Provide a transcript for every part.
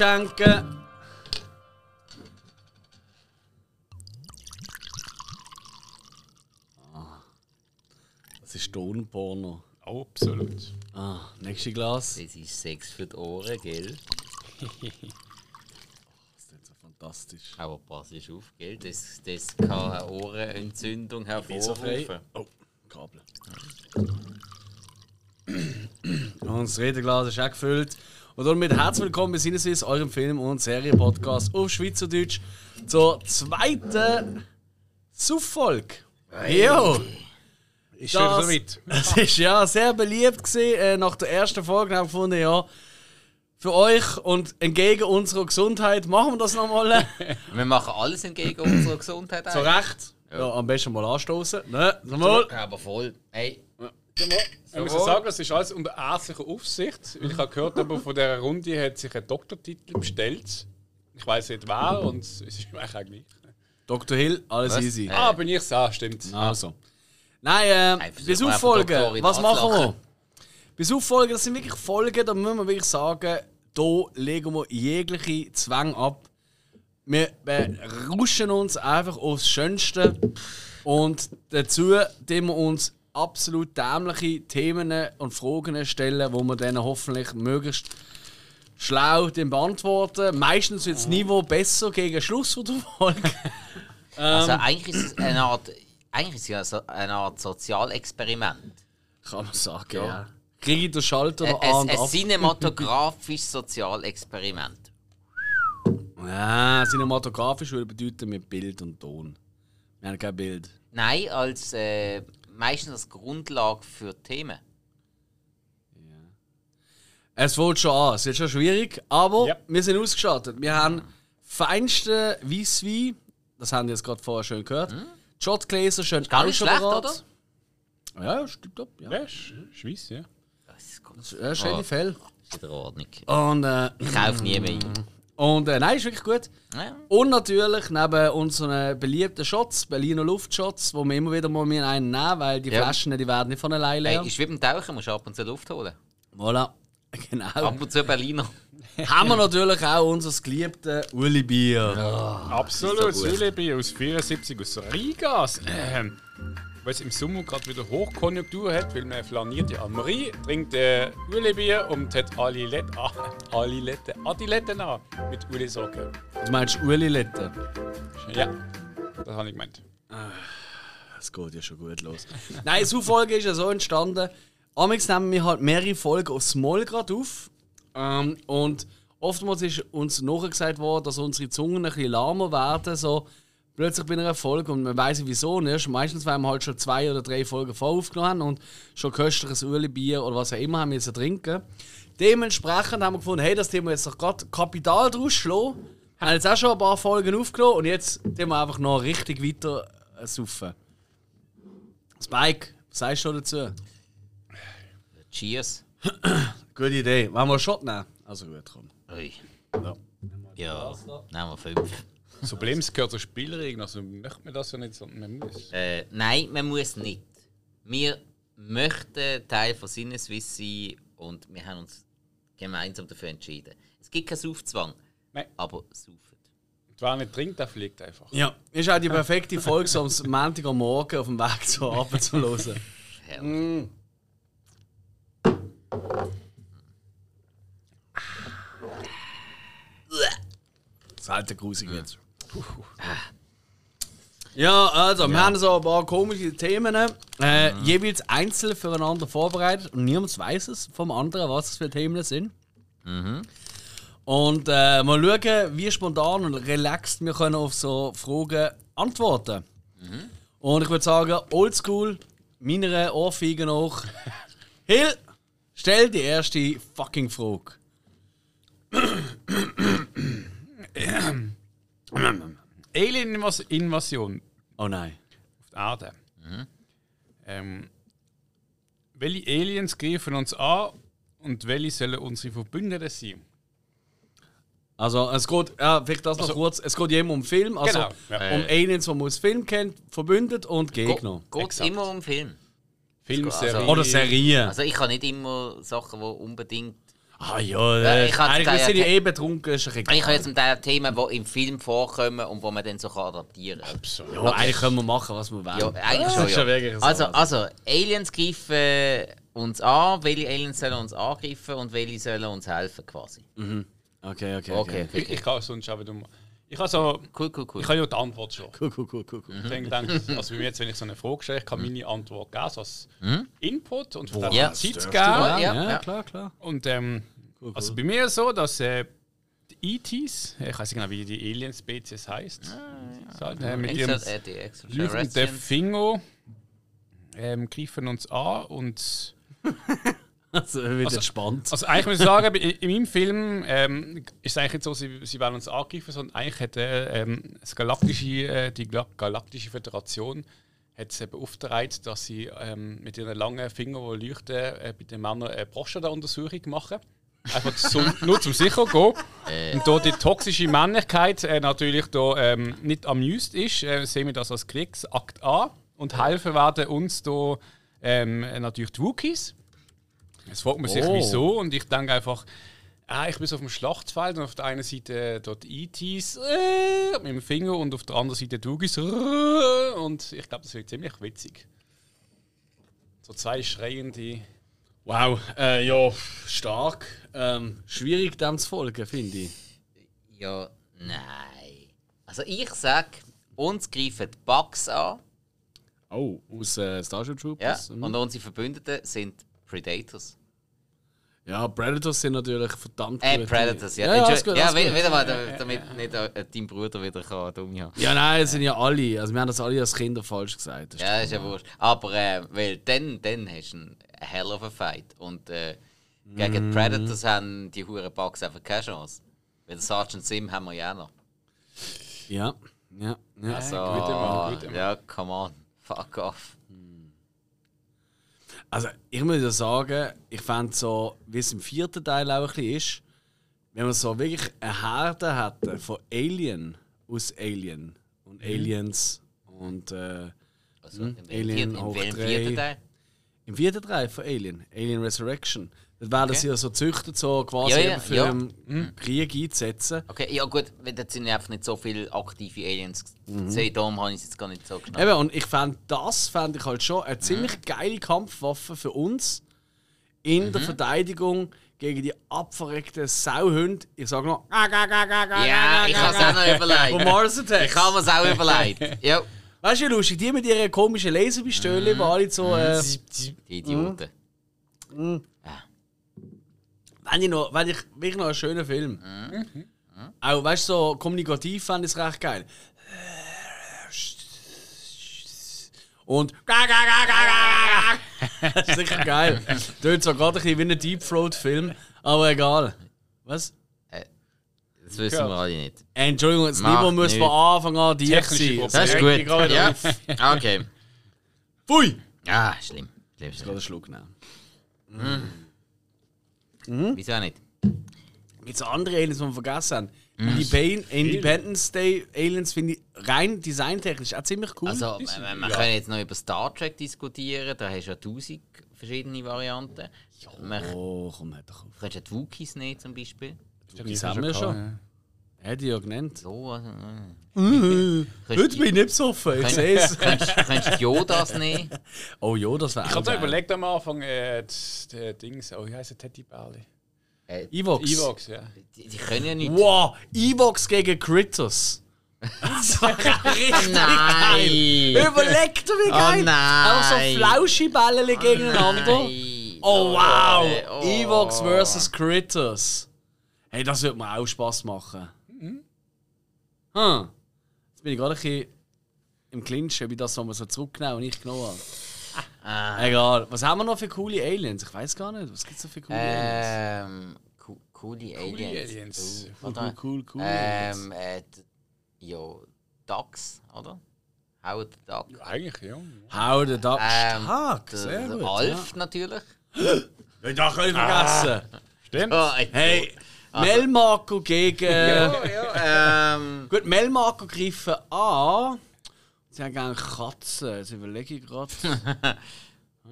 einschenken. Ah, Das ist Tonporno. Oh, absolut. Ah, nächste Glas. Das ist Sex für die Ohren, gell? Das ist so fantastisch. Aber pass ist auf, gell? Das, das kann eine Ohrenentzündung hervorrufen. Oh, Kabel. Und das Redeglas ist auch gefüllt. Und damit herzlich willkommen bei Sinneswiss, eurem Film- und Serienpodcast auf Schweizerdeutsch zur zweiten Sufffolge. Jo! Ist so weit. Es ist ja sehr beliebt gewesen. Äh, nach der ersten Folge haben wir gefunden, ja, für euch und entgegen unserer Gesundheit machen wir das nochmal. Wir machen alles entgegen unserer Gesundheit. Zu. Recht. Ja, am besten mal anstoßen. Ne, mal. Aber voll. Hey, Ich muss sagen, es ist alles unter ärztlicher Aufsicht. Weil ich habe gehört, aber von dieser Runde hat sich ein Doktortitel bestellt. Ich weiß nicht wer und es ist mir eigentlich auch gleich. Dr. Hill, alles Was? easy. Ah, bin ich so, stimmt. Also. Nein, äh, bis mal auf einfach Folgen. Doktorin Was machen wir? Bis auf Folgen, das sind wirklich Folgen, da müssen wir wirklich sagen, da legen wir jegliche Zwang ab. Wir ruschen uns einfach aufs Schönste und dazu, indem wir uns absolut dämliche Themen und Fragen stellen, wo wir dann hoffentlich möglichst schlau den beantworten. Meistens wird das Niveau besser gegen Schluss von der Folge. also eigentlich ist es eine Art, eigentlich ist es ja so eine Art Sozialexperiment. Kann man sagen, ja. Kriege ich den Schalter noch an und ein ab? cinematografisches Sozialexperiment. Ja, cinematografisch würde bedeuten mit Bild und Ton. Wir haben kein Bild. Nein, als äh, meistens als Grundlage für Themen. Es fängt schon an, es ist schon schwierig, aber Ja. wir sind ausgestattet. Wir haben feinste Weisswein, das haben wir jetzt gerade vorher schön gehört. Shotgläser schön gar nicht schlecht, ausgebaut. Ja, stimmt ab. Ja. Ja, Sch- Schweiz, ja. Das ist gut. Ja, schöne Ah. Fell. Ist in Ordnung. Und, äh, Ich kaufe nie mehr ein. Und äh, nein, ist wirklich gut. Ja. Und natürlich neben unseren beliebten Shots, Berliner Luftshots, wo wir immer wieder mal mit einen nehmen, weil die Ja. Flaschen die werden nicht von alleine leer. Hey, ist wie beim Tauchen, musst du ab und zu Luft holen. Voilà. Genau. Ab und zu Berliner. haben wir natürlich auch unser geliebtes Uli Bier. Absolut, so. Sülebi aus 74 aus Rigas. Ähm, weil es im Sommer gerade wieder Hochkonjunktur hat, weil man flaniert ja Marie, trinkt äh, Ulebier und hat Alilette, ah, Alilette, Adiletten an mit Uli-Socken. Du meinst Uli Lette? Ja, das habe ich gemeint. Das geht ja schon gut los. Nein, die Folge ist ja so entstanden. Amix nehmen wir halt mehrere Folgen aufs Mal gerade auf. Ähm, und oftmals ist uns nachgesagt worden, dass unsere Zungen ein bisschen lahmer werden. So plötzlich bei einer Folge und man weiß nicht wieso. Ne? Meistens, weil wir halt schon zwei oder drei Folgen vor aufgenommen haben und schon köstliches Ueli-Bier oder was auch immer haben müssen trinken. Dementsprechend haben wir gefunden, hey, das Thema jetzt doch gerade Kapital draus schlagen. Haben jetzt auch schon ein paar Folgen aufgenommen und jetzt tun wir einfach noch richtig weiter äh, saufen. Spike, was sagst du dazu? Cheers. Gute Idee. Wollen wir einen Shot nehmen? Also gut, komm. Ui. Ja. Ja, nehmen wir fünf. Das Problem ist, es gehört zur Spielregeln, also möchte man das ja nicht, sondern man muss. Äh, nein, man muss nicht. Wir möchten Teil von Sinneswiss sein und wir haben uns gemeinsam dafür entschieden. Es gibt keinen Saufzwang, Nein, aber saufen. und wer nicht trinkt, der fliegt einfach. Ja, ist auch die perfekte Folge, so am Montag am Morgen auf dem Weg zur Arbeit zu hören. Herrlich. Das ist halt grusig jetzt. Ja, also, wir haben so ein paar komische Themen, äh, jeweils einzeln füreinander vorbereitet und niemand weiß es vom anderen, was das für Themen sind. Und äh, mal schauen, wie spontan und relaxed wir können auf so Fragen antworten. Und ich würde sagen, oldschool, meiner Ohrfeige noch. Hill, stell die erste fucking Frage. Alien-Invasion Oh nein. auf der Erde. Ähm, welche Aliens greifen uns an und welche sollen unsere Verbündeten sein? Also es geht, ja, vielleicht das noch Also- kurz, es geht jedem um Film, also Genau, ja. um Aliens, die man aus Film kennt, verbündet und Gegner. Geht es Exakt. immer um Film? Filmserie. Also- Oder Serien. Also ich habe nicht immer Sachen, die unbedingt Ah ja, Ja, äh, ich eigentlich sind ja ke- eh betrunken, ist ein Ich habe jetzt zum Teil Themen, die im Film vorkommen und die man dann so adaptieren kann. Absolut. Ja, eigentlich können wir machen, was wir wollen. Ja, eigentlich schon, ja. so. Also, also, Aliens greifen uns an, welche Aliens sollen uns angreifen und welche sollen uns helfen quasi. Okay, okay, okay. Okay, okay, Ich, ich kann sonst auch wieder mal. Ich habe so. Cool, cool, cool. Ich habe ja die Antwort schon. Cool, cool, cool, cool. cool. Ich denke, dann, also bei mir jetzt, wenn ich so eine Frage stelle, ich kann meine Antwort geben, so als Input und vielleicht Ja. Zeit geben. ja, ja, klar, klar. Und ähm, also bei mir ist so, dass äh, die ETs, ich weiß nicht genau, wie die Alien-Spezies heißt, Sagen, äh, mit ihrem Extraterrestrians. Finger ähm, greifen uns an und Also, wird entspannt. Also eigentlich muss ich sagen, in, in meinem Film ähm, ist es eigentlich nicht so, sie, sie werden uns angreifen, sondern eigentlich hat äh, ähm, das galaktische, äh, die Galaktische Föderation hat sie beauftragt, dass sie ähm, mit ihren langen Fingern, die leuchten, äh, bei den Männern eine Prostata-Untersuchung machen. Einfach zum, nur zum sicher gehen. Und da die toxische Männlichkeit äh, natürlich da, ähm, nicht amused ist, äh, sehen wir das als Kriegsakt an und helfen werden uns da ähm, natürlich die Wookies. Jetzt fragt man sich, Oh. wieso. Und ich denke einfach, ah, ich bin auf dem Schlachtfeld und auf der einen Seite dort ETs äh, mit dem Finger und auf der anderen Seite Dugis. Äh, und ich glaube, das wird ziemlich witzig. So zwei schreiende. Wow, äh, ja, stark. Ähm, schwierig dem zu folgen, finde ich. Ja, nein. Also ich sag, uns greifen die Bugs an Oh, aus äh, Starship ja, Troopers. Mhm. und unsere Verbündeten sind Predators. Ja, Predators sind natürlich verdammt Äh, gute. Predators, ja. Ja, ja, gut, ja, alles wi- gut. wieder mal, da- damit nicht äh, dein Bruder wieder kann dumm haben. Ja, nein, es sind ja alle. Also, wir haben das alle als Kinder falsch gesagt. Das Ja, ist ja wurscht. Aber äh, weil dann, dann hast du einen hell of a fight. Und äh, gegen Mm. die Predators haben die Huren Bugs einfach keine Chance. Weil der Sergeant Sim haben wir ja noch. Ja, ja, ja. Also, ja, come on. Fuck off. Also, ich muss ja sagen, ich fände so, wie es im vierten Teil auch ein bisschen ist, wenn man so wirklich eine Herde hätte von Alien aus Alien und Aliens und äh, Also, im, Alien im, im, im vierten Teil. im vierten Teil von Alien, Alien Resurrection, dort werden sie ja so züchtet, so quasi Ja, ja, eben für ja. einen Krieg einzusetzen. Okay, ja gut, dort sind ja einfach nicht so viele aktive Aliens gesehen. Darum habe ich es jetzt gar nicht so genau. Eben, und ich fände das fänd ich halt schon eine ziemlich geile Kampfwaffe für uns in der Verteidigung gegen die abverreckten Sauhunde. Ich sage noch, Ja, ich habe es auch noch überlegt. Mars Attacks. Ich habe es auch überlegt. Ja, Weißt du, wie lustig, die mit ihren komischen Laserpistolen, die alle so. Äh, die Idioten. Wenn, ich noch, wenn ich wirklich noch einen schönen Film. Auch, weißt du, so kommunikativ fand ich es recht geil. Und. das ist sicher geil. Tönt zwar gerade ein bisschen wie ein Deep Throat-Film, aber egal. Was? Das wissen wir alle nicht. Äh, Entschuldigung, das Macht Niveau muss von Anfang an Technische sein. Das ist gut. gerade Ja, auf. okay. Pfui! Ah, schlimm. schlimm, Ich schlimm. kann einen Schluck nehmen. Wieso auch nicht? Gibt es andere Aliens, die wir vergessen haben? Mhm. Independ Independence Day Aliens finde ich rein designtechnisch auch ziemlich cool. Also, wir wir können jetzt noch über Star Trek diskutieren. Da hast du ja tausend verschiedene Varianten. Man oh, komm, hör doch auf. kannst ja die Wookies nehmen zum Beispiel. Das haben wir schon. Hätte ich ja genannt. So, also, äh. Heute bin ich nicht besoffen, ich sehe es. Könntest du Yodas nehmen? Oh ja, das wäre Ich auch habe überlegt am Anfang, äh, das, Dings, oh, wie heißt der Teddybärli? Äh, Evox. Evox, ja. die, die können ja nicht. Wow, Evox gegen Critters. Das war richtig Nein! geil. Überleg dir, wie geil. Oh nein. Einfach so Flauschibälle gegeneinander. Nein. Oh wow! Oh. Evox vs. Critters. Hey, das wird mir auch Spaß machen. Hm. Jetzt bin ich gerade ein bisschen im Clinch, ob ich das so zurücknehmen und nicht genommen habe. Ah. Egal. Was haben wir noch für coole Aliens? Ich weiß gar nicht. Was gibt es noch für coole Aliens? Ähm, co coole Aliens. Aliens. Oh, Cool, cool, cool, cool. Aliens. Ähm, äh, ja, Ducks, oder? Howard the Duck. ja. Eigentlich, ja. How the Duck. Ähm, Stark, sehr der gut. Alf natürlich. Ja. Ich darf nicht vergessen. Stimmt. Oh, Hey, Melmarco gegen. Ja, ja, ähm, Gut, Melmarco greifen an. Sie haben gerne Katzen. Jetzt überlege ich gerade.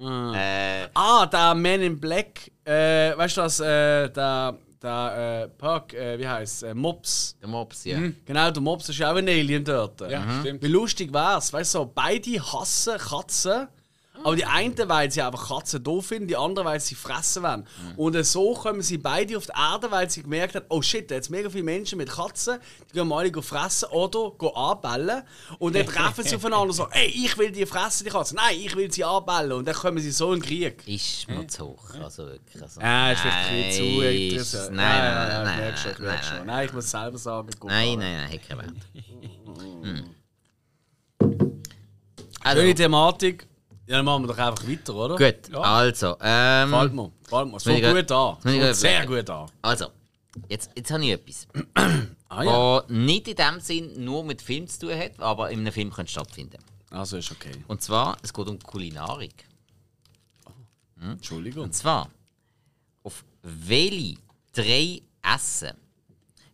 äh, ah, der Man in Black. Äh, weißt du was, äh, der, der äh, Park, äh, wie heißt äh, Mops. Der Mops, ja. Genau, der Mops ist ja auch ein Alien dort. Ja, stimmt. Wie lustig wär's, weißt du, so, beide hassen Katzen. Aber die einen, weil sie einfach Katzen doof finden, die anderen, weil sie fressen wollen. Und äh, so kommen sie beide auf die Erde, weil sie gemerkt haben, oh shit, jetzt mega viele Menschen mit Katzen, die gehen mal alle fressen oder gehen anbellen. Und dann treffen sie aufeinander so, ey, ich will die fressen, die Katzen. Nein, ich will sie anbellen. Und dann kommen sie so in den Krieg. Ist mir zu hoch. Also wirklich. Also, Ja, ist vielleicht zu Nein, interessant. Nein, nein, nein, schon, nein, ich merke nein, schon. nein. Nein, ich muss selber sagen, guck Nein, nein, nein, hat keinen Wert. Schöne Thematik. Ja, dann machen wir doch einfach weiter, oder? gut, also. Ähm, Gefällt mir. Gefällt mir. Fängt grad- gut an. fängt sehr gut an. also, jetzt, jetzt habe ich etwas, Ah ja. was nicht in dem Sinn nur mit Film zu tun hat, aber in einem Film kann stattfinden. Also ist okay. Und zwar, es geht um Kulinarik. Entschuldigung. Und zwar, auf welche drei Essen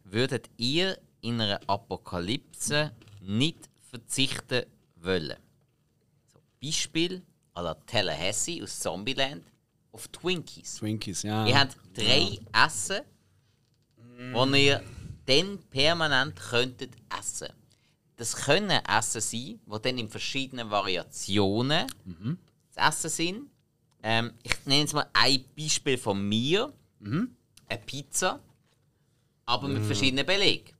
würdet ihr in einer Apokalypse nicht verzichten wollen? Beispiel la Tallahassee aus Zombieland auf Twinkies. Twinkies, ja. Ihr habt drei Essen, die ihr dann permanent könntet essen. Das können Essen sein, die dann in verschiedenen Variationen zu essen sind. Ähm, ich nenne jetzt mal ein Beispiel von mir. Eine Pizza, aber mit verschiedenen Beleg.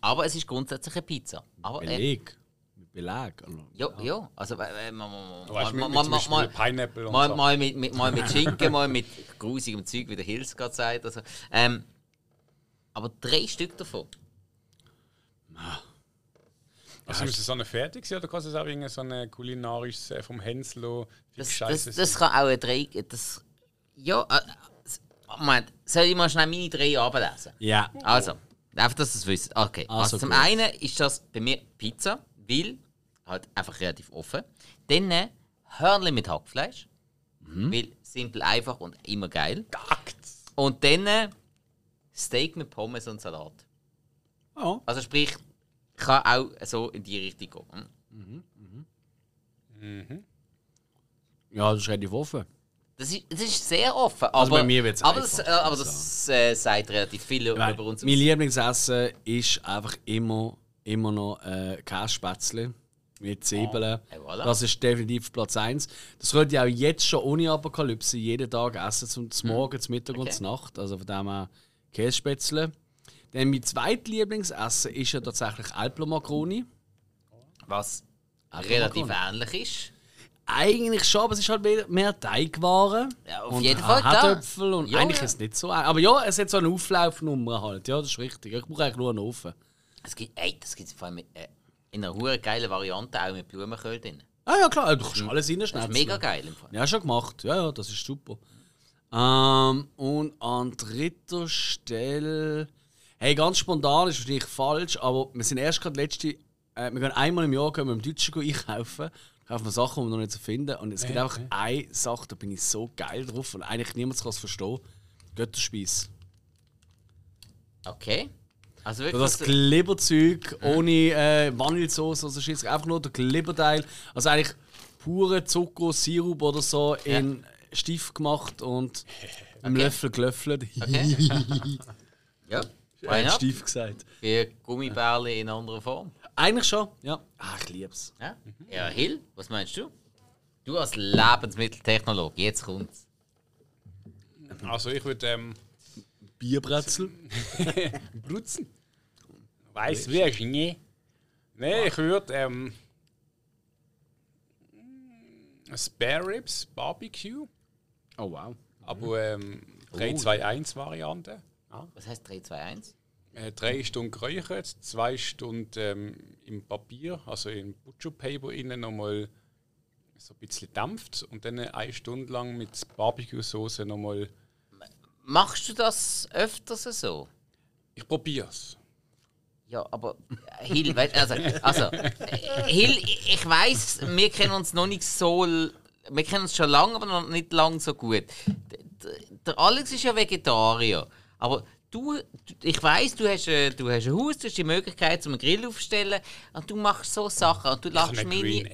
Aber es ist grundsätzlich eine Pizza. Aber, Beleg. Beleg. oder? ja, ja, also äh, mal, mal, mal, mit, mal, mal, Pineapple Mal, so. mal, mit, mit, mal mit Schinken, mal mit grusigem Zeug, wie der Hills gerade sagt. Also, ähm, aber drei Stück davon. Also muss es so eine fertig sein oder kann es auch irgendein so ein kulinarisches äh, vom Henslo Das, das, das kann auch ein drei. Das, ja, äh, äh, Moment, soll ich mal schnell meine drei ablesen? Ja. Also, einfach, dass ihr es wisst. Okay. Also Also, zum gut. einen ist das bei mir Pizza, weil halt einfach relativ offen. Dann äh, Hörnli mit Hackfleisch, Mhm. weil simpel, einfach und immer geil. Und dann äh, Steak mit Pommes und Salat. Ja. Also sprich, kann auch so in die Richtung gehen. Hm? Ja, das ist relativ offen. Das ist, das ist sehr offen. Aber, Also bei mir wird's aber das, äh, einfach, aber das äh, sagt relativ viel über uns. mein Lieblingsessen ist einfach immer, immer noch äh, Kässpätzle mit Zwiebeln. Ah, voilà. Das ist definitiv Platz 1. Das könnte ich auch jetzt schon ohne Apokalypse jeden Tag essen, zum, zum Morgen, zum Mittag und. Okay. zur Nacht. Also von dem her Kässpätzle. Dann mein zweites Lieblingsessen ist ja tatsächlich Alplo-Macaroni. was relativ ähnlich ist. Eigentlich schon, aber es ist halt mehr, mehr Teigwaren. Ja, auf und jeden Fall. Herdöpfel und Ja, eigentlich ja. ist es nicht so. Aber ja, es hat so eine Auflaufnummer halt. Ja, das ist richtig. Ich brauche eigentlich nur einen Ofen. Es gibt, ey, das gibt vor allem mit, äh, in einer hure geilen Variante auch mit Blumenkohl drin. Ah ja, klar, du kannst alles Das ist reinschneiden. mega geil im Fall. Ja, schon gemacht. Ja, ja, das ist super. Ähm, und an dritter Stelle. Hey, ganz spontan ist wahrscheinlich falsch, aber wir sind erst gerade letzte. Äh, wir gehen einmal im Jahr gehen wir im Deutschen einkaufen. Kaufen wir Sachen, die wir noch nicht so finden. Und es gibt einfach eine Sache, da bin ich so geil drauf und eigentlich niemand kann es verstehen. Götterspeis. Okay. Also So wirklich. das Glibberzeug ohne äh, Vanillesauce oder so Scheiß. Einfach nur der Glibberteil. Also eigentlich pure Zucker, Sirup oder so in Stift gemacht und im Okay. Löffel gelöffelt. Okay. ja. Not? Stift gesagt. Wie Gummibärle in anderer Form. Eigentlich schon, ja. Ah, ich lieb's. Ja, ja Hill, was meinst du? Du als Lebensmitteltechnologe, jetzt kommt's. Also ich würde ähm, Bierbrezel. Brutzen. Weiß wer ich nie. Nee, ich würde ähm, Spare Ribs Barbecue, Oh wow. aber ähm, 3-2-1 Variante. Was heißt 3, 2, 1? Äh, drei Stunden geräuchert, zwei Stunden ähm, im Papier, also in Butcher Paper innen nochmal so ein bisschen dampft und dann eine Stunde lang mit Barbecue-Soße nochmal. Machst du das öfters so? Ich probier's. Ja, aber äh, Hill, also, also Hill, ich weiß, wir kennen uns noch nicht so, wir kennen uns schon lange, aber noch nicht lang so gut. Der Alex ist ja Vegetarier, aber du, ich weiß, du hast, äh, du hast ein Haus, du hast die Möglichkeit, zum einen Grill aufzustellen und du machst so Sachen und du lässt mich nicht,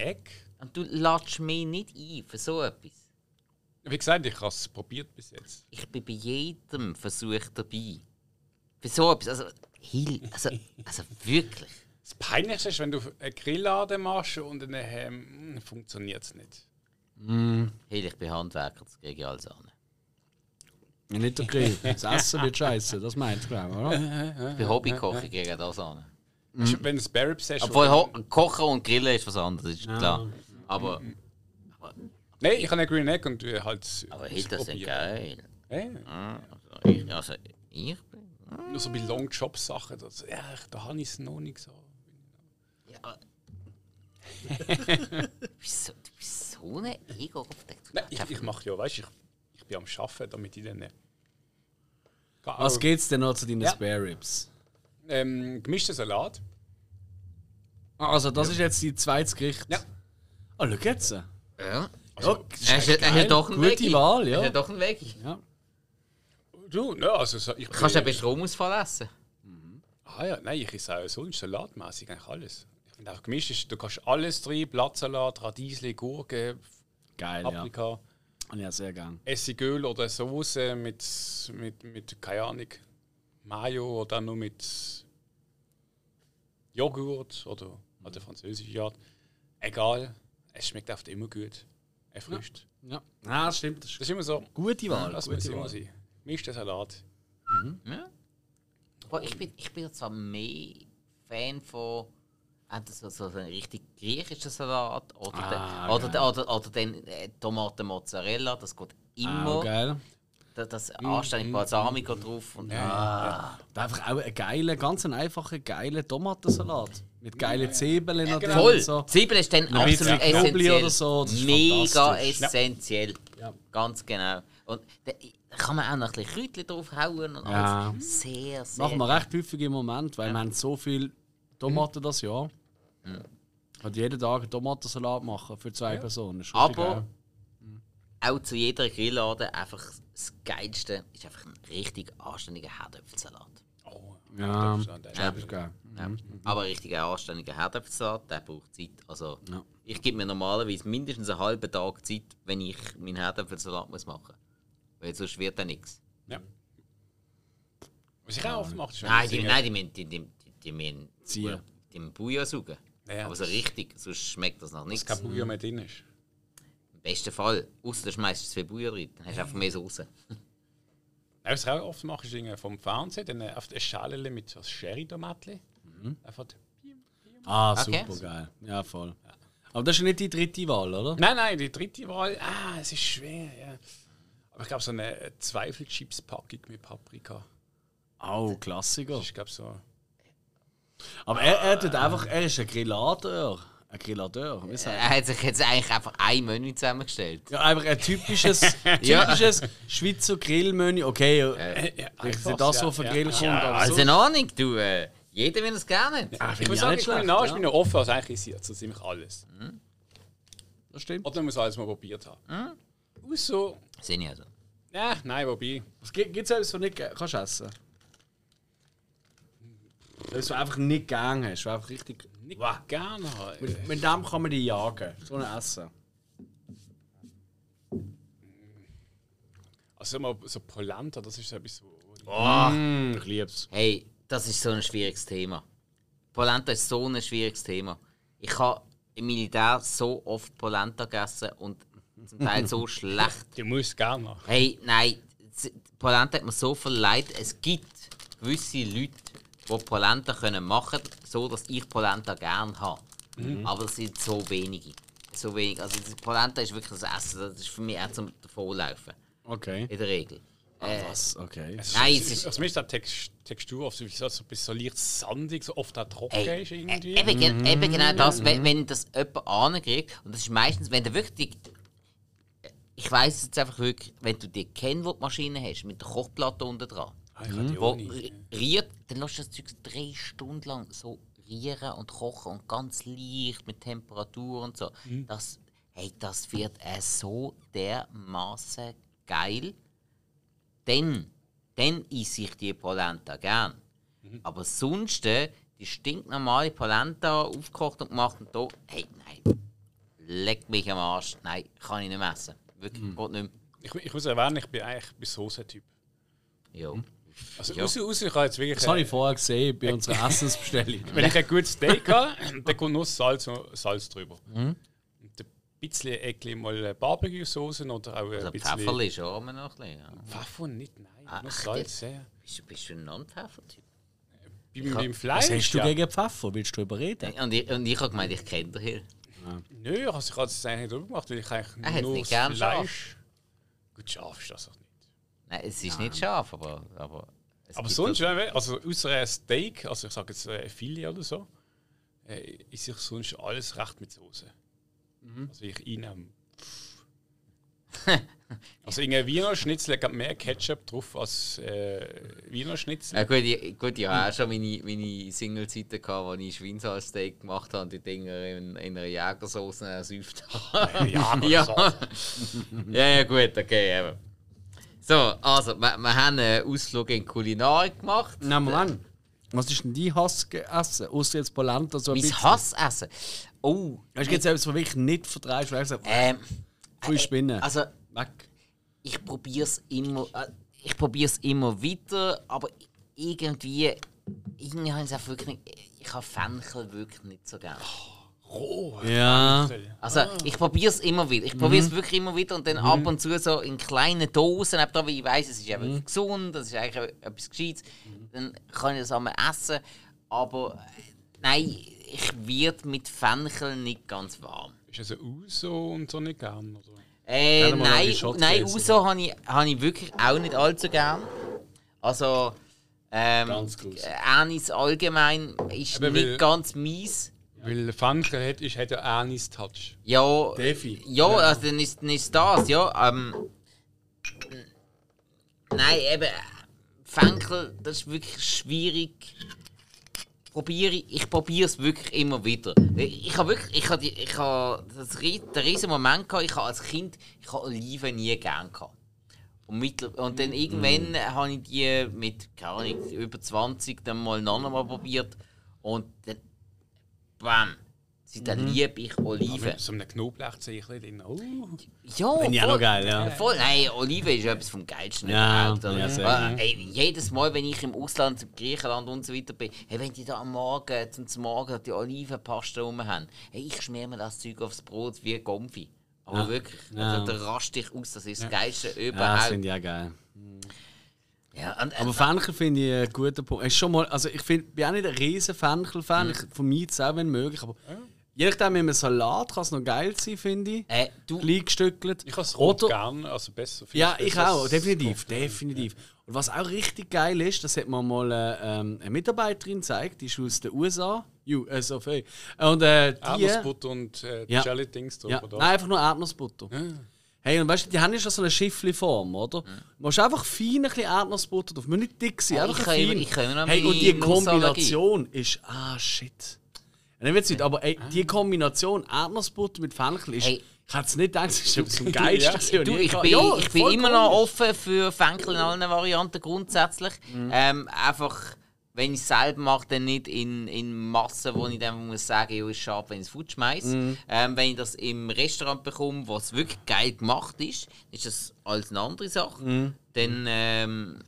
und du mich nicht ein für so etwas. Wie gesagt, ich habe es probiert bis jetzt. Ich bin bei jedem Versuch dabei. Für so etwas. Also, also, also wirklich. Das Peinlichste ist, wenn du einen Grillladen machst und dann ähm, funktioniert es nicht. Hill, ich bin Handwerker, das kriege ich alles an. Nicht der Grill. Das Essen wird scheiße, das meint glaube ich, oder? Ich bin Hobbykocher, ich kriege das an. Du, Wenn du Ribs hast. Obwohl, Kochen und Grillen ist was anderes, ist klar. Aber, Nein, ich habe einen Green Egg und du halt. aber ist ausprobieren. geil. Ja, Also, ich, also, ich bin. nur so bei Long Job Sachen. Das, ja, da habe ich es noch nicht so. Ja. du, bist so, du bist so ein ego Nein, ich, ich mache ja, weißt du, ich, ich bin am Arbeiten, damit ich dann. Äh, Was geht's denn noch zu deinen Ja. Spare Ribs? Ähm, gemischter Salat. Ah, Also, das ist jetzt die zweite Gericht. Ja. Ah, schau jetzt. Ja. Ja, Er ist, er geil. ist doch ein Gute Veggie. Wahl, Er ja. ist doch ein Veggie. ja. Du, ne, also so- ich Kannst du bin- eben Stromausfall essen? Ah ja, nein, ich esse auch sonst salatmäßig eigentlich alles. Ich finde auch gemischt ist, du kannst alles drin, Blattsalat, Radiesli, Gurke, Geil, ja. Paprika, Ja, sehr gern. Essigöl oder Soße mit, mit, mit, keine Ahnung, Mayo oder nur mit Joghurt oder halt der französische Art. Egal, es schmeckt oft immer gut. Erfrischt. Ja, ah, das stimmt. Das Das ist immer so, gute Wahl. das gute muss immer sein. Gemischter Salat. Ja. Aber ich bin, ich bin zwar mehr Fan von entweder so, so einen richtig griechischen Salat oder, Ah, den, oder, geil. den, oder, oder den äh, Tomaten Mozzarella. Das geht Ah, immer. geil. das, das anständig Balsamico drauf. Und, Ja, Und einfach auch einen geilen, ganz einen einfachen, geilen Tomatensalat. Mit geilen Zwiebeln ja, genau. Voll! und so. Zwiebeln ist dann Ein bisschen absolut essentiell. oder so, Mega essentiell. Ja. Ganz genau. Und da kann man auch noch ein bisschen Kräutchen draufhauen und Ja. alles. Sehr, sehr. Machen wir recht häufig im Moment, weil wir haben so viel Tomaten das Jahr. Und jeden Tag einen Tomatensalat machen für zwei Personen. Ist richtig Aber geil. auch zu jeder Grilllade einfach das Geilste ist einfach ein richtig anständiger Herdöpfelsalat. Oh, Ja, der- das ist geil. Ja. Aber ein richtiger anständiger Herdöpfelsalat, der braucht Zeit. Also, Ja. ich gebe mir normalerweise mindestens einen halben Tag Zeit, wenn ich meinen Herdöpfelsalat muss machen muss. Weil sonst wird er nichts. Ja. Was ich auch oft mache, Nein, die, nein, die, müssen- die, die, die, die, müssen Ziehen. die müssen Bouillon saugen. Ja, Aber so richtig, sonst schmeckt das nach nichts. kein Bouillon mehr drin ist. Im besten Fall. Außer du schmeißt zwei Bouillon rein, dann hast du einfach mehr Soße. Was ich auch oft mache, ist vom Fernsehen dann auf eine Schale mit so Sherry-Tomatli. Einfach. Ah, Okay. super geil. Ja, voll. Aber das ist nicht die dritte Wahl, oder? Nein, nein, die dritte Wahl, ah, es ist schwer, ja. Aber ich glaube, so eine Zweifelchips-Packung mit Paprika. Oh, Klassiker. Das ist, glaube so. Aber er, er tut einfach, er ist ein Grillateur. Ein Grillateur, wie sagt Er hat sich jetzt eigentlich einfach ein Menü zusammengestellt. Ja, einfach ein typisches, typisches Schweizer Grillmenü. Okay, Äh, ja, das, ja, was auf den ja. Grill kommt, Also so. in Ahnung, du, äh, jeder will es gerne. Ah, ich muss ich sagen, ich bin ich ja. bin ja offen, also eigentlich ist jetzt so ziemlich alles. Das stimmt. Oder man muss alles mal probiert haben. Aus so. Sind ja so. Ja, nein, wobei. Was gibt es etwas, was du nicht kannst essen Etwas, was du einfach nicht gern hast, was einfach richtig... Nicht gerne haben. Mit, mit dem kann man die jagen, so ein Essen. Also mal so Polenta, das ist so etwas, wo. Mm, ich lieb's. Hey, das ist so ein schwieriges Thema. Polenta ist so ein schwieriges Thema. Ich habe im Militär so oft Polenta gegessen und zum Teil so schlecht. Die muss gerne haben. Hey, nein, Polenta hat mir so viel Leid. Es gibt gewisse Leute, die Polenta können machen können, so dass ich Polenta gerne habe. Aber es sind so wenige. So wenig. Also Polenta ist wirklich das Essen. Das ist für mich auch zum Davonlaufen. Okay. In der Regel. Äh, Was? Okay. Nein, es es ist- Also mir ist die Text Textur oft so, so, so, ein bisschen so leicht sandig, so oft auch trocken Ey, ist irgendwie. äh, eben, gen- eben genau das, wenn, wenn das jemand ankriegt, und das ist meistens, wenn du wirklich. Ich weiß es jetzt einfach wirklich, wenn du die Kennwort-Maschine hast, mit der Kochplatte unten dran, Ah, habe die wo riert, dann lässt du das Zeug drei Stunden lang so rieren und kochen und ganz leicht mit Temperatur und so. Das, hey, das wird äh, so dermaßen geil. Dann, dann esse ich die Polenta gern. Aber sonst, äh, die stinknormale Polenta aufgekocht und gemacht und da, hey, nein, leck mich am Arsch. Nein, kann ich nicht mehr essen. Wirklich, geht nicht mehr. Ich, ich muss erwähnen, ich bin eigentlich bis Soße-Typ. Ja. Also, Ja. außer, außer ich habe jetzt wirklich. Das habe ich vorher gesehen bei unserer Essensbestellung. Wenn ich ein gutes Steak habe, dann kommt nur Salz, und Salz drüber. Mhm. Bisschen Eckli mal Barbecue-Soße oder auch ein Also bisschen. Pfeffer ist auch immer noch ein bisschen. Ja. Pfeffer nicht, nein. Ah, nur echt Salz, ja. Bist, du- bist du ein Non-Pfeffer-Typ? Beim, beim Fleisch. Was hast du ja. gegen Pfeffer? Willst du darüber reden? Und ich, und ich habe gemeint, ich kenne den hier. Nö, also ich habe es eigentlich nicht drüber gemacht, weil ich eigentlich Er nur nicht das Fleisch. Gut, scharf ist das auch nicht. Nein, es ist nicht scharf, aber. Aber, es Aber gibt sonst, also außer ein Steak, also ich sage jetzt äh, Filet oder so, äh, ist sich sonst alles recht mit Soße. Mhm. Also ich ihn Also in Wiener Schnitzel hat mehr Ketchup drauf als äh, Wiener Schnitzel. Ja, gut, ich, gut, ich hatte auch schon meine, meine Single-Zeiten, gehabt, wo ich Schweinshalssteak gemacht habe und die Dinger in, in einer Jägersauce ersäuft habe. Ja, ja. ja, ja, gut, okay. Eben. So, also, wir, wir haben einen Ausflug in die Kulinarik gemacht. Nein, Moment. Was ist denn dein Hassessen? Außer jetzt Polenta so ein Mein bisschen. Hassessen. Oh, Hast du jetzt etwas, was wirklich nicht vertreibst? Weil ich gesagt ähm. Voll Spinnen. Also, Weg. ich probiere es immer, äh, ich probier's immer weiter, aber irgendwie, irgendwie habe ich es auch wirklich nicht, ich habe Fenchel wirklich nicht so gerne. Ja. Also ich probiere es immer wieder. Ich probiere es wirklich immer wieder und dann ab und zu so in kleinen Dosen, eben da, weil ich weiß, es ist eben gesund, das ist eigentlich etwas Gescheites, dann kann ich das einmal essen. Aber äh, nein, werde mit Fenchel nicht ganz warm. Ist also Uso und so nicht gern? Oder? Äh, nein, nein. Uso habe ich, hab ich wirklich auch nicht allzu gern. Also, ähm, Ganz Anis allgemein ist Aber nicht weil- ganz mies. Weil Fenchel hat, ist, hat ja Anis-Touch. Ja, Defi. ja, also dann ist, dann ist das, ja. Ähm, nein, eben, Fenkel, das ist wirklich schwierig. Probiere ich, probiere es wirklich immer wieder. Ich habe wirklich, ich habe, ich habe das, den riesen Moment gehabt, ich habe als Kind, ich habe Oliven nie gern gehabt. Und, mittel, und dann irgendwann habe ich die mit, keine Ahnung, über 20 dann mal noch einmal probiert. Und dann, bam, seitdem liebe ich Oliven. So einem Knoblauchzeichen drin. Oh. Ja, Finde ich auch noch geil, ja. Voll, nein, Olive ist etwas vom Geilsten Ja, überhaupt. ja. Äh, ey, jedes Mal, wenn ich im Ausland, im Griechenland und so weiter bin, hey, wenn die da am Morgen, zum Morgen die Olivenpaste rum haben, hey, ich schmier mir das Zeug aufs Brot wie Gomfi. Aber Ja. wirklich, also, da raste ich aus, das ist das Geilste Ja, das überhaupt. finde ich auch geil. Ja, und, Aber Fenchel finde ich einen guten Punkt. Ist schon mal, also ich find, bin auch nicht ein riesen Fenchel-Fan. Ich vermeide es auch, wenn möglich. Aber je nachdem, mit einem Salat kann es noch geil sein, finde ich. äh, du, Klein gestückelt. Ich habe es rot gern, also besser. finde Ja, ich auch, definitiv, definitiv. Und was auch richtig geil ist, das hat mir mal äh, ähm, eine Mitarbeiterin gezeigt, die ist aus den USA, USA, äh, und äh, die... Erdnussbutter und äh, Ja. Jelly-Dings drauf, Ja, oder? nein, einfach nur Erdnussbutter. Hey, und weißt du, die haben ja schon so eine Schiffli-Form, oder? Du musst einfach fein ein bisschen Erdnussbutter drauf. Muss nicht dick sein, Ja, einfach ich kann fein. immer- ich kann immer hey, und die. Kombination ist. Ah, shit. Ja, Nicht witzig, aber ey, die Kombination Erdnussbutter mit Fenchel ist. Hey. Ich hätte es nicht gedacht, das ist etwas vom Geilsten. gewesen, Du, ich bin, Ja, ich bin immer noch offen für Fenkel in allen Varianten grundsätzlich. Ähm, einfach, wenn ich es selber mache, dann nicht in, in Massen, wo ich dann muss sagen, ja, ist schade, wenn ich es futsch schmeiße. Ähm, wenn ich das im Restaurant bekomme, was wirklich geil gemacht ist, ist das alles eine andere Sache. Dann, ähm,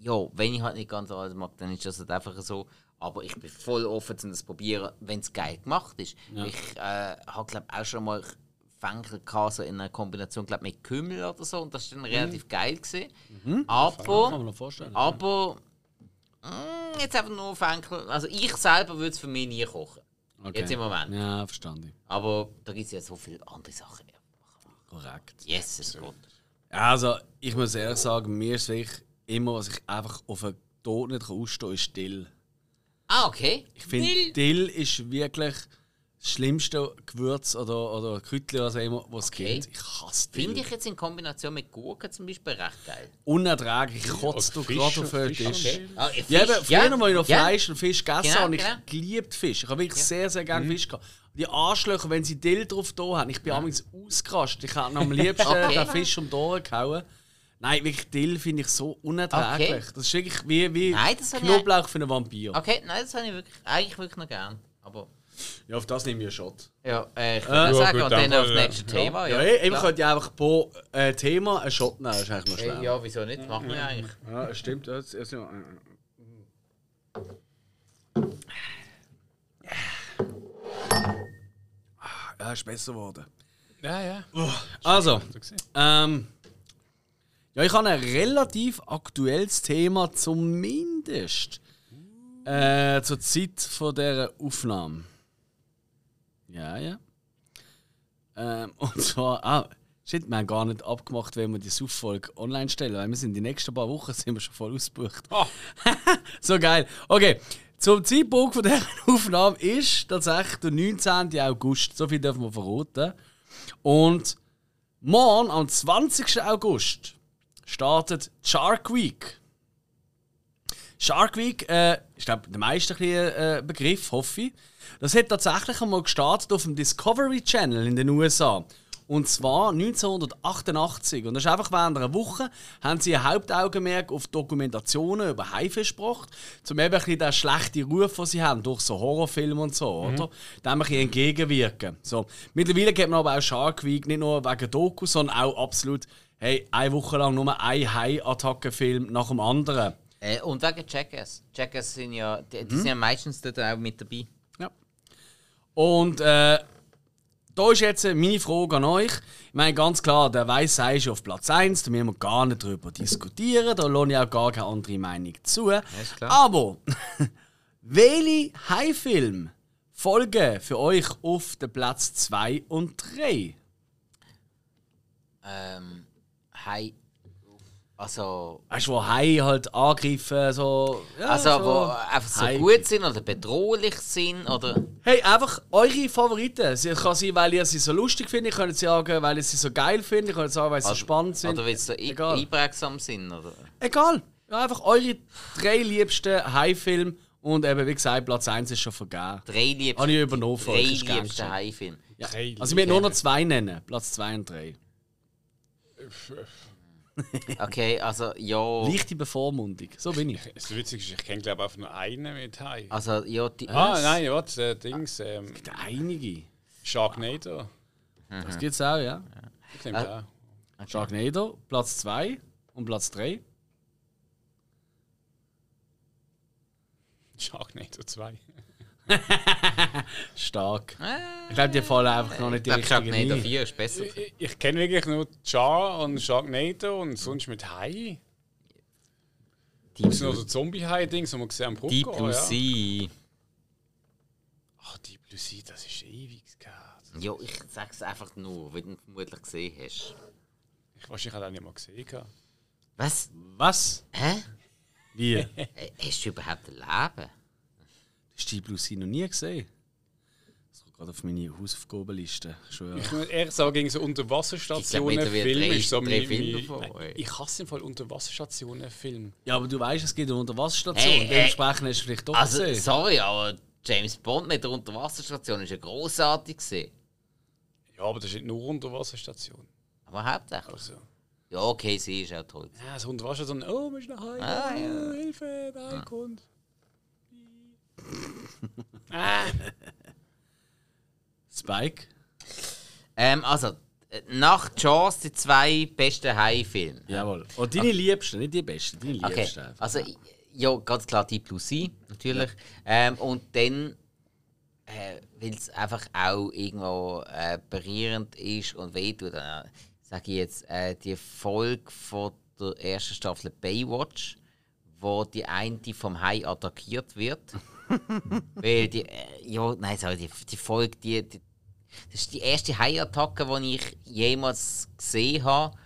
ja, wenn ich halt nicht ganz alles mag, dann ist das halt einfach so. Aber ich bin voll offen, um das zu probieren, wenn es geil gemacht ist. Ich äh, habe, glaube auch schon mal Fenkel so in einer Kombination glaub, mit Kümmel oder so. Und das war dann relativ geil. Gewesen. Kann Aber, man noch vorstellen. aber mm, jetzt einfach nur Fenkel. Also ich selber würde es für mich nie kochen. Okay. Jetzt im Moment. Ja, verstanden. Aber da gibt es ja so viele andere Sachen. Korrekt. Jesus Gott. Ja, Also, ich muss ehrlich sagen, mir ist wirklich immer, was ich einfach auf einen Tod nicht ausstehen kann, ist Dill. Ah, okay. Ich finde, Dill. Dill ist wirklich das schlimmste Gewürz oder, oder Kräutchen, was auch immer, was es Okay. gibt. Ich hasse Dill. Finde ich jetzt in Kombination mit Gurken zum Beispiel recht geil. Unerträglich. Ich kotze du gerade auf den Fisch- Tisch. Okay. Ah, Fisch, Ja, eben, früher, wo ich noch ja. Fleisch und Fisch gegessen Genau, habe, ich genau. geliebt Fisch. Ich habe wirklich sehr, sehr gerne Fisch gehabt. Die Arschlöcher, wenn sie Dill drauf da haben, ich bin amigs ausgerastet. Ich habe am liebsten Okay. den Fisch um die Ohren gehauen. Nein, wirklich Dill finde ich so unerträglich. Okay. Das ist wirklich wie, wie Nein, das habe ich- Knoblauch für einen Vampir. Okay, nein, das habe ich wirklich, eigentlich wirklich noch gern. Aber Ja, auf das nehmen wir einen Shot. Ja, äh, ich Äh, würde ja, sagen, gut, und dann dann aufs voll, ja. nächste Thema. Ja, Ja, ja ich klar. könnte ja einfach pro äh, Thema einen Shot nehmen, das ist eigentlich noch Äh, schlau. Ja, wieso nicht? Machen wir eigentlich. Ja, das stimmt. Ja, das, also, ja, ist besser geworden. Ja, ja. Also, So gesehen. ähm, ja, ich habe ein relativ aktuelles Thema, zumindest äh, zur Zeit von dieser Aufnahme. Ja, ja. Ähm, und zwar, ah, shit, wir haben gar nicht abgemacht, wenn wir die Suchfolge online stellen, weil wir sind die nächsten paar Wochen sind wir schon voll ausgebucht. Ah, So geil. Okay, zum Zeitpunkt von dieser Aufnahme ist tatsächlich der 19. August. So viel dürfen wir verraten. Und morgen, am 20. August, startet Shark Week. Shark Week äh, ist glaub, der meiste ein äh, Begriff, hoffe ich. Das hat tatsächlich einmal gestartet auf dem Discovery Channel in den USA. Und zwar 1988. Und das ist einfach während einer Woche, haben sie ein Hauptaugenmerk auf Dokumentationen über Haifisch gebracht, um eben ein bisschen den schlechten Ruf, den sie haben, durch so Horrorfilme und so, oder? Dem ein bisschen entgegenwirken. So. Mittlerweile gibt man aber auch Shark Week nicht nur wegen Doku, sondern auch absolut, hey, eine Woche lang nur ein Hai-Attackenfilm nach dem anderen. Äh, und wegen Jackass. Jackass sind ja, die, die sind ja meistens dort auch mit dabei. Ja. Und äh, da ist jetzt meine Frage an euch. Ich meine, ganz klar, der Weiss sei ist auf Platz 1, da müssen wir gar nicht drüber diskutieren, da lohne ich auch gar keine andere Meinung zu. klar. Aber, welche Hai-Filme folgen für euch auf den Platz 2 und 3? Ähm, Hai. Also, Weißt du, wo Hai halt angreifen, so. Ja, also so. wo einfach so Hai- gut sind oder bedrohlich sind oder. Hey, einfach eure Favoriten. Es kann sein, weil ihr sie so lustig findet, ihr könnt sagen, weil ihr sie so geil findet, ihr könnt sagen, weil sie so spannend sind. Oder weil sie so Egal. einprägsam sind. Oder? Egal. Ja, einfach eure drei liebsten Hai-Filme und eben, wie gesagt, Platz 1 ist schon vergeben. Drei liebste, Habe ich übernommen drei euch, ist gern liebste geschehen. Hai-Filme. Ja. Also, wir müssen nur noch zwei nennen. Platz 2 und 3. Okay, also ja. Leichte Bevormundung. So bin ich. Das Witzige ist, ich kenne glaube ich einfach nur einen mit Hai. Also ja, die. Ah, nein, was? Äh, Dings. Ähm, Der einige. Sharknado. Das gibt's auch, ja. Ich nehme Ah. da. Sharknado, Platz 2 und Platz 3. Sharknado 2. Stark. Ich glaube, die fallen einfach noch nicht die ich richtigen Sharknado ein. 4 ist besser. Ich, ich kenne wirklich nur Char und Sharknado und sonst mit Hai. Deep Das sind so Zombie-Hai-Dings, die man gesehen am Deep Brucko. Blue. Sea. Ach, Deep Blue Sea, das ist ewig gehabt. Ja, ich sag's einfach nur, weil du ihn vermutlich gesehen hast. Ich wahrscheinlich auch nicht mal gesehen. gehabt. Was? Was? Hä? Wie? Äh, Hast du überhaupt ein Leben? Hast du die Blue Sea noch nie gesehen? Das kommt gerade auf meine Hausaufgabenliste. Schon, ja. Ich muss ehrlich sagen, gegen so Ich glaub, Unterwasserstationen Film ist so drei mein, Filme davon, Nein. Ich hasse im Fall Unterwasserstationen Film. ja, aber du weißt, es gibt eine Unterwasserstation. Hey, hey. Dementsprechend hast du vielleicht doch Also, gesehen. sorry, aber James Bond mit der Unterwasserstation ist ja großartig gesehen. Ja, aber das ist nicht nur Unterwasserstation. Aber hauptsächlich. Also, Ja, okay, sie ist auch toll. ja, so Unterwasserstation, oh, wir sind nach Hai, Ah, ja. Hilfe, der Hai kommt. Spike? Ähm, also, äh, nach Jaws die zwei besten Hai-Filme. Jawohl. Und deine Liebsten, nicht die Besten, deine Okay, Liebsten. einfach. also ja, ganz klar die Plus C, natürlich. Ähm, und dann, äh, weil es einfach auch irgendwo äh, berührend ist und wehtut, dann sage ich jetzt äh, die Folge von der ersten Staffel Baywatch, wo die eine vom Hai attackiert wird. weil die, äh, ja, nein, sorry, die, die Folge, die, die, das ist die erste Hai-Attacke, die ich jemals gesehen habe.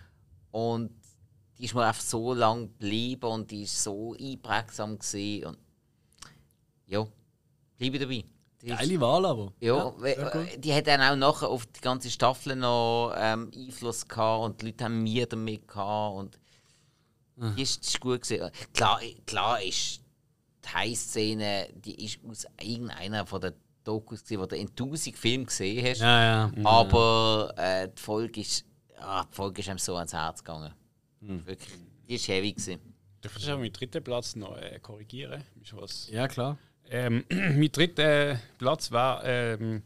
Und die ist mir einfach so lang geblieben und die ist so einprägsam gesehen und ja, bleibe dabei. Die ist- Geile Wahl aber. ja, äh, die hat dann auch nachher auf die ganze Staffel noch ähm, Einfluss gehabt und die Leute haben mir damit gehabt und Ah. die ist, ist gut gesehen. Klar, klar ist die High-Szene, die ist aus irgendeiner von den Dokus wo du in tausend Filmen gesehen hast. Ja, ja. Aber äh, die Folge ist, ah, die Folge ist einem so ans Herz gegangen. Hm. Wirklich, die ist heavy gewesen. Darf ich auch meinen dritten Platz noch äh, korrigieren? Ist was? Ja, klar. Ähm, mein dritter Platz war ähm,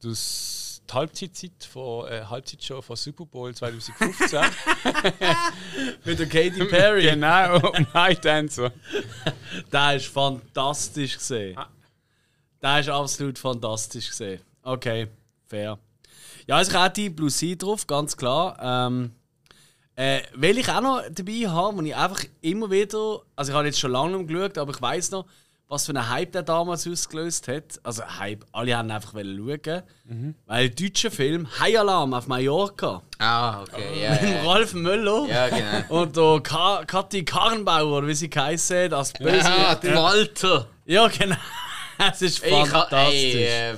das die Halbzeitzeit von äh, Halbzeitshow von Super Bowl 2015. Mit der Katy Perry. genau, Night Dancer. Der ist fantastisch gesehen. Ah. Der ist absolut fantastisch gesehen. Okay, fair. Ja, also ich habe die Blue Sea drauf, ganz klar. Ähm, äh, weil ich auch noch dabei habe, wo ich einfach immer wieder, also ich habe jetzt schon lange geschaut, aber ich weiß noch, was für einen Hype der damals ausgelöst hat. Also Hype, alle haben einfach schauen. Weil der deutsche Film High Alarm auf Mallorca Ah, okay, ja. mit dem Ja, Ralf Möller ja genau. und der Ka Kathi Karrenbauer, wie sie geheißen als Ah, Bösewicht. Walter! Ja, genau. Es ist Ich fantastisch. ey, äh.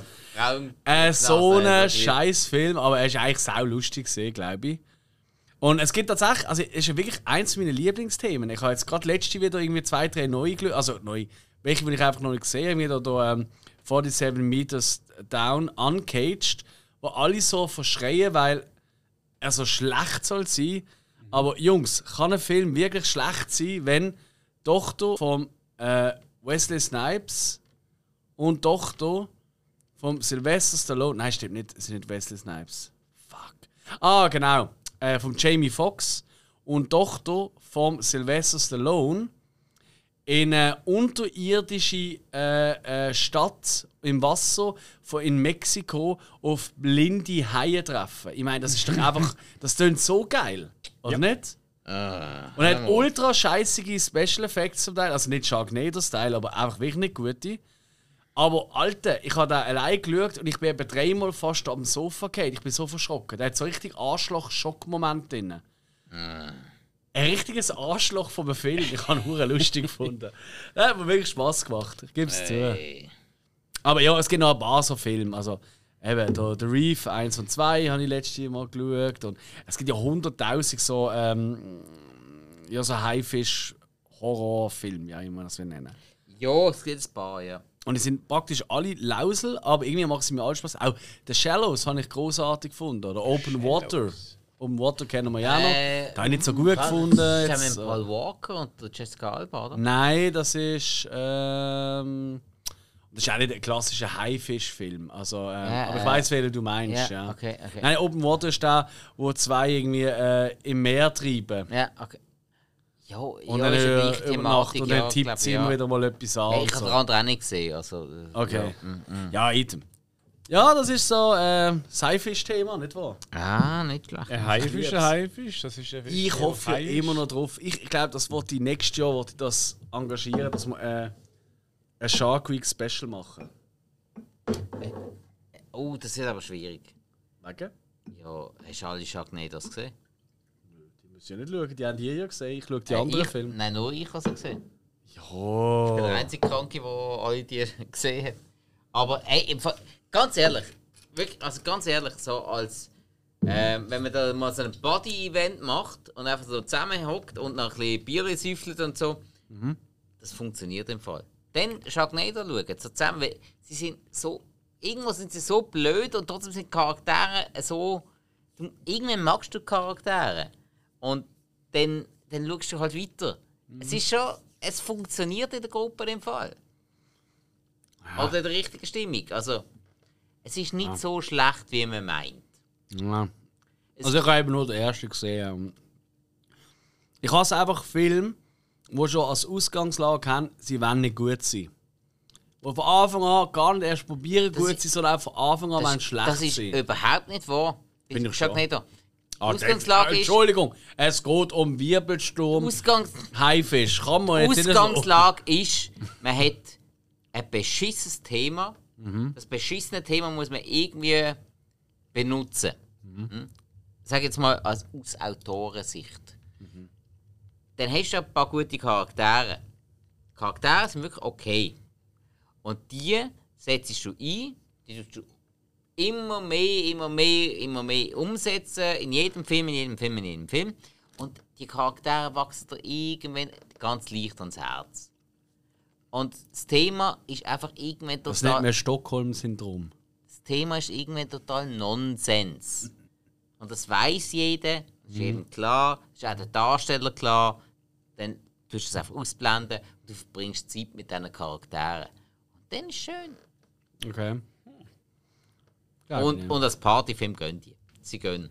Äh, so ein scheiß Film, aber er ist eigentlich sau lustig glaube ich. Und es gibt tatsächlich, also es ist wirklich eins meiner Lieblingsthemen. Ich habe jetzt gerade letzte wieder irgendwie zwei, drei neue, also neu, welche, die ich einfach noch nicht gesehen habe, wieder da ähm, 47 Meters Down, Uncaged, wo alle so verschreien, weil er so schlecht soll sein. Aber Jungs, kann ein Film wirklich schlecht sein, wenn Tochter von äh, Wesley Snipes und Tochter vom Sylvester Stallone. Nein, stimmt nicht. Es sind nicht Wesley Snipes. Fuck. Ah, genau. Äh, vom Jamie Foxx und Tochter vom Sylvester Stallone in eine unterirdische äh, äh, Stadt im Wasser von in Mexiko auf blinde Haie treffen. Ich meine, das ist doch einfach. Das klingt so geil. Oder nicht? Ah, Und hat ultra scheißige Special Effects zum Teil. Also nicht Sharknado-Style, aber einfach wirklich nicht gute. Aber Alter, ich habe da allein geschaut und ich bin eben dreimal fast am Sofa gefallen. Ich bin so verschrocken. Der hat so richtig Arschloch-Schock-Moment drin. Ein richtiges Arschloch vom Film. Ich habe ihn lustig gefunden. Der hat mir wirklich Spass gemacht. Ich gebe es zu. Ey. Aber ja, es gibt noch ein paar so Filme. Also, eben, da, The Reef 1 und 2 habe ich letztes Mal geschaut. Und es gibt ja hunderttausend so, ähm, ja, so Haifisch-Horrorfilme, ja, wie man das will nennen. Ja, es gibt ein paar, ja. Und die sind praktisch alle Lausel, aber irgendwie macht es mir alles Spaß. Auch The Shallows habe ich großartig gefunden. Oder Open Water. Open Water kennen wir ja noch. Äh, da habe ich nicht so gut gefunden. Das ist Jetzt, ja mit Paul Walker und der Jessica Alba, oder? Nein, das ist. Ähm, das ist auch nicht ein klassischer Haifisch-Film. Also, ähm, Ja, aber ich äh, weiß, welchen du meinst. Ja, Ja, okay, okay. Nein, Open Water ist da, wo zwei irgendwie äh, im Meer treiben. Ja, okay. Ja, Und ja, dann äh, über Nacht Thematik, und ja, dann tippt sie ja. immer wieder mal etwas an. Hey, und ich habe den anderen auch nicht gesehen. Also, äh, Okay. Ja, mm, mm. Ja, item. Ja, das ist so äh, Seifisch-Thema, nicht wahr? Ah, nicht schlecht. Ein Haifisch, ein Haifisch. Das ist ein Fisch, Ich hoffe ja immer noch drauf. Ich, ich glaube, das wird die nächstes Jahr wird ich das engagieren, dass wir äh, ein Shark Week Special machen. Oh, das ist aber schwierig. Wegen? Ja, hast du alle Sharknados gesehen? Die müssen ja nicht schauen, die haben die ja gesehen. Ich schaue die Äh, anderen ich, Filme. Nein, nur ich habe sie gesehen. Ich bin Ja. der einzige Kranke, der alle die gesehen hat. Aber ey, im Fall, ganz ehrlich, wirklich, also ganz ehrlich, so als ähm, wenn man da mal so ein Body-Event macht und einfach so zusammenhockt und noch ein bisschen Bier säufelt und so, das funktioniert im Fall. Dann Sharknado schauen, so zusammen, weil sie sind so, irgendwo sind sie so blöd und trotzdem sind Charaktere so, du, irgendwann magst du Charaktere und dann, dann schaust du halt weiter. Es ist schon, es funktioniert in der Gruppe im Fall. Oder in der richtigen Stimmung. Also, es ist nicht so schlecht, wie man meint. Ja. Also ich habe eben nur den ersten gesehen. Ich hasse einfach Filme, die schon als Ausgangslage haben, sie wollen nicht gut sein. Die von Anfang an gar nicht erst probieren gut ist- zu sein, sondern auch von Anfang an wollen schlecht das ist sein. überhaupt nicht wahr. Bin ich Schaut schon. nicht an. Ah, Ausgangslage äh, ist- Entschuldigung, es geht um Wirbelsturm, Ausgangs Haifisch. Kann man jetzt Ausgangslage ist, man hat ein beschissenes Thema. Mhm. Das beschissene Thema muss man irgendwie benutzen. Mhm. Sag jetzt mal als, aus Autorensicht. Mhm. Dann hast du ein paar gute Charaktere. Charaktere sind wirklich okay. Und die setzt du ein, die tust du immer mehr, immer mehr, immer mehr umsetzen. In jedem Film, in jedem Film, in jedem Film. Und die Charaktere wachsen dir irgendwann ganz leicht ans Herz. Und das Thema ist einfach irgendwann Das nennt total, man Stockholm-Syndrom. das Thema ist irgendwann total Nonsens. Und das weiß jeder, das ist jedem klar, das ist auch der Darsteller klar. Dann tust du es einfach ausblenden und du verbringst Zeit mit diesen Charakteren. dann ist schön. Okay. Ich Und, nicht. und als Partyfilm gehen die. Sie gehen.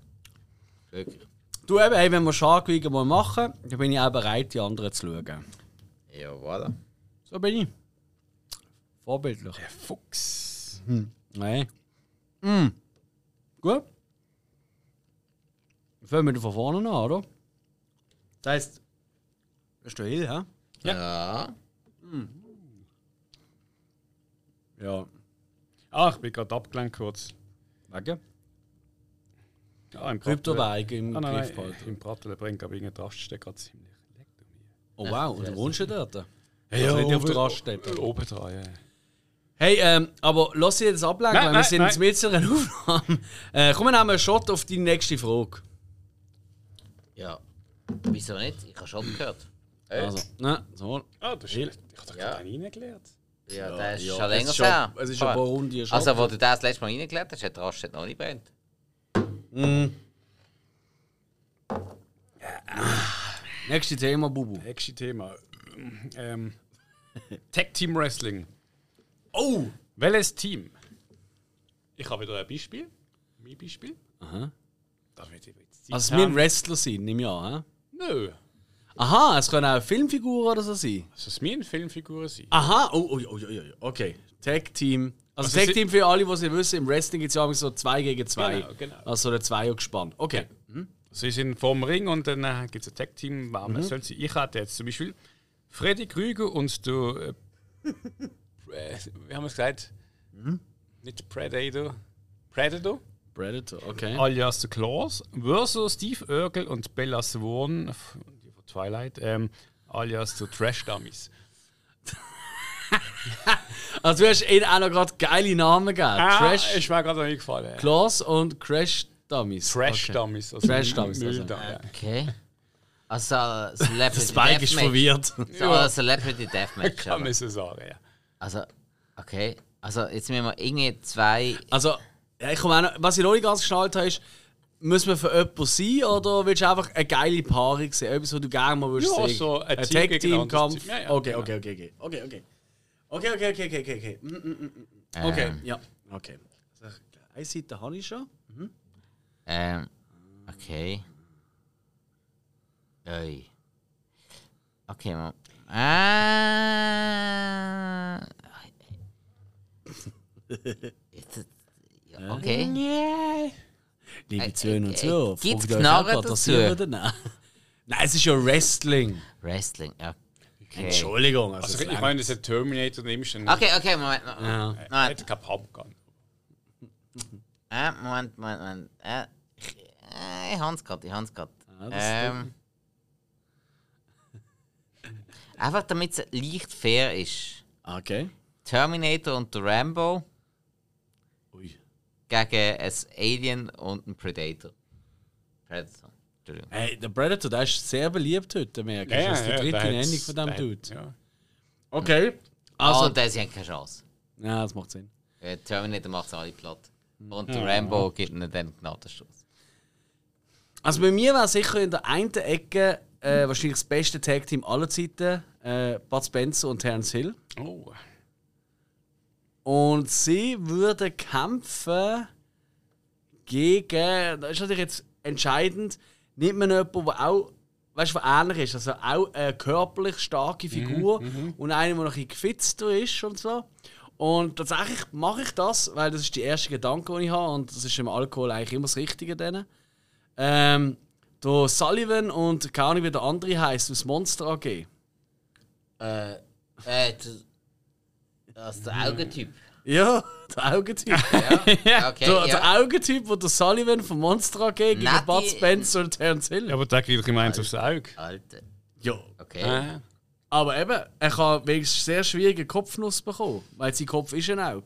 Wirklich. Du eben, hey, wenn wir Shark Week mal machen, dann bin ich auch bereit, die anderen zu schauen. Ja, voilà. So bin ich. Vorbildlich. Der Fuchs. Nein. Mm. Gut. Fangen wir von vorne an, oder? Das heisst, bist du Hill, hä? Ja. Ja. Ah, ich bin gerade abgelenkt kurz. Wegen? Ah, im Kryptowährung im Ah, nein, Griff nein, behalten. im Bratteln bringt aber irgendein Raststätte gerade ziemlich leck. Oh wow, und du wohnst ja dort? Ja, Also nicht auf der oben- Raststätte. Oben dran, ja. Hey, ähm, aber lass dich jetzt ablenken, Nein, weil wir nein, sind nein. jetzt mit einer Aufnahme. Äh, komm, wir nehmen einen Shot auf die nächste Frage. Ja. Wieso nicht? Ich habe schon gehört. Äh, Also, ne, so. Ah, das ist Ich habe doch Ja. gerade einen reingelernt. ja, das ist ja, schon es länger ist schon- her. es ist schon ein paar Runden schon. Also, wo du das letzte Mal reingelegt hast, hat der Raststätte noch nicht brennt. Nächstes Thema, Bubu. Nächstes Thema. Ähm, Tag Team Wrestling. Oh! Welches Team? Ich habe wieder ein Beispiel. Mein Beispiel. Aha. Darf ich jetzt Also, es müssen Wrestler sein, nehme ich an. hä? Nö. Aha, es können auch Filmfiguren oder so sein. Also, es müssen Filmfiguren sein. Aha, oh, oh, oh, oh, oh, okay. Tag Team. Also, Also Tag sie- Team für alle, die es nicht wissen, im Wrestling gibt es ja so 2 gegen 2. Genau, genau. Also, der Zweier gespannt. Okay. Sie sind vorm Ring und dann äh, gibt es ein Tag-Team. Wer mhm. soll sie? Ich hatte jetzt zum Beispiel Freddy Krüger und du. Äh, äh, wie haben wir es gesagt? Nicht Predator. Predator? Predator, okay. Alias The Claws versus Steve Urkel und Bella Swan die von Twilight. Ähm, alias The Trash Dummies. Also, du hast ihnen auch noch gerade geile Namen gegeben. Trash, Ah, ist mir gerade noch eingefallen. Ja. Claws und Crash Dummies. Trash okay. Dummies. Also Trash Dummies, also. Okay. Also, Celebrity Spike ist Deathmatch. verwirrt. So, also Celebrity Deathmatch. Kann man so sagen, ja. Also, okay. Also, jetzt müssen wir irgendwie zwei. Also, ja, ich komme auch noch, was ich noch nicht ganz geschnallt habe, ist, muss man für jemanden sein oder willst du einfach eine geile Paarung sehen? Etwas, was du gerne mal würdest Ja, sehen? so ein ein anderes Kampf. Team. Ja, ja, okay, genau. okay, okay, okay, okay, okay. Okay, okay, okay, okay, okay, okay. Mm, mm, mm, mm. Okay, Ähm. ja, okay. Also, eine Seite habe ich schon. Ähm, okay. Ui. Okay, mal. Äh. Jetzt- ja, okay. Liebe Äh, Zuhörer und äh, Zuhörer, gibt's fragt euch Knarren dazu? ihr denn? Nein, es ist ja Wrestling. Wrestling, ja. Okay. Entschuldigung. Also, Also, ich meine, das ist ein Terminator nimmst, dann Okay, okay, Moment. Moment, Ja. äh, Moment. hätte keinen Pumpgun. Äh, Moment, Moment, Moment. Äh, ich, äh, ich hab's grad, ich hab's grad. Ah, ähm, einfach damit es leicht fair ist. Okay. Terminator und der Rambo Ui. gegen ein Alien und ein Predator. Predator. Entschuldigung. Hey, der Predator, der ist sehr beliebt heute, merke ich. das ist die dritte Nennung von dem Dude. Ja. Okay. Also, und der hat keine Chance. ja, das macht Sinn. Äh, Terminator macht alle platt. Und der Rambo gibt ihnen dann Gnadenstoß. Also bei mir war sicher in der einen Ecke äh, wahrscheinlich das beste Tag-Team aller Zeiten, äh, Bud Spencer und Terence Hill. Oh. Und sie würden kämpfen gegen, das ist natürlich jetzt entscheidend, nimmt man jemanden, der auch, weißt du, was ähnlich ist, also auch eine körperlich starke Figur und eine, die noch ein bisschen gefitzter ist und so. Und tatsächlich mache ich das, weil das ist die erste Gedanke, den ich habe und das ist im Alkohol eigentlich immer das Richtige denen. Ähm, der Sullivan und keine Ahnung, wie der andere heißt, aus Monster AG. Äh, äh, der, also der Augentyp. Ja, der Augentyp. Ja, okay. Der, ja. der Augentyp, wo der Sullivan von Monster AG gegen Nein, Bud Spencer und Terence Hill. Ja, aber der kriegt doch immer eins aufs Auge. Alter. Ja. Okay. Äh. Aber eben, er kann wegen sehr schwierigen Kopfnuss bekommen, weil sein Kopf ist ein Auge.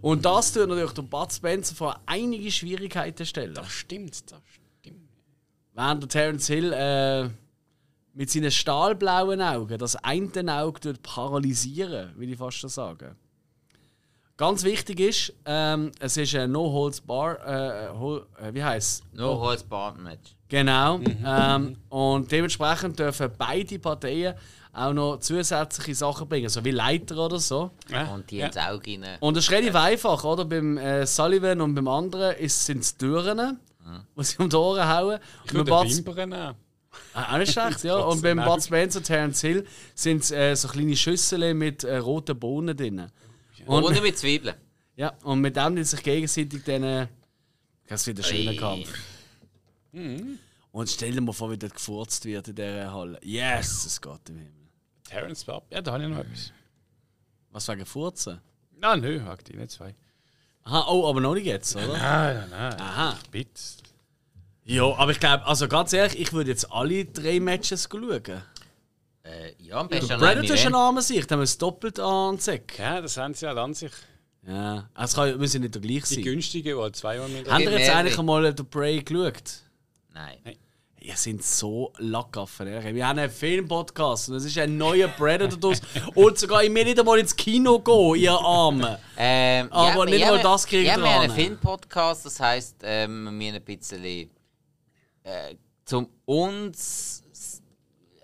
Und das tut natürlich der Bud Spencer vor einige Schwierigkeiten stellen. Das stimmt, das stimmt. Während der Terence Hill äh, mit seinen stahlblauen Augen das eine Auge paralysieren, will ich fast schon sagen. Ganz wichtig ist, ähm, es ist ein No Holds Bar, äh, Hol- äh, wie heißt No Holds Barred Match. Genau. Ähm, und dementsprechend dürfen beide Parteien auch noch zusätzliche Sachen bringen, so wie Leiter oder so. Ja. Und die ja. ins Auge rein. Und das ist relativ einfach, oder? Beim äh, Sullivan und beim anderen sind es Türen, die sie um die Ohren hauen. Und Nur beim den Bud, Wimpern auch. ah, auch nicht schlecht, ja. Und beim Bud Spencer und Terence Hill sind es äh, so kleine Schüsseln mit äh, roten Bohnen drin. Und, Ohne mit Zwiebeln. ja, und mit dem die sich gegenseitig dann. Äh, das wird ein schöner Ey. Kampf. Und stell dir mal vor, wie dort gefurzt wird in dieser Halle. Yes, es geht im Himmel. Terence Bob. Ja, da habe ich noch etwas. Was wegen Furzen? Nein, nö, hakt die nicht zwei. Aha, oh, aber noch nicht jetzt, oder? Nein, nein, nein. Aha. Bitte. Ja, aber ich glaube, also ganz ehrlich, ich würde jetzt alle drei Matches schauen. Äh, ja, am besten Predator ist ein eine arme Sicht, haben wir es doppelt an den Sack. Ja, das haben sie halt an sich. Ja, also es kann, müssen nicht gleich Die sein. günstigen, die halt zweimal mit. Habt ihr jetzt eigentlich einmal The Prey geschaut? Nein. Ihr sind so Lackaffen. ehrlich. Wir haben einen Filmpodcast und es ist ein neuer Predator draus. und sogar ich will nicht einmal ins Kino gehen, ihr Armen. Ähm, Aber nicht ja, mal wir- das kriegt Ja, ihr wir haben einen Filmpodcast, das heisst, ähm, wir haben ein bisschen äh, zum uns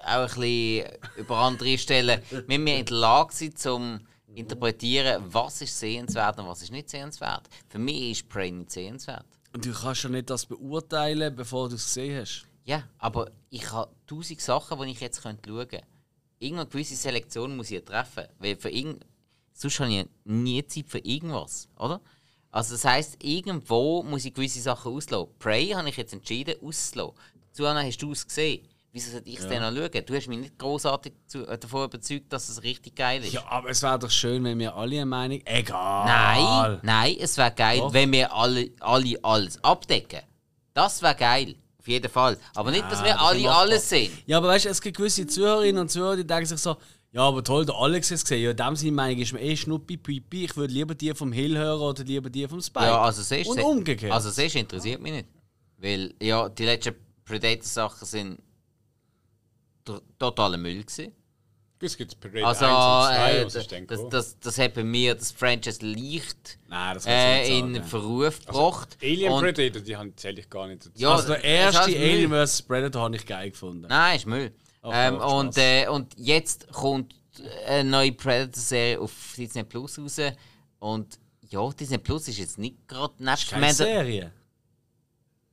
auch ein bisschen über andere stellen, wir müssen in der Lage sein, zum interpretieren, was ist sehenswert und was ist nicht sehenswert. Für mich ist Prey nicht sehenswert. Und du kannst ja nicht das beurteilen, bevor du es gesehen hast. Ja, aber ich habe tausend Sachen, die ich jetzt schauen könnte. Irgendeine gewisse Selektion muss ich ja treffen. Weil für irgend... Sonst habe ich nie Zeit für irgendwas, oder? Also das heisst, irgendwo muss ich gewisse Sachen auslassen. Prey habe ich jetzt entschieden, auszulassen. Zuanna hast du es gesehen. Wieso sollte ich es denn noch schauen? Du hast mich nicht großartig äh, davon überzeugt, dass es richtig geil ist. Ja, aber es wäre doch schön, wenn wir alle eine Meinung. Egal. Nein, nein, es wäre geil, Doch. wenn wir alle, alle alles abdecken. Das wäre geil. Auf jeden Fall. Aber nicht, dass wir das ist alle alles sehen. Ja, aber weißt du, es gibt gewisse Zuhörerinnen und Zuhörer, die denken sich so, ja, aber toll, der Alex hat es gesehen. Ja, in dem Sinne meine ich, ist mir eh schnuppi pipi. Ich würde lieber die vom Hill hören oder lieber die vom Spike. Ja, also siehst Und umgekehrt. Also siehst, interessiert mich nicht. Weil, ja, die letzten Predator-Sachen sind totaler Müll gewesen. Es gibt Parade Also, 1 und 2, äh, das, gekommen? das, das hat bei mir das Franchise leicht Nein, das äh, in sagen. Verruf gebracht. Alien Und- Predator, die haben- zähle ich gar nicht dazu. Ja, also der das erste. Alien vs. Predator habe ich geil gefunden. Nein, ist Müll. Ach, ähm, und, äh, und jetzt kommt eine neue Predator-Serie auf Disney Plus raus. Und ja, Disney Plus ist jetzt nicht gerade Keine Serie.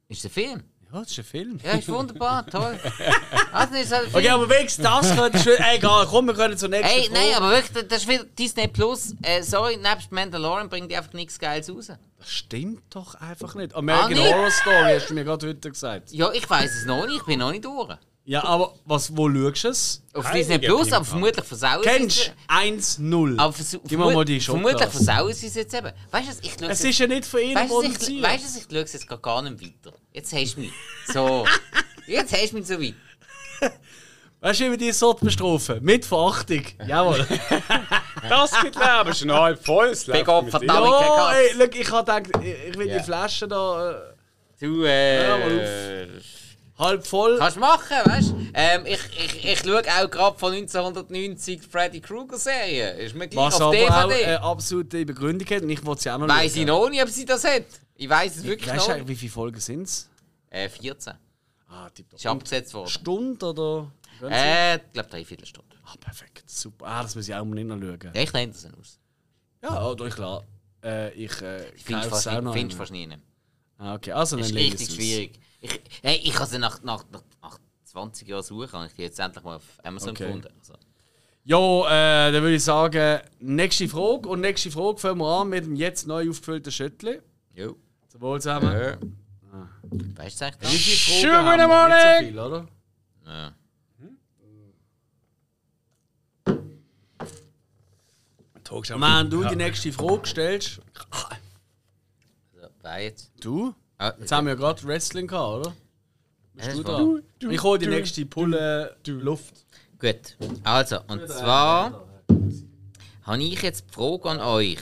Ist der Film? Ja, das ist ein Film. Ja, ist wunderbar, toll. Also, ist halt Okay, aber wenigstens das könnte ich... Egal, komm, wir können zur nächsten Ey, nein, aber wirklich, das ist wieder Disney Plus. Äh, sorry, nebst Mandalorian bringt die einfach nichts Geiles raus. Das stimmt doch einfach nicht. American Ah, nicht? Horror Story hast du mir gerade heute gesagt. Ja, ich weiß es noch nicht, ich bin noch nicht durch. Ja, aber was, wo schaust du es? Auf Heilige Disney Plus, aber vermutlich versauen sie Kennst du? 1-0. Aber versu- Gib mir mal die vermutlich Schokolade. versauen sie es jetzt eben. Weißt du, was, ich schaue Es ist ja nicht von ihnen Weißt produziert. weißt, du, ich schaue es jetzt gar nicht weiter. Jetzt hast du mich. So. Jetzt hast du mich so weit. Weißt du, wie wir die Sorte bestrafen? Mit Verachtung. Jawohl. Das geht Leben, schon halb voll. es läuft Big up, verdammt. Ja, ey, look, ich habe gedacht, ich ich will Ja. die Flasche da äh, Du, äh. Ja, halb voll. Kannst machen, weißt du? Ähm, ich, ich, ich schaue auch gerade von 1990 die Freddy Krueger Serie. Ist mir gleich Was auf aber auch DVD. eine absolute Begründung hat und ich wollte sie auch noch Weiß ich noch nicht, ob sie das hat. Ich weiß es wirklich Weißt du noch nicht. wie viele Folgen sind es? Äh, 14. Ah, tipptopp. Ist abgesetzt worden. Stunde oder? Äh, ich glaube, drei Viertelstunde. Ah, perfekt. Super. Ah, das muss ich auch mal schauen. Ja, ich lehne das dann aus. Ja, oh, klar. Äh, ich äh, fast, es nicht- fast nie. Das Ah, okay, also dann ist richtig schwierig. Ich, hey, ich habe sie nach, nach, nach, nach 20 Jahren suchen, habe ich die jetzt endlich mal auf Amazon Okay. gefunden. Also. Ja, äh, dann würde ich sagen, nächste Frage. Und nächste Frage fangen wir an mit dem jetzt neu aufgefüllten Schüttli. Jo. Zum Wohl zusammen. Ja. Weißt du eigentlich viele Schönen wir? Morgen. Nicht so viel, oder? das? Ja. Wenn du die nächste Frage stellst, Also, wer jetzt? du? Ah, Jetzt haben wir ja gerade Wrestling gehabt, oder? Bist du da? Ich hole die du, nächste Pulle Luft. Gut. Also, und zwar habe ich jetzt die Frage an euch.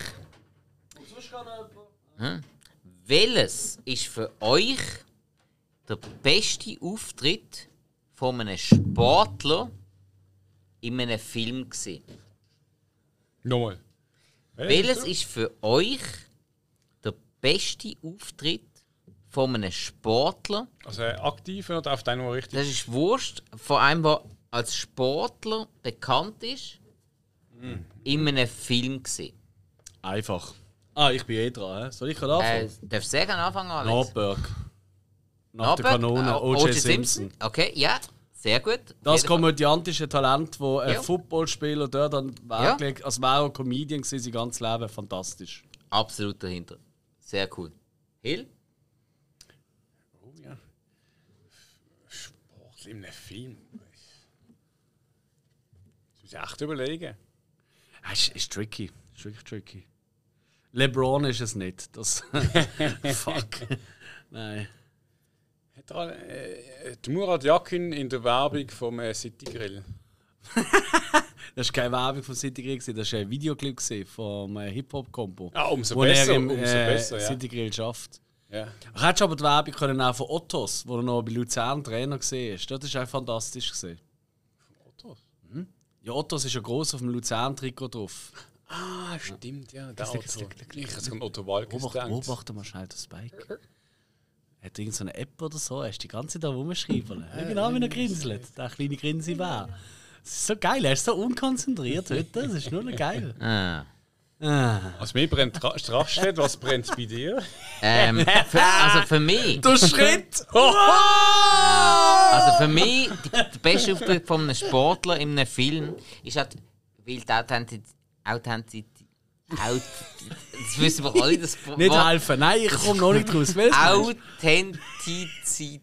Hm? Welches ist für euch der beste Auftritt von einem Sportler in einem Film gewesen? Nochmal. Welches ist für euch der beste Auftritt von einem Sportler. Also äh, aktiv oder auf deinen richtig? Das ist Wurscht, von einem, der als Sportler bekannt ist, in einem Film gesehen. Einfach. Ah, ich bin eh dran. hä? Soll ich gerade Äh, anfangen? darfst du sehr gerne anfangen, Alex? Nordberg. Nach der Norberg? Kanone. Äh, O.J. Simpson. Okay, ja, sehr gut. Das komödiantische Talent, wo ein Ja. Footballspieler dort dann Ja. wirklich, als wäre er Comedian gewesen, sein ganzes Leben. Fantastisch. Absolut dahinter. Sehr cool. Hill? Oh ja. Sport in einem Film. Das muss ich echt überlegen. Ja, ist, ist tricky. Ist wirklich tricky. LeBron ist es nicht. Das Fuck. Nein. Hat er, äh, die Murat Yakin in der Werbung vom äh, City Grill. Das war keine Werbung von City Grill, das war ein Videoclip vom äh, Hip-Hop-Kombo. Ah, umso wo besser, er im umso äh, besser, ja. City Grill schafft. Ja. Du hättest aber die Werbung können auch von Ottos, wo er noch bei Luzern Trainer gesehen ist. Das war auch fantastisch. Gewesen. Ottos. Ja, Ottos ist ja gross auf dem Luzern-Trikot drauf. Ah, stimmt, ja. Der Otto. Ich habe an Otto Walkes Beobacht, gedacht. beobachte mal schnell den Spike. Hat er irgendeine App oder so? Er ist die ganze Zeit da rumschreiben. Ja, genau wie er grinselt. Der kleine Grinsi war. Das ist so geil, er ist so unkonzentriert heute. Das ist nur noch geil. Ah. Also mir brennt Tra- Strafstedt, was brennt bei dir? Ähm, für, also für mich, Der Schritt! also für mich der beste Auftritt von einem Sportler in einem Film ist halt, weil die Authentizität. Authentizität. Aut das wissen wir alle, das Nicht Wort- helfen, nein, ich komme noch nicht raus. Authentizität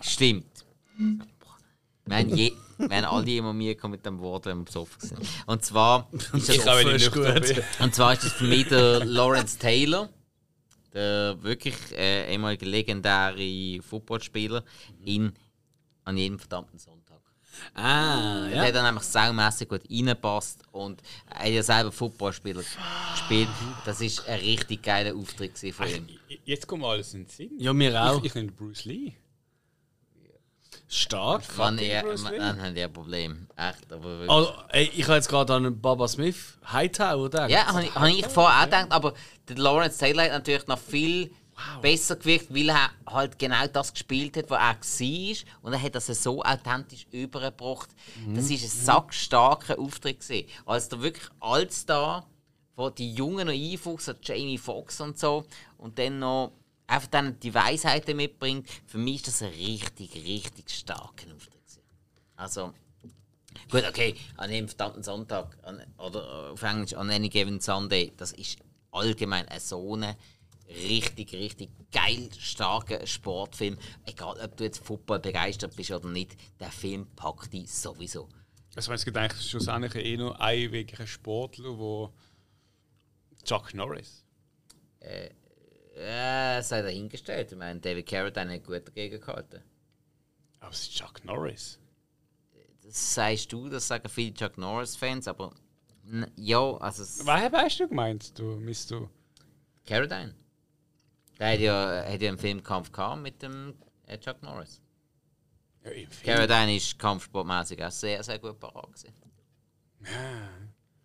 stimmt. Wir haben, je, wir haben alle immer Mühe gehabt mit dem Wort, wenn wir besoffen sind. Und zwar ist das ich ist gut. Und zwar ist das für mich der Lawrence Taylor, der wirklich äh, ehemalige legendäre Footballspieler in an jedem verdammten Sonntag. Ah, Der ja. hat dann nämlich saumässig gut reinpasst und er hat ja selber Footballspieler gespielt. Das ist ein richtig geiler Auftritt von ihm. Jetzt kommt alles in den Sinn. Ja, mir auch. Ich, ich nenne Bruce Lee. Stark. Man, ja, Bruce Lee. dann haben die ein Problem. Echt, aber wirklich. Also, ey, ich habe jetzt gerade an Baba Smith, Hightower gedacht. Ja, habe ich, hab ich vorher auch gedacht, aber der Lawrence Taylor hat natürlich noch viel besser gewirkt, weil er halt genau das gespielt hat, was er war. Und er hat das so authentisch übergebracht. Das war ein sackstarker Auftritt. Gewesen. Als der wirklich Allstar, wo die Jungen noch einfuchs, so Jamie Foxx und so, und dann noch einfach dann die Weisheiten mitbringt, für mich ist das ein richtig, richtig starker Auftritt. Also, Gut, okay, an jedem verdammten Sonntag an, oder auf Englisch an any given Sunday, das ist allgemein ein so ein richtig, richtig geil starker Sportfilm. Egal, ob du jetzt Football begeistert bist oder nicht, der Film packt dich sowieso. Also es gibt eigentlich schlussendlich eh nur einen wirklichen Sportler, wo Chuck Norris. Äh, es sei dahingestellt. Ich meine, David Carradine hat gut dagegen gehalten. Aber es ist Chuck Norris. Das sagst du, das sagen viele Chuck Norris-Fans, aber ja, also Wer hast du gemeint, du, Mist du? Carradine. Der hat ja, hat ja einen Filmkampf gehabt mit dem äh, Chuck Norris. Ja, im Film. Caradine ist kampfsportmäßig auch sehr, sehr gut parat. gewesen.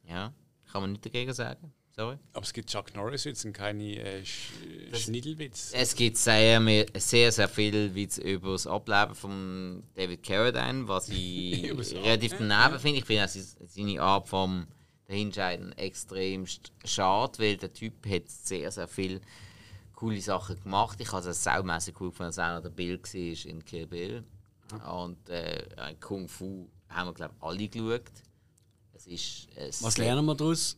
Ja, kann man nicht dagegen sagen. Sorry. Aber es gibt Chuck Norris jetzt und keine äh, Sch Schnittelwitz. Es gibt sehr, sehr, sehr viel Witz über das Ableben von David Carradine, was ich das relativ daneben finde. Ich finde seine Art vom Dahinscheiden extremst schade, weil der Typ hat sehr, sehr viel coole Sachen gemacht. Ich habe es saumässig cool gefunden, als er noch der Bill war in Kill Bill. Und äh, Kung Fu haben wir, glaube ich, alle geschaut. Es ist, es Was lernen wir daraus?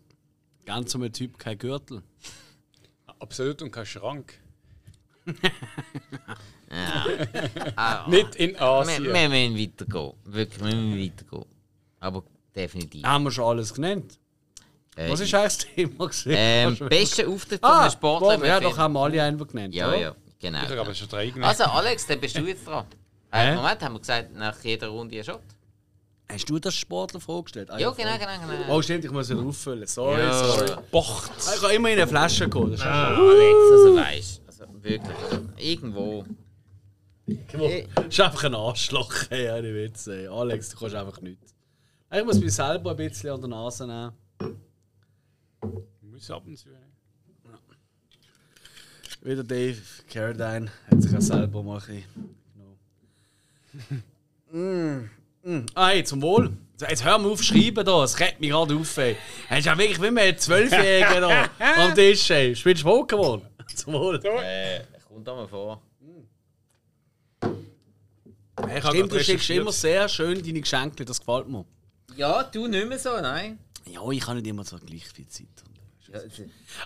Ganz so ein Typ, kein Gürtel. Absolut und kein Schrank. Ah, Nicht in wir, Asien. wir müssen weitergehen. Wirklich, wir müssen weitergehen. Aber definitiv. Haben wir schon alles genannt? Äh, Was ist eigentlich das Thema gesehen? Ähm, bester Auftritt von ah, einem Sportler ja, doch haben wir alle einen genannt. Ja, oder? ja, genau. Ich habe aber schon drei genannt. Also Alex, dann bist du jetzt dran. Äh, Moment, haben wir gesagt, nach jeder Runde ein Shot? Hast du das Sportler vorgestellt? Ah, Ja, genau, genau, genau. Oh, stimmt, ich muss wieder auffüllen. Sorry, Ja. sorry. Bocht. Ich kann immer in eine Flasche gehen. Das ist Ah, Alex, also weißt also wirklich, irgendwo. Das ist einfach ein Arschloch, ey, ohne Witz. Ey. Alex, du kannst einfach nichts. Ich muss mich selber ein bisschen an der Nase nehmen. Muss ab und zu. Wieder Dave Carradine hat sich auch selber mal ein bisschen genommen. mm, mm. Ah, hey, zum Wohl. Jetzt hör mal auf schreiben da, es regt mich gerade auf. Ey. Es ist ja wirklich wie ein Zwölfjähriger da am Tisch. Ey. Spielst du Pokémon? Zum Wohl. Äh, kommt da mal vor. Ich habe Stimmt, du schickst immer sehr schön deine Geschenke, das gefällt mir. Ja, du nicht mehr so, nein. Ja, ich habe nicht immer so gleich viel Zeit. Ja,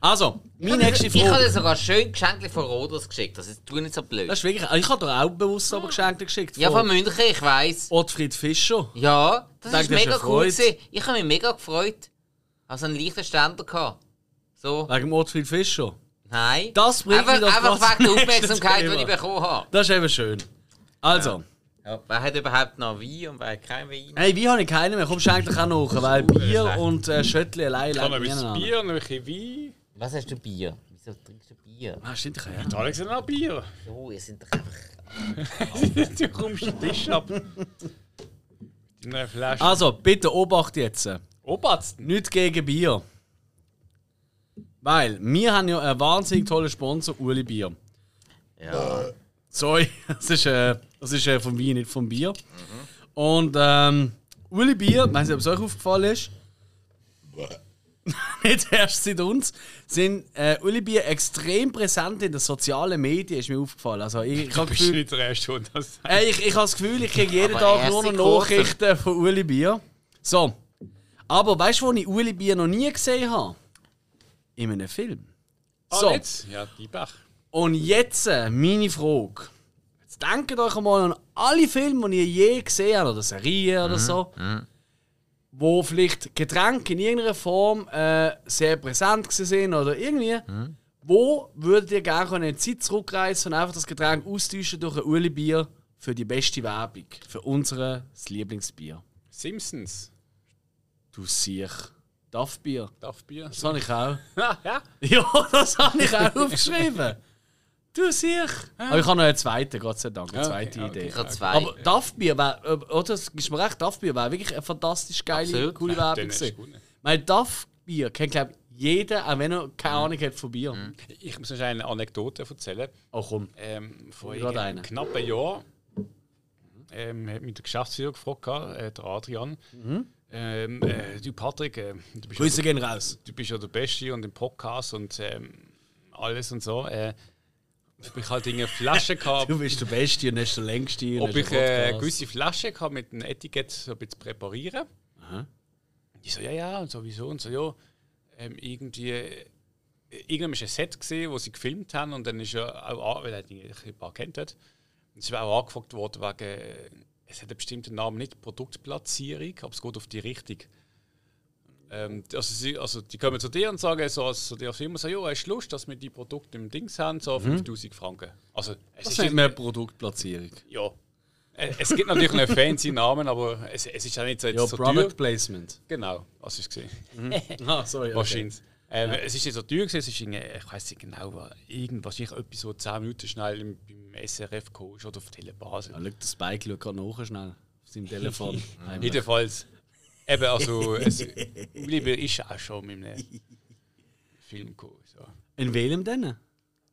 Also, meine nächste Ich habe Frage. dir sogar schön Geschenke von Rodos geschickt, das ist nicht so blöd. Das ist wirklich, ich habe dir auch bewusst aber Geschenke geschickt. Ja, von München, ich weiß. Ottfried Fischer. Ja, das Sag, ist das mega cool. Gewesen. Ich habe mich mega gefreut. Also einen leichten Ständer gehabt. So, Wegen Ottfried Fischer. nein. Das bringt einfach, mich doch einfach wegen der Aufmerksamkeit, die ich Thema. bekommen habe. Das ist eben schön. Also, Ja, wer hat überhaupt noch Wein und wer hat kein Wein? hey, wie habe ich keinen mehr? Kommst du eigentlich auch nach? Weil Bier und äh, Schöttli allein noch ein legen bisschen Bier, noch ein bisschen Wein. Was hast du Bier? Wieso trinkst du Bier? Ah, stimmt, ich ja. Alex hat noch Bier. So, ihr seid doch einfach. du kommst den Tisch ab. Also, bitte obacht jetzt. Obersten. Nicht gegen Bier. Weil, wir haben ja einen wahnsinnig tollen Sponsor, Uli Bier. Ja. Sorry, das ist, äh, das ist äh, vom Wein, nicht vom Bier. Und ähm, Uli Bier, ich weiß nicht, ob es euch aufgefallen ist, nicht erst seit uns, sind äh, Uli Bier extrem präsent in den sozialen Medien, ist mir aufgefallen. Also ich, ich Du habe bist Gefühl, nicht der Erste, der das sagt. Ey, ich, ich habe das Gefühl, ich kriege jeden Aber Tag nur noch. Nachrichten von Uli Bier. So. Aber weißt du, wo ich Uli Bier noch nie gesehen habe? In einem Film. So. Ah, jetzt? Ja, die Bach. Und jetzt äh, meine Frage. Jetzt denkt euch einmal an alle Filme, die ihr je gesehen habt, oder Serien oder so, wo vielleicht Getränke in irgendeiner Form äh, sehr präsent sind oder irgendwie. Wo würdet ihr gerne in eine Zeit zurückreisen und einfach das Getränk austauschen durch ein Uli-Bier für die beste Werbung? Für unser Lieblingsbier. Simpsons. Du siech. Duff-Bier. Darf Bier? Das habe ich auch. Ja. Ja, das habe ich auch aufgeschrieben. Du sicher. Aber ich habe noch einen zweiten, Gott sei Dank, eine Ja, zweite okay, Idee. Ich habe zwei. Aber Duffbier wäre, oder? Das ist mir recht, Duffbier wäre wirklich eine fantastisch geile, Absolut. coole Werbung gewesen. gut. Weil Duffbier kennt, glaube ich, jeder, auch wenn er keine Ahnung hat von Bier. Ich muss euch eine Anekdote erzählen. Oh komm. Ähm, vor einem eine. knappen Jahr ähm, hat mich der Geschäftsführer gefragt, gehabt, äh, der Adrian. Ähm, äh, du Patrick, äh, du, bist ja Grüße der, gehen raus. du bist ja der Beste und im Podcast und ähm, alles und so. Äh, ob ich halt eine Flasche gehabt, Du bist der Beste und hast der Längste. und ob ich Podcast. gewisse Flasche gehabt mit einem Etikett so ein bisschen präparieren. Aha. Ich so, ja, ja, und sowieso und so, ja. Ähm, irgendwie, äh, irgendwann war ein Set, gesehen, wo sie gefilmt haben und dann ist ja auch, weil er ein paar kennt hat, und es war auch angefragt worden wegen, es hat einen bestimmten Namen, nicht Produktplatzierung, aber es geht auf die Richtung. Ähm, also, sie, also die kommen zu dir und sagen so, als so der Firma so, ja, hast du Lust, dass wir die Produkte im Dings haben, so 5000 Franken. Also es Das ist man eine Produktplatzierung. ja. Äh, Es gibt natürlich einen fancy Namen, aber es, es ist ja nicht so, jetzt Ja, so Product teuer. Placement. Genau, was ich gesehen. Ah, sorry. okay. Wahrscheinlich. Ähm, Es ist nicht so teuer, gewesen, es ist irgendwie, ich weiß nicht genau, was- irgendwas, ich etwas so 10 Minuten schnell im, beim SRF ist oder auf Telebase. Ja, schau, der Spike schaut gerade nach schnell auf seinem Telefon. Jedenfalls, eben, also, es, Oliver ist auch schon mit einem Film gekommen. So. In welchem denn?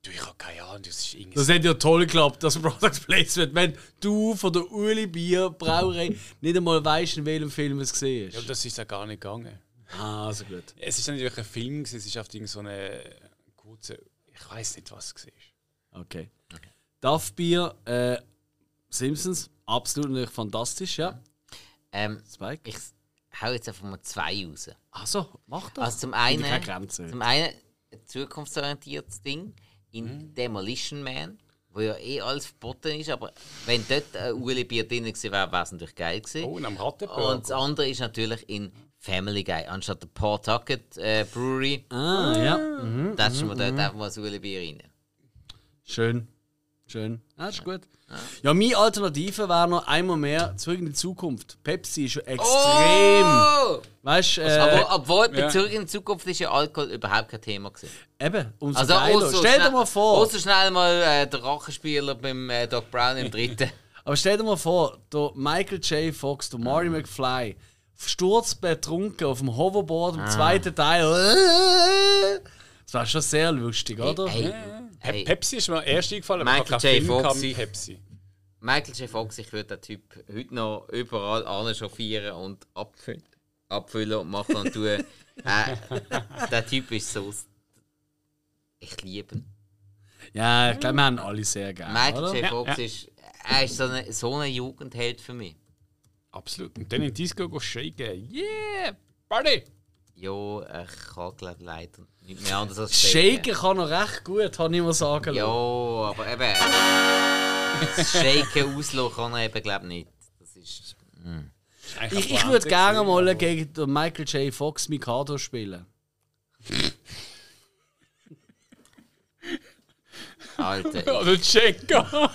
Du, ich habe keine Ahnung, das ist irgendwie. Das hat ja toll geklappt, das Product Placement. Wenn du von der Uli Bier Brauerei nicht einmal weißt, in welchem Film es gesehen ja, ist. das ist ja gar nicht gegangen. Ah, also gut. Es ist natürlich ein Film, gewesen, es ist auf so eine kurze, ich weiß nicht, was es war. Okay. Duff Bier, äh, Simpsons, absolut natürlich fantastisch, ja. Ähm, Spike. ich hau jetzt einfach mal zwei raus. Achso, mach das. Also zum einen, zum einen ein zukunftsorientiertes Ding in Demolition Man, wo ja eh alles verboten ist, aber wenn dort ein Uli Bier drin gewesen wäre, wäre es natürlich geil gewesen. Oh, und am Rattenburger. Und das andere ist natürlich in Family Guy, anstatt der Pawtucket äh, Brewery, Ah, ja. Mhm. da ist man dort einfach mal das Uli Bier rein. Schön. Schön. Ah, ist gut. Ja, meine Alternative wäre noch einmal mehr zurück in die Zukunft. Pepsi ist schon extrem. Oh! Weißt du, äh, Aber obwohl, bei Ja. Zurück in die Zukunft ist ja Alkohol überhaupt kein Thema gewesen. eben, umso Also geiler. außer Stell dir mal vor, außer schnell mal äh, der Rachenspieler beim äh, Doc Brown im dritten. aber stell dir mal vor, der Michael J. Fox, der Marty McFly, stürzt betrunken auf dem Hoverboard Ah. im zweiten Teil. Das war schon sehr lustig, oder? Hey, Pe Hey. Pepsi ist mir erst eingefallen, aber ich Michael J. Film Fox. Pepsi. Michael J. Fox, ich würde den Typ heute noch überall anchauffieren und abfüllen, abfüllen und machen und tun. äh, der Typ ist so. Ich liebe ihn. Ja, ich glaube, wir haben alle sehr gerne. Michael oder? J. Ja, Fox ja. ist. Er ist so ein so eine Jugendheld für mich. Absolut. Und dann in die Disco go shaken. Yeah! Party! Ja, ich kann glaube leider nicht mehr anders als Shaken kann noch recht gut, habe ich mal sagen Ja, lassen. aber eben. Das Shaken auslassen kann er eben glaube nicht. Das ist. Ich, ich würde gerne mal gegen den Michael J. Fox Mikado spielen. Alter. Also Checker!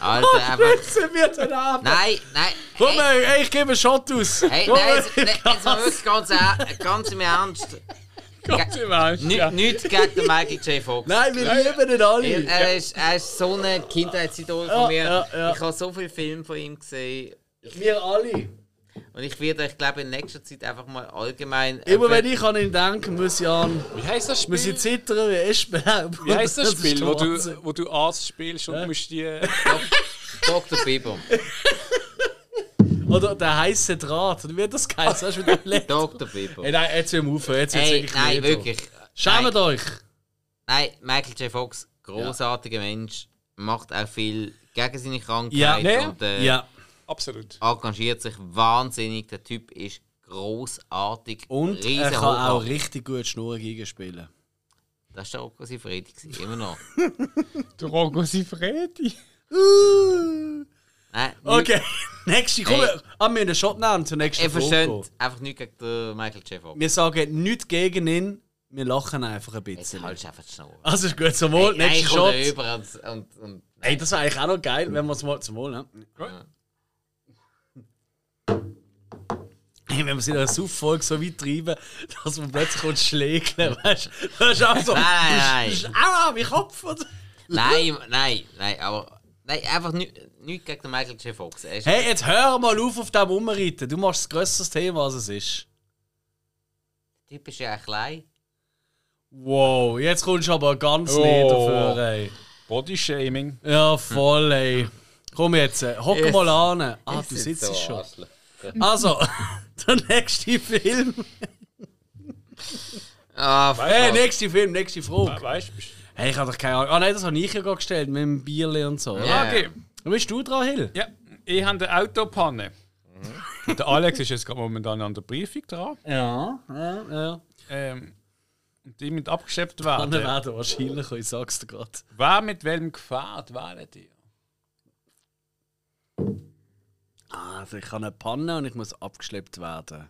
Alter, einfach. Jetzt wird er ab. Nein, nein. Komm, Hey, ey, ich gebe einen Shot aus. hey, Komm, nein, jetzt, jetzt mal wirklich ganz, er- ganz im Ernst. Ganz im ja. Nichts gegen den Michael J. Fox. Nein, wir lieben ihn alle. Er, er, ist, er ist so ein Kindheitsidol Ja, von mir. ja, ja. Ich habe so viele Filme von ihm gesehen. Wir alle. Und ich werde, ich glaube, in nächster Zeit einfach mal allgemein. Immer wenn ich an ihn denke, muss ich an. Wie heißt das Muss Spiel? ich zittern wie Espenlaub. Wie heißt das Spiel, wo du, wo du Arzt spielst und musst die. Dr. Bieber. Oder der heiße Draht. Oder wie hat das geheißen? Hast du wieder erlebt? Dr. Bieber. Hey, nein, jetzt hör mal aufhören. Jetzt Hey, wirklich nein, da. wirklich. Schämt euch. nein, Michael J. Fox, großartiger Mensch, macht auch viel gegen seine Krankheit Ja. Ja. und äh, Ja. Absolut. engagiert sich wahnsinnig. Der Typ ist großartig. Und er kann auch Hochachtung. richtig gut Schnurren gegenspielen. Das war der Rocco Sifredi, immer noch. Der Rocco Sifredi. Nein, Okay, nächste. Komm, Hey. ah, wir einen Shot nehmen zur nächsten Er Folge. versteht einfach nichts gegen den Michael J. Fox. Wir sagen nichts gegen ihn, wir lachen einfach ein Jetzt bisschen. haltst du einfach die Schnur. Also ist gut, zum Wohl. Nein, Nächster ich Shot. über und, und, und Ey, das wäre eigentlich auch noch geil, wenn wir es mal zum Wohl ne? Hey, wenn wir es in einer Suff-Folge so weit treiben, dass man plötzlich kommt schlägeln, weißt du? Das ist auch so. Nein, nein, das ist- Aua, mein Kopf! Nein, nein, nein, aber nein, einfach nichts nicht gegen den Michael J. Fox. Hey, jetzt hör mal auf auf dem Rumreiten. Du machst das grösseres Thema, als es ist. Der Typ ist ja klein. Wow, jetzt kommst du aber ganz Oh. nieder für, ey. Bodyshaming. Ja, voll, ey. Komm jetzt, äh, hock Es- mal an. Ah, du sitzt so schon. Arschloch. Also, der nächste Film. Ah, Hey, nächste Film, nächste Frage. Weißt du? Hey, ich habe doch keine Ahnung. Ah nein, das habe ich ja gerade gestellt mit dem Bierli und so. Ja. Ja. Okay. Wo bist du dran, Hill? Ja, ich habe eine Autopanne. Der Alex ist jetzt gerade momentan an der Briefung dran. Ja, ja, ja. Ähm, und die mit abgeschleppt Dann werden. werden wahrscheinlich, ich sag's dir gerade. Wer mit welchem Gefährt wählt ihr? Also, ich habe eine Panne und ich muss abgeschleppt werden.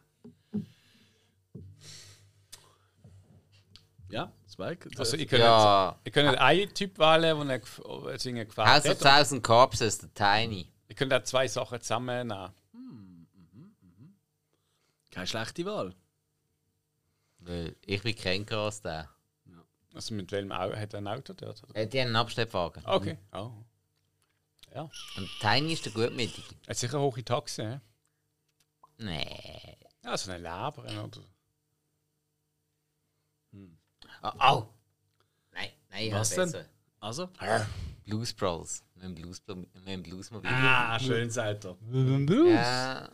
Ja, Spike. Also, ich könnt, Ja, ich könnt einen Typ wählen, der ein Gef- ein Gefährt House of. Thousand Corpses, der Tiny. Ich könnte auch zwei Sachen zusammennehmen. Keine schlechte Wahl. Weil ich bin kränker als der. Also mit welchem Au hat er ein Auto dort? oder? Äh, Die haben einen Abschleppwagen. Okay. Oh. Ja. Und Tiny ist der Gutmütige. Er hat sicher hohe Taxe. hä? Nee. Ja, so eine Leber oder. Oh, oh. Nein, nein, ich Was habe denn? besser. Also? Blues Bros. Mit dem Blues, mit dem Bluesmobil. Ah, schön, sagt er. Ja.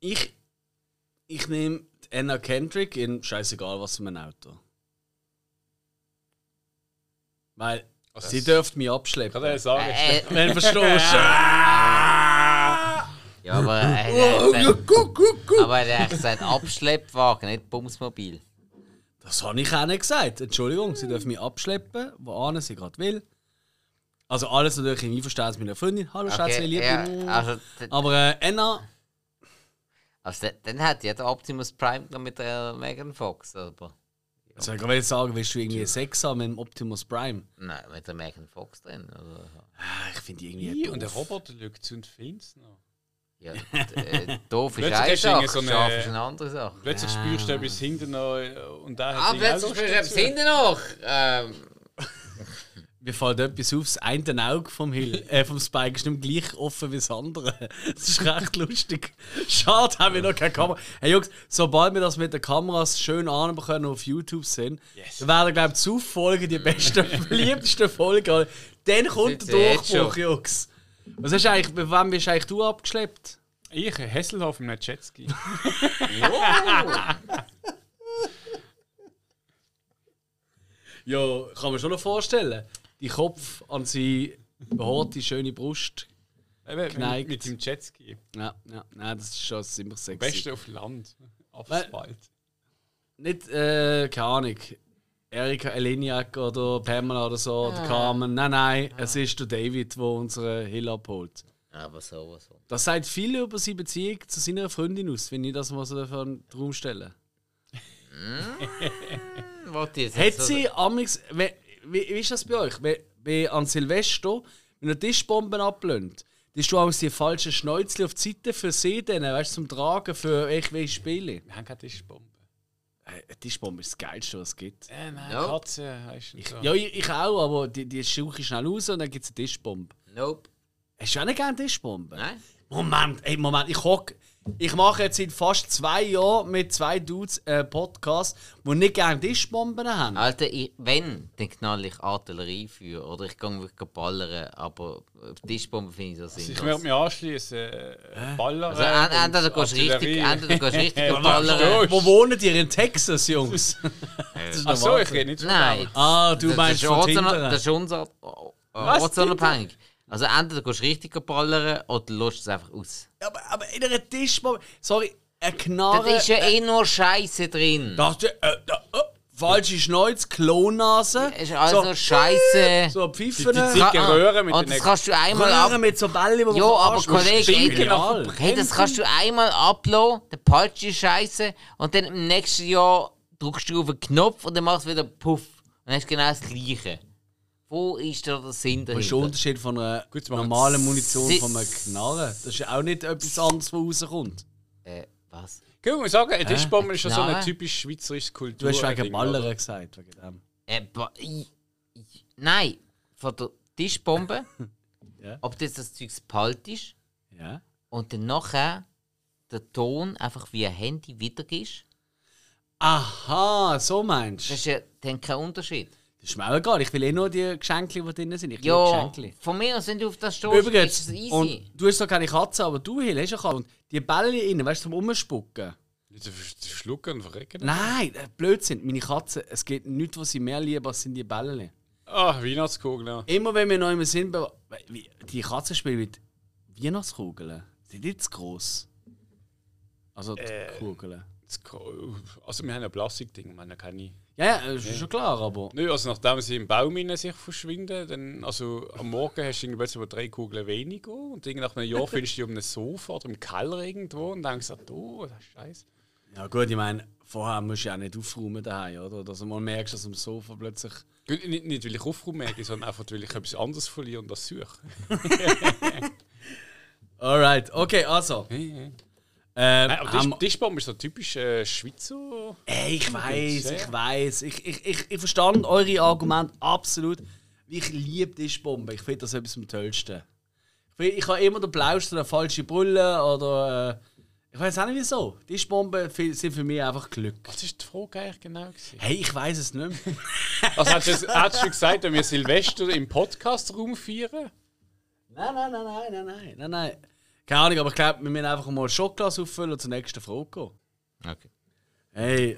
Ich, ich nehme Anna Kendrick in scheißegal was für ein Auto. Weil sie dürft mich abschleppen. Kann er sagen? Äh, Wenn du verstehst. ja, aber er hat gesagt, aber er hat gesagt Abschleppwagen, nicht Bumsmobil. Das habe ich auch nicht gesagt. Entschuldigung, sie dürfen mich abschleppen, wo sie gerade will. Also alles natürlich im Einverständnis mit einer Freundin. Hallo Schätzchen, liebe. ja, also, Aber äh, Anna, also dann hat ja der Optimus Prime noch mit der Megan Fox, aber also ich will sagen, willst du irgendwie Sex haben mit dem Optimus Prime? nein, mit der Megan Fox drin. Also, Ah, Ich finde die irgendwie. Und der. Roboter zu und findet noch. Ja, äh, doof ist eine Sache, so eine- scharf ist eine andere Sache. Plötzlich spürst du etwas hinten noch äh, und da Ah, plötzlich spürst du etwas hinten noch. Ähm, Mir fällt etwas auf, das eine Auge vom, Hill, äh, vom Spike ist nicht gleich offen wie das andere. Das ist recht lustig. Schade, haben wir noch keine Kamera. Hey Jungs, sobald wir das mit den Kameras schön anbekommen auf YouTube sehen, Yes. dann werden, glaube ich, zu Folgen die besten, beliebtesten Folgen. Dann kommt der Durchbruch. Jungs. Was hast du eigentlich, bei wem bist eigentlich du abgeschleppt? Ich, Hesselhoff im Jetski. Ja, kann man schon noch vorstellen. Die Kopf an sie behaarte, schöne Brust. Eben, Geneigt. mit dem Jetski. Ja, ja, nein, das ist schon ziemlich sexy. Beste auf Land. Asphalt. Nicht, äh, keine Ahnung. Erika Eleniak oder Pamela oder so, oder Carmen. Nein, nein, es ist der David, der unsere Hill abholt. Aber sowas. So. Das sagt viel über seine Beziehung zu seiner Freundin aus, wenn ich das mal so für einen Raum stelle. Jetzt Hat so- sie amix, wie, wie, wie ist das bei euch? Bei, bei, an Silvester, wenn ihr Tischbomben ablöhnt, dann du auch die falschen Schnäuzchen auf die Seite für sie, dann, weißt du, zum Tragen für irgendwelche Spiele. Wir haben keine Tischbombe. Äh, Eine Tischbombe ist das Geilste, was es gibt. Äh, nein, Ja. Katze heißt Ich, so. ja, ich, ich auch, aber die, die schauche ich schnell raus und dann gibt es eine Tischbombe. Nope. Hast du auch nicht gerne Tischbomben? Nein? Moment, ey, Moment, ich hock. Ich mache jetzt seit fast zwei Jahren mit zwei Dudes äh, Podcast, die nicht gerne Tischbomben haben. Alter, ich, wenn, dann knall ich Artillerie für. Oder ich gehe wirklich ballern. Aber Tischbomben finde ich so Also ich sinnlos. werde mich anschließen. Äh, Ballern. Also, en- entweder gehst du richtig, entweder gehst richtig ballern. Wo wohnt ihr in Texas, Jungs? Das ist Achso, ich rede nicht von Nein. Ah, du das, meinst das, von ist Tinder. ortsun- das ist unser, oh, Was, ortsunabhängig. Also entweder gehst du richtig ballern oder du lässt es einfach aus. aber, aber in einer Tischbombe. Sorry, eine Knarre. Da ist ja eh nur Scheiße drin. Das, äh, da, oh, falsche Schnäuz, Klonnase. Es ist alles so, nur Scheiße. So Pfiffen. Die- die- dicke Röhre mit und den das kannst du einmal Röhren ab. mit so Bällen, wo man Ja, aber. Kollege, Hey, das kannst du einmal ablassen, palst du Scheiße und dann im nächsten Jahr drückst du auf den Knopf und dann machst du wieder Puff. Und dann hast du genau das Gleiche. Wo ist da der Sinn Was ist der dahinter? Unterschied von einer Gut, wir normalen Munition Sie- von einem Knarre? Das ist ja auch nicht etwas anderes, was rauskommt. Äh, was? Ich muss sagen, eine Tischbombe ist ja so eine typisch schweizerische Du Kultur. hast wegen Ballern oder? gesagt. Wegen dem. Äh, ba- i- i- nein, von der Tischbombe. Ja. Ob das das Zeug kalt ist Ja. und dann nachher der Ton einfach wie ein Handy wiedergibst, Aha, so meinst du. das ist ja dann kein Unterschied. Das ist mir auch egal. Ich will eh nur die Geschenke, die drin sind. Ich Ja, Geschenke. von mir aus, wenn du auf das stehst, ist Übrigens, es easy. und du hast doch keine Katze, aber du, Hill, hast ja Katze. Und die Bälle innen, weißt du, zum Umspucken. Nicht zu versch- zu schlucken und verrecken. Nein, äh, Blödsinn. Meine Katze, es gibt nichts, was sie mehr lieben, als sind die Bälle. Ah, Weihnachtskugeln. Immer wenn wir noch im Sinn be- wie- die Katze spielt mit Weihnachtskugeln. Die sind nicht zu gross. Also die Äh. Kugeln. Also wir haben ein Plastikding, wir haben keine... Ja, ja, ist schon klar, aber. Nö, also nachdem sie im Baum sich verschwinden, dann, also am Morgen hast du irgendwie plötzlich drei Kugeln weniger und irgendwie nach einem Jahr findest du die um einem Sofa oder im Keller irgendwo und denkst, oh, das ist scheiße. Ja gut, ich meine, vorher musst du ja auch nicht aufräumen daheim, oder? Dass du mal merkst, dass am Sofa plötzlich. Gut, Nicht, nicht weil ich aufräumen merke, sondern einfach weil ich etwas anderes verliere und das suche. Alright, okay, also. Ähm, Nein, aber haben- Tisch, Tischbombe ist so typisch äh, Schweizer. Ey, ich weiß, ich weiß. Ich, ich, ich, ich verstand eure Argumente absolut. Ich liebe Tischbomben. Ich finde das etwas am tollsten. Ich, ich habe immer den Blausten eine falsche Brille oder. Äh, ich weiß auch nicht wieso. Tischbomben sind für mich einfach Glück. Was ist die Frage eigentlich genau? Gewesen? Hey, ich weiß es nicht mehr. Also hättest du, hättest du gesagt, wenn wir Silvester im Podcast-Raum feiern? nein, nein, nein, nein, nein, nein, nein, nein. Keine Ahnung, aber ich glaube, wir müssen einfach mal ein Schokolade auffüllen und zur nächsten Frage gehen. Okay. Hey,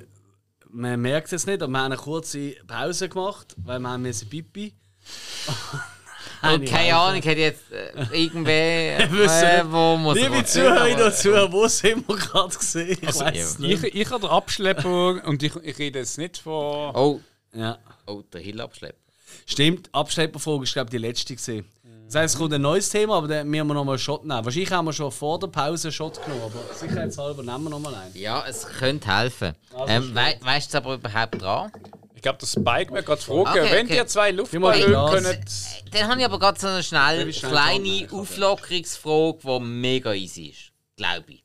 man merkt es jetzt nicht, aber wir haben eine kurze Pause gemacht, weil wir haben müssen Pipi. Und keine Ahnung, hat jetzt äh, irgendwer, wissen äh, wo muss Liebe er- Zuhörer und Zuhörer, wo sind wir gerade gesehen? Ich Also, Ich, nicht. ich habe den Abschlepper und ich, ich rede jetzt nicht von. Oh, Ja. oh, der Hill abschleppt. Stimmt, Abschlepperfolge ist glaube ich die letzte gesehen. Das heißt, es kommt ein neues Thema, aber dann müssen wir noch mal einen Shot nehmen. Wahrscheinlich haben wir schon vor der Pause einen Shot genommen, aber sicherheitshalber nehmen wir noch mal einen. Ja, es könnte helfen. Ähm, wei weißt du aber überhaupt dran? Ich glaube, der Spike mir gerade fragen, Okay, wenn okay. ihr zwei mal Luftballons könnt. Dann habe ich aber gerade so eine schnell, kleine Auflockerungsfrage, die mega easy ist. Glaube ich.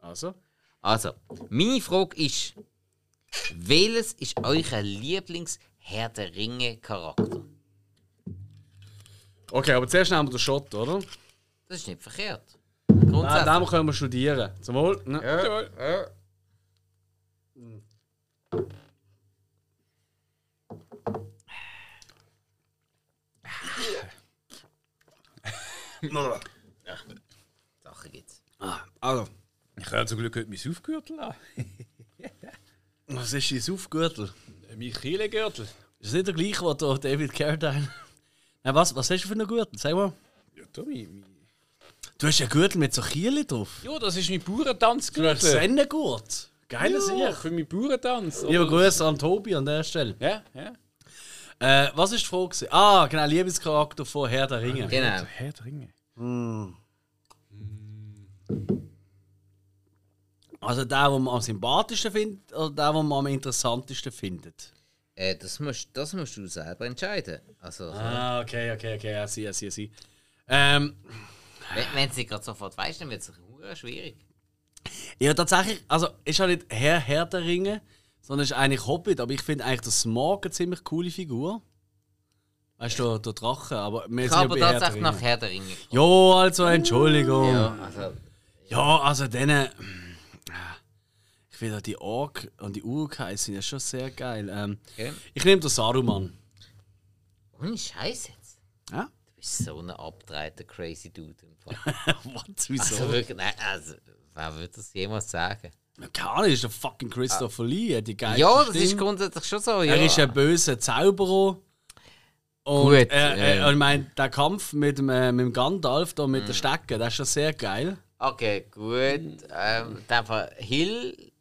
Also? Also, meine Frage ist: Welches ist euer Lieblings-Herr der Ringe-Charakter? Okay, aber zuerst nehmen wir den Shot, oder? Das ist nicht verkehrt. Grundsätzlich. den können wir studieren. Zum Wohl. Ne? Jawohl. Sachen gibt's. Ah, also, Ich habe zum Glück heute mein Aufgürtel an. was ist dein Aufgürtel? Mein Kielegürtel. Ist das nicht der gleiche, was da David Carradine... Nein, was, was hast du für einen Gürtel? Sag mal. Ja, Tommy. mein- Du hast einen Gürtel mit so Kielen drauf. Ja, das ist mein Du hast Bauerntanzgürtel. Sennengurt. Geiler Ja, Sieg. für meinen Bauerntanz. Lieber Grüße an Tobi an der Stelle. Ja, ja. Äh, was ist die Frage? gewesen? Ah, genau, Liebescharakter von Herr der Ringe. Genau. Herr der Ringe. Also der, den man am sympathischsten findet oder der, den man am interessantesten findet? Äh, das, musst, das musst du selber entscheiden. Also, Ah, okay, okay, okay, ja, sie, sie, sie. Ähm, wenn, es gerade sofort weißt, dann wird es schwierig. ja, tatsächlich, also ist ja nicht Herr, Herr der Ringe, sondern ist eigentlich Hobbit, aber ich finde eigentlich der Smog eine ziemlich coole Figur. Weißt du, der, Drache, aber wir Ich sind ja der tatsächlich nach Herr der Ringe gekommen. Jo, also Entschuldigung. Ja, Ja, also, also denen. Ich finde auch die Ork und die Urkai sind ja schon sehr geil. Ähm, okay. ich nehme den Saruman. Ohne Scheiß jetzt. Ja? Du bist so ein abgedrehter crazy Dude. Fall. Was? Wieso? Also wirklich, nein, also, wer würde das jemals sagen? Keine Ahnung, ist der fucking Christopher Lee, er hat die geilste Ja, das Stimme. ist grundsätzlich schon so. Ja. Er ist ein böser Zauberer. Und Gut, er, ja. ich meine, der Kampf mit dem, äh, mit dem Gandalf da Mhm. mit der Stecke, das ist schon sehr geil. Okay, gut. Ähm, von Hill,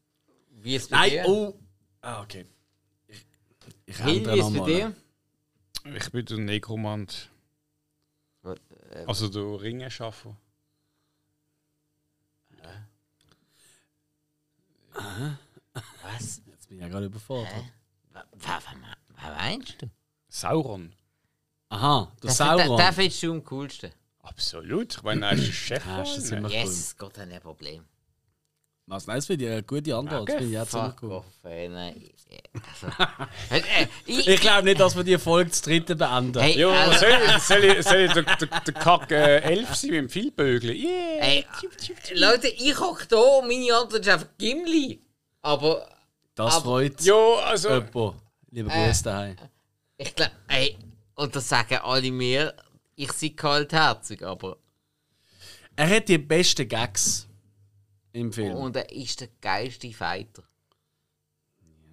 wie ist bei Nein, dir? oh. Ah, okay. Ich, ich Hill, ändere wie ist noch bei mal. dir? Ich bin der Nekromant. Was, äh, Also der Ringenschaffer. Was? Jetzt bin ich ja gerade überfordert. Wer, wer meinst du? Sauron. Aha, der Den, Sauron. den findest du am coolsten. Absolut. Ich meine, er ist der Chef. Ja, ist das von immer- allen. Yes, Gott, hat ein Problem. Was nice für dich, eine gute Antwort. Das Okay, finde ich jetzt ziemlich Fuck off, ey, nein. Also, äh, äh, ich, Ich glaube nicht, dass wir die Folge zu dritten beenden. hey, Jo, also, soll ich, soll ich, soll ich der, der, der Kack äh, Elf sein mit dem Vielbögeln? Yeah. Ey, Leute, ich hocke da und meine Antwort ist einfach Gimli. Aber das aber- freut Jo, also. jemanden. Liebe Äh. Grüße daheim. ich glaube, ey, und das sagen alle mir, ich sei kaltherzig, aber. Er hat die besten Gags im Film. Und er ist der geilste Fighter.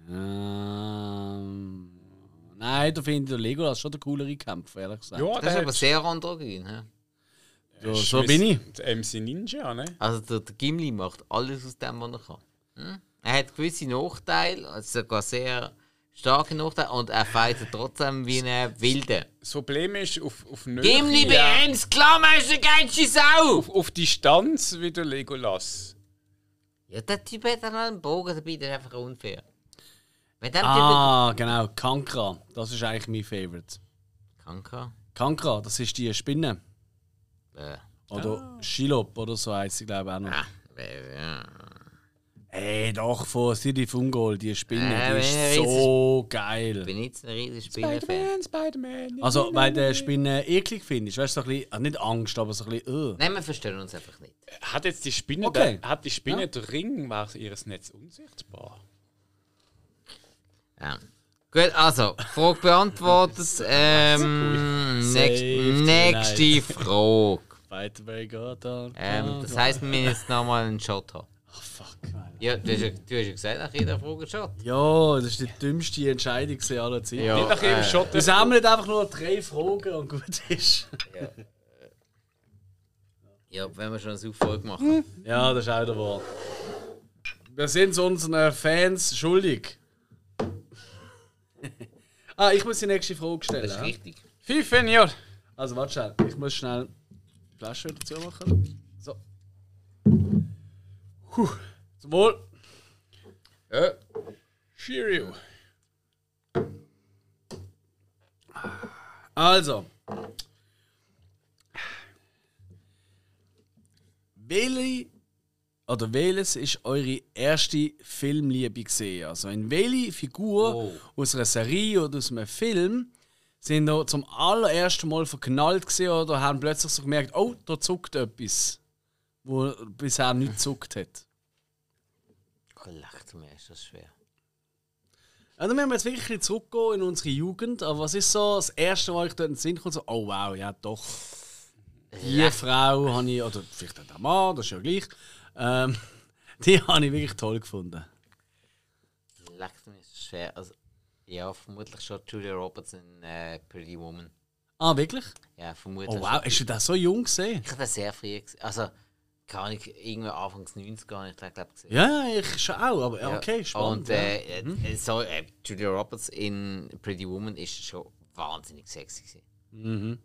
Ähm, nein, da finde ich der Legolas schon der coolere Kämpfer, ehrlich gesagt. Ja, Das ist aber sehr androgyn. hä? so, so bin ich. Der MC Ninja, ne? Also der, der Gimli macht alles aus dem, was er kann. Hm? Er hat gewisse Nachteile, also sogar sehr starke Nachteile, und er fightet trotzdem wie ein Wilder. Das Problem ist, auf, auf Nähe, Gimli, ja, bei uns klar, man ist der geilste Sau! auf, auf Distanz wie der Legolas. Ja, der Typ hat dann einen Bogen dabei, das ist einfach unfair. Wenn der Ah, genau, Kankra. Das ist eigentlich mein Favorite. Typ. Kanka? Kankra, das ist die Spinne. Äh, Oder Shilop oder so heisst sie, glaube ich, auch noch. ah, äh, ja. Ey, doch, von City Fungol, die Spinne, Äh, die ist so geil. Ich bin jetzt ein riesiger Spinnenfan. Spider-Man. Also, weil der Spinne eklig findest, weißt du, so ein bisschen, ah, nicht Angst, aber so ein bisschen, uh. Nein, wir verstehen uns einfach nicht. Hat jetzt die Spinne, Okay. der, hat die Spinne Ja. der Ring, war ihres Netz unsichtbar? Ja. Gut, also, Frage beantwortet. Ähm, nächst, Save nächste tonight. Frage. Fight very good on. Ähm, das heisst, wir müssen jetzt nochmal einen Shot haben. Ach, fuck. Ja, du hast ja, du hast ja gesagt, nach jeder Frage Shot. Ja, das ist die dümmste Entscheidung aller Zeiten. Ja. Nicht nach jedem äh, Shot. Wir sammeln einfach nur drei Fragen und gut ist. Ja, wenn wir schon eine Auffolge machen. Ja, das ist auch der Wort. Wir sind es unseren Fans schuldig. ah, ich muss die nächste Frage stellen. Das ist ja? richtig. Fünf Jahre. Also, warte schnell. Ich muss schnell die Flasche wieder zumachen. So. Puh. Zum Wohl. Ja. Cheerio. Also. Welche oder welches ist eure erste Filmliebe gesehen? Also in welche Figur Oh. aus einer Serie oder aus einem Film sind noch zum allerersten Mal verknallt gewesen oder haben plötzlich so gemerkt, oh, da zuckt etwas, wo bisher nicht zuckt hat. Oh, lacht mir, ist das schwer. Also wir haben jetzt wirklich ein zurückgehen in unsere Jugend, aber was ist so das erste Mal, ich dort in den Sinn komme, so, oh wow, ja doch. Die Frau habe ich, oder vielleicht auch der Mann, das ist ja gleich, ähm, die habe ich wirklich toll gefunden. Lacht mir, ist schwer. Also, ja, vermutlich schon Julia Roberts in äh, Pretty Woman. Ah, wirklich? Ja, vermutlich. Oh wow, hast du das so jung gesehen? Ich habe das sehr früh gesehen. Also, kann ich irgendwie Anfangs 90 gar nicht, glaube ich, gesehen. Ja, ich schon auch, aber Ja. okay, spannend. Und äh, äh, so, äh, Julia Roberts in Pretty Woman ist schon wahnsinnig sexy. Gewesen. Mhm.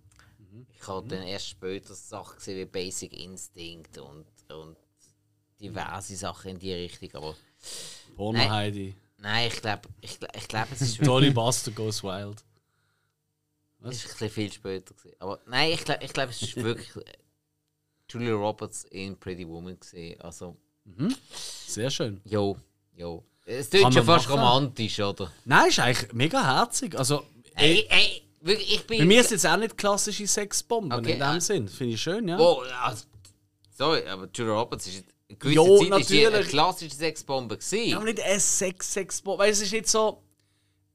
Ich habe dann erst später Sachen gesehen wie Basic Instinct und, und diverse Sachen in die Richtung. Aber Porno Nein. Heidi. nein, ich glaube, ich, ich glaub, es ist Dolly Buster Goes Wild. Es ist ein bisschen viel später. Gewesen. Aber nein, ich glaube, ich glaub, es ist wirklich äh, Julia Roberts in Pretty Woman gesehen. Also, Sehr schön. jo, jo. Es klingt schon fast machen. romantisch, oder? Nein, ist eigentlich mega herzig. Also, Ey, ey, wirklich, ich bin. bei mir ist jetzt auch nicht klassische Sexbomben Okay, in dem äh, Sinn. Finde ich schön, ja. Oh, also, sorry, aber Julia Roberts ist eine gewisse Jo, Zeit sie eine natürlich. klassische Sexbombe gewesen. Ja, aber nicht eine Sex-Sex-Bombe. Weil es ist nicht so.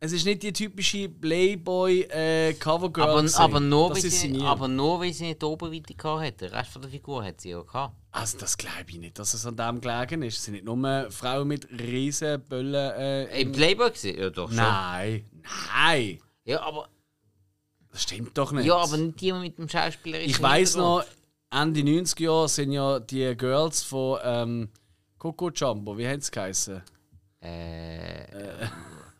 Es ist nicht die typische Playboy-Covergirl. aber, aber, nur, weil das ist sie aber nur weil sie nicht die Oberweite gehabt hat. Den Rest von der Figur hat sie ja gehabt. Also, das glaube ich nicht, dass es an dem gelegen ist. Es sind nicht nur Frauen mit riesen Böllen. Äh, Im Playboy gesehen? Ja, doch schon. nein, nein. Ja, aber, Das stimmt doch nicht. ja, aber nicht die mit dem Schauspieler. Ich weiß noch, Ende 90er Jahre sind ja die Girls von ähm, Coco Jumbo, wie haben sie geheißen? Äh,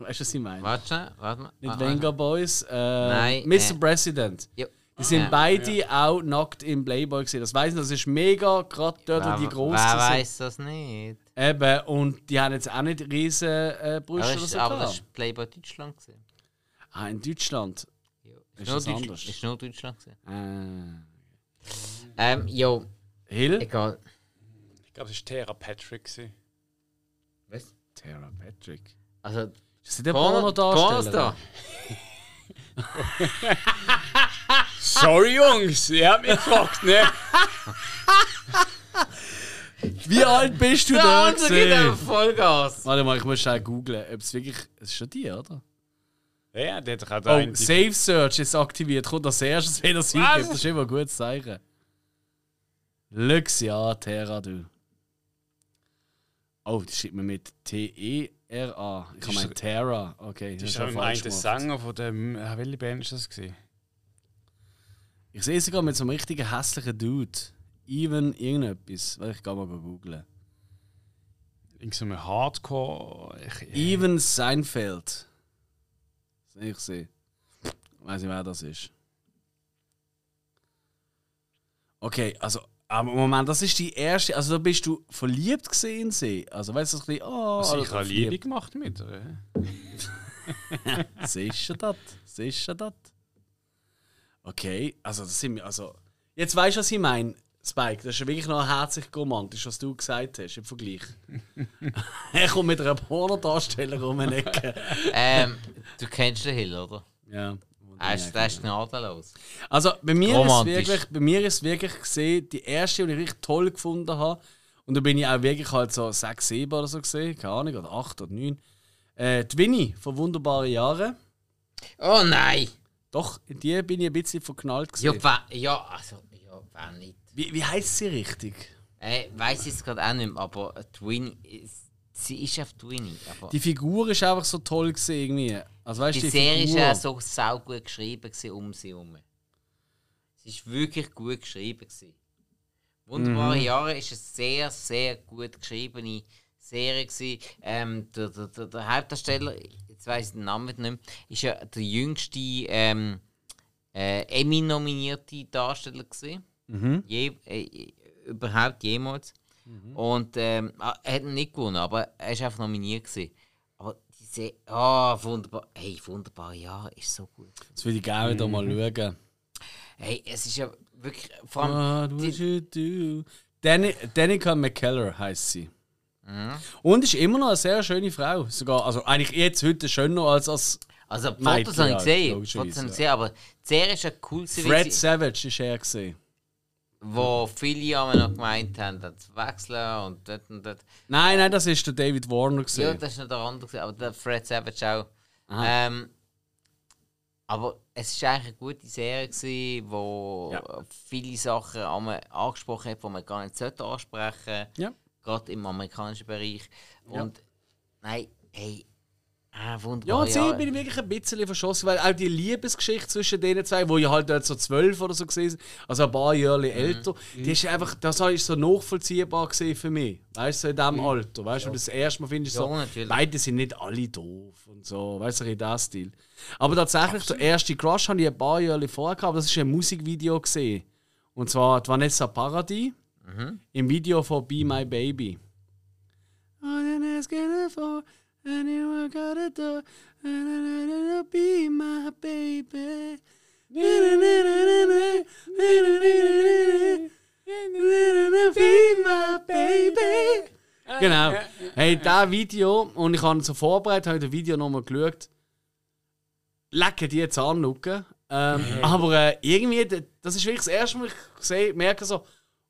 Weißt du, was ich meine? warte schnell, warte mal. Nicht Ah, Venga Boys, äh, Nein, Mr. äh. President. Ja. Die sind Ja. beide auch nackt im Playboy gesehen. Das weiß ich, das ist mega, gerade dort, wo die groß wer sind. weiß das nicht? Eben, und die haben jetzt auch nicht riesen äh, Brüste Aber, oder so. aber das ist Playboy Deutschland gesehen. Ah, in Deutschland. Ja. Ist Ist, nur das Deutsch, anders? ist nur Deutschland gesehen. Äh, Ähm, jo, Hill? egal. Ich glaube, es war Tara Patrick. gewesen. Was? Tara Patrick. Also, Ist sie der Porno- Pornodarsteller? Sorry, Jungs, ihr habt mich gefragt, ne? Wie alt bist du Der da andere geht gesehen? auf Vollgas. Warte mal, ich muss schnell googlen, ob es wirklich. Es ist schon die, oder? Ja, der hat auch Oh. Safe Search ist aktiviert. Kommt als erstes, wenn das eingibt. Das ist immer ein gutes Zeichen. Lux, ja, Terra, du. Oh, das schreibt man mit T-E-R-A. Ich ist meine doch- Terra. Okay, Das ist auch ich falsch gemacht. Sänger von dem. Äh, welche Band ist das? Gewesen? Ich sehe sogar mit so einem richtigen hässlichen Dude. Even irgendetwas. Warte, Ich kann mal googeln. Irgend so ein Hardcore. Ich, Even Seinfeld. Das ich sehe. Weiß nicht, wer das ist. Okay, also, aber Moment, das ist die erste. Also, da bist du verliebt gesehen sie. Also, weißt du, so ein bisschen, oh, also, ich habe verliebt. Liebe gemacht mit ihr. Du das? Du das? Okay, also, das sind wir. Also, jetzt weißt du, was ich meine. Spike, das ist ja wirklich noch herzlich romantisch, was du gesagt hast im Vergleich. er kommt mit einer Pornodarstellerin um eine Ecke. ähm, du kennst den Hill, oder? Ja. Er ist, der ist gnadenlos. Also bei mir, ist wirklich, bei mir ist wirklich gesehen, die erste, die ich richtig toll gefunden habe. Und da bin ich auch wirklich halt so 6, 7 oder so gesehen, keine Ahnung, oder 8 oder 9. Äh, die Winnie von Wunderbare Jahre. Oh nein! Doch, in die bin ich ein bisschen verknallt Ja, gesehen. wer, ja also, ja, wer nicht. Wie, wie heißt sie richtig? Äh, weiß ich jetzt gerade auch nicht mehr, aber die Winnie, ist- sie ist auf die Winnie. Aber Die Figur ist einfach so toll gesehen irgendwie. Also weißt die, die, Serie Figur. ist ja so saugut geschrieben gewesen, um sie herum. Sie ist wirklich gut geschrieben. Gewesen. Wunderbare Mhm. Jahre ist eine sehr, sehr gut geschriebene Serie. Gewesen. Ähm, der, der, der, der Hauptdarsteller, jetzt weiß ich den Namen nicht mehr, ist ja der jüngste ähm, äh, Emmy-nominierte Darsteller gewesen. Mhm. Je, äh, überhaupt jemals. Und ähm, ah, er hat ihn nicht gewonnen, aber er ist einfach nominiert gewesen. Aber diese, ah, wunderbar, hey, wunderbare Jahre ist so gut. Das würde ich gerne wieder Mhm. mal schauen. Hey, es ist ja wirklich, vor allem, What die- would you do? Danny, Danica McKellar heißt sie. Mhm. Und ist immer noch eine sehr schöne Frau. Sogar, also eigentlich jetzt heute schöner als als Also Fotos habe ich ja, gesehen, Fotos habe ich ja. gesehen, aber die Serie ist ja cool, Fred Savage ist er gesehen. Wo viele aber noch gemeint haben, das zu wechseln und dort und dort. Nein, nein, das ist der David Warner Ja, gesehen. das ist nicht der andere, aber der Fred Savage auch. Ähm, aber es war eigentlich eine gute Serie, gewesen, wo Ja. viele Sachen angesprochen hat, die man gar nicht sollte ansprechen Ja. Gerade im amerikanischen Bereich. Und nein, hey, ah, Ja, wunderbar. und sie bin ich wirklich ein bisschen verschossen, weil auch die Liebesgeschichte zwischen denen zwei, wo ja halt dort so zwölf oder so gesehen also ein paar Jahre älter, die ist einfach, das ist so nachvollziehbar gesehen für mich. Weißt du, in diesem Alter. Weißt du, ja. das erste Mal findest du Ja, so, natürlich. beide sind nicht alle doof und so, weißt du, in diesem Stil. Aber tatsächlich, der erste Crush hatte ich ein paar Jahre vorher gehabt, aber das ist ein Musikvideo gesehen. Und zwar die Vanessa Paradis im Video von Be My Baby. All I'm and I let her be my baby. Genau. Hey, das Video, und ich habe es so vorbereitet, habe ich das Video nochmal geschaut. Lecken die jetzt anschauen. Ähm, aber äh, irgendwie, das ist wirklich das erste Mal, ich sehe, merke so,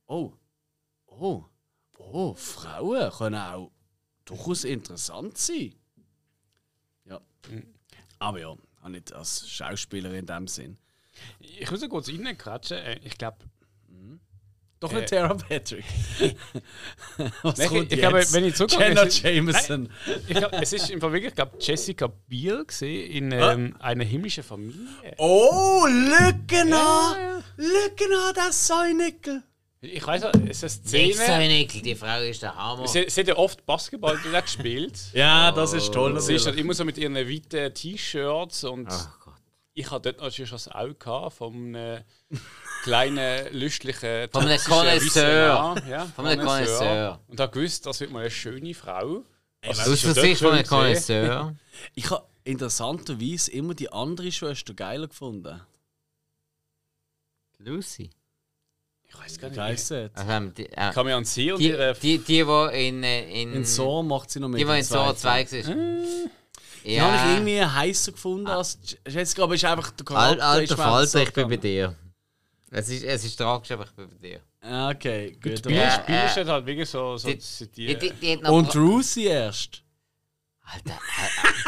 oh, oh, oh, Frauen können auch durchaus interessant sein. Ja. Aber ja, auch nicht als Schauspielerin in dem Sinn. Ich muss noch kurz reinkratschen. Äh, Ich glaube, Doch Äh. nicht Tara Patrick. Was Nein, kommt ich- ich glaube, wenn ich zurückgehe, Jenna Jameson. ich glaub, es ist im Fall wirklich, ich glaube, Jessica Biel gesehen in ähm, einer himmlischen Familie. Oh, lücken an! Lücken an, das Säunickel! Ich weiß nicht, es ist eine Szene. Nickel, die Frau ist der Hammer. Sie, sie hat ja oft Basketball gespielt. Ja, das ist toll. Sie ist halt immer so mit ihren weiten T-Shirts und Ach Gott. ich hatte dort natürlich schon das Auge gehabt von einem kleinen, lüstlichen Von einem toxischen Connoisseur. Ja, Von einem Connoisseur. Und habe gewusst, das wird mal eine schöne Frau. Also, Aus der Sicht von einem. Connoisseur. Ich habe interessanterweise immer die andere Schwester geiler gefunden. Lucy. Ich weiß gar nicht. Geißet. Also, ähm, die, äh, Ich kann mich an sie und die, ihre die, die, die in, äh, in, In so macht sie noch mit. die, die in zweiten. 2 war. Die habe ich Ja, irgendwie heißer gefunden als Jessica, aber ist einfach der Al Charakter. ist alter Falter, ich bin bei dir. Es ist, es ist tragisch, aber ich bin bei dir. Ah, Okay, gut. Spiel, Ja, Spiel äh, ist halt wirklich so, so Die, die, die, die, die hat noch Und Rusi erst. Alter,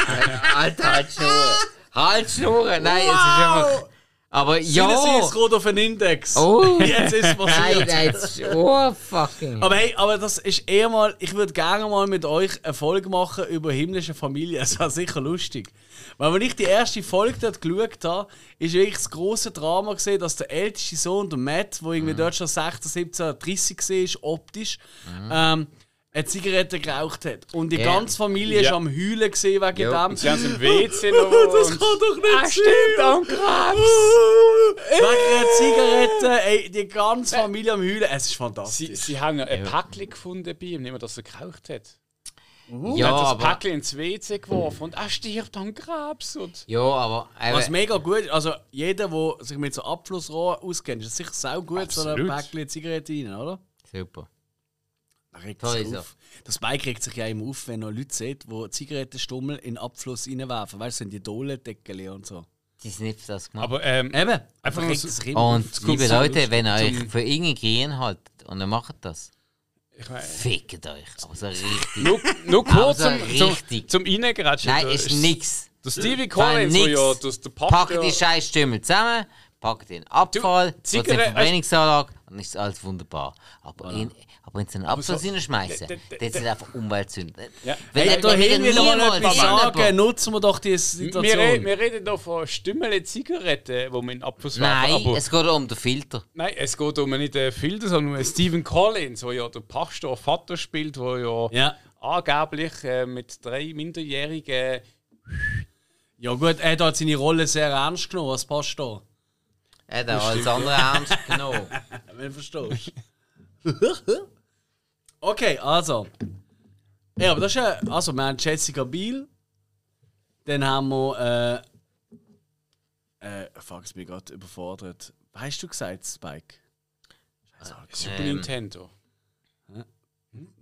Alter, Alter, halt Schnurren. Halt Schnurren. Nein, es ist einfach... Aber Ja! ist gerade auf einen Index. Oh! Jetzt ist es passiert. nein, das ist... Oh, fucking... Aber hey, aber das ist eher mal, ich würde gerne mal mit euch eine Folge machen über himmlische Familie. Es war sicher lustig. Weil wenn ich die erste Folge dort geschaut habe, ist wirklich das große Drama gesehen, dass der älteste Sohn, der Matt, der irgendwie dort schon 16, 17, 30 war, optisch, ähm, eine Zigarette geraucht hat. Und die ganze Familie ist am Heulen gesehen wegen dem. Und sie haben es im WC noch. das und- kann doch nicht Ah, sein! stimmt, an Krebs! Wegen einer Zigarette, ey, die ganze Familie am Heulen. Es ist Sie, fantastisch. sie haben ja ein Päckchen gefunden bei ihm, nicht mehr, dass er geraucht hat. ja, er hat das aber... Päckchen ins WC geworfen und er stirbt an Krebs. Und Ja, aber... Was eben, mega gut ist, also jeder, der sich mit so Abflussrohren auskennt, ist sicher sau gut, so ein Absolut. Päckchen Zigarette rein, oder? super. Regt Toll sich auf. Das Bike regt sich ja immer auf, wenn noch Leute sieht, die Zigarettenstummel in den Abfluss reinwerfen. Weißt du, sind die Dollendeckel und so. Die sind nicht für das gemacht. Aber ähm, Eben, Einfach regt so- es sich immer auf. Und kommt liebe Leute, wenn ihr euch für irgendeinen Gehirn haltet und ihr macht das, ich mein, fickt euch. Aber so richtig. nur, nur kurz Also zum, zum, richtig. zum Reingratschen. Nein, ist nix. Der Stevie Collins, ja das, der Packt Pastor... die scheiß Stümmel zusammen, packt den Abfall, Zigarette- Verbrennungsanlage und ist alles wunderbar. Aber, in, aber in so einen Abfluss reinschmeißen, d- d- das sind einfach Umweltsünden. Ja. Wenn Hey, da wenn hin ich mal etwas sagen, nutzen wir doch diese Wir, Situation. reden- wir reden hier von Stümmele Zigaretten, die man Abfluss Nein, werfen. Aber es geht um den Filter. Nein, es geht um nicht den Filter, sondern um Stephen Collins, der ja der Pastor Vater spielt, der ja, Ja. angeblich äh, mit drei Minderjährigen. ja gut, er hat halt seine Rolle sehr ernst genommen als Pastor. Er hat auch alles andere ernst genommen. Wenn du verstehst. Okay, also. Ja, aber das ist ja. Also, wir haben Jessica Biel. Dann haben wir. Äh, äh, fuck, ich bin gerade überfordert. Was hast du gesagt, Spike? Scheiße, ah, Super. Nintendo. Hm?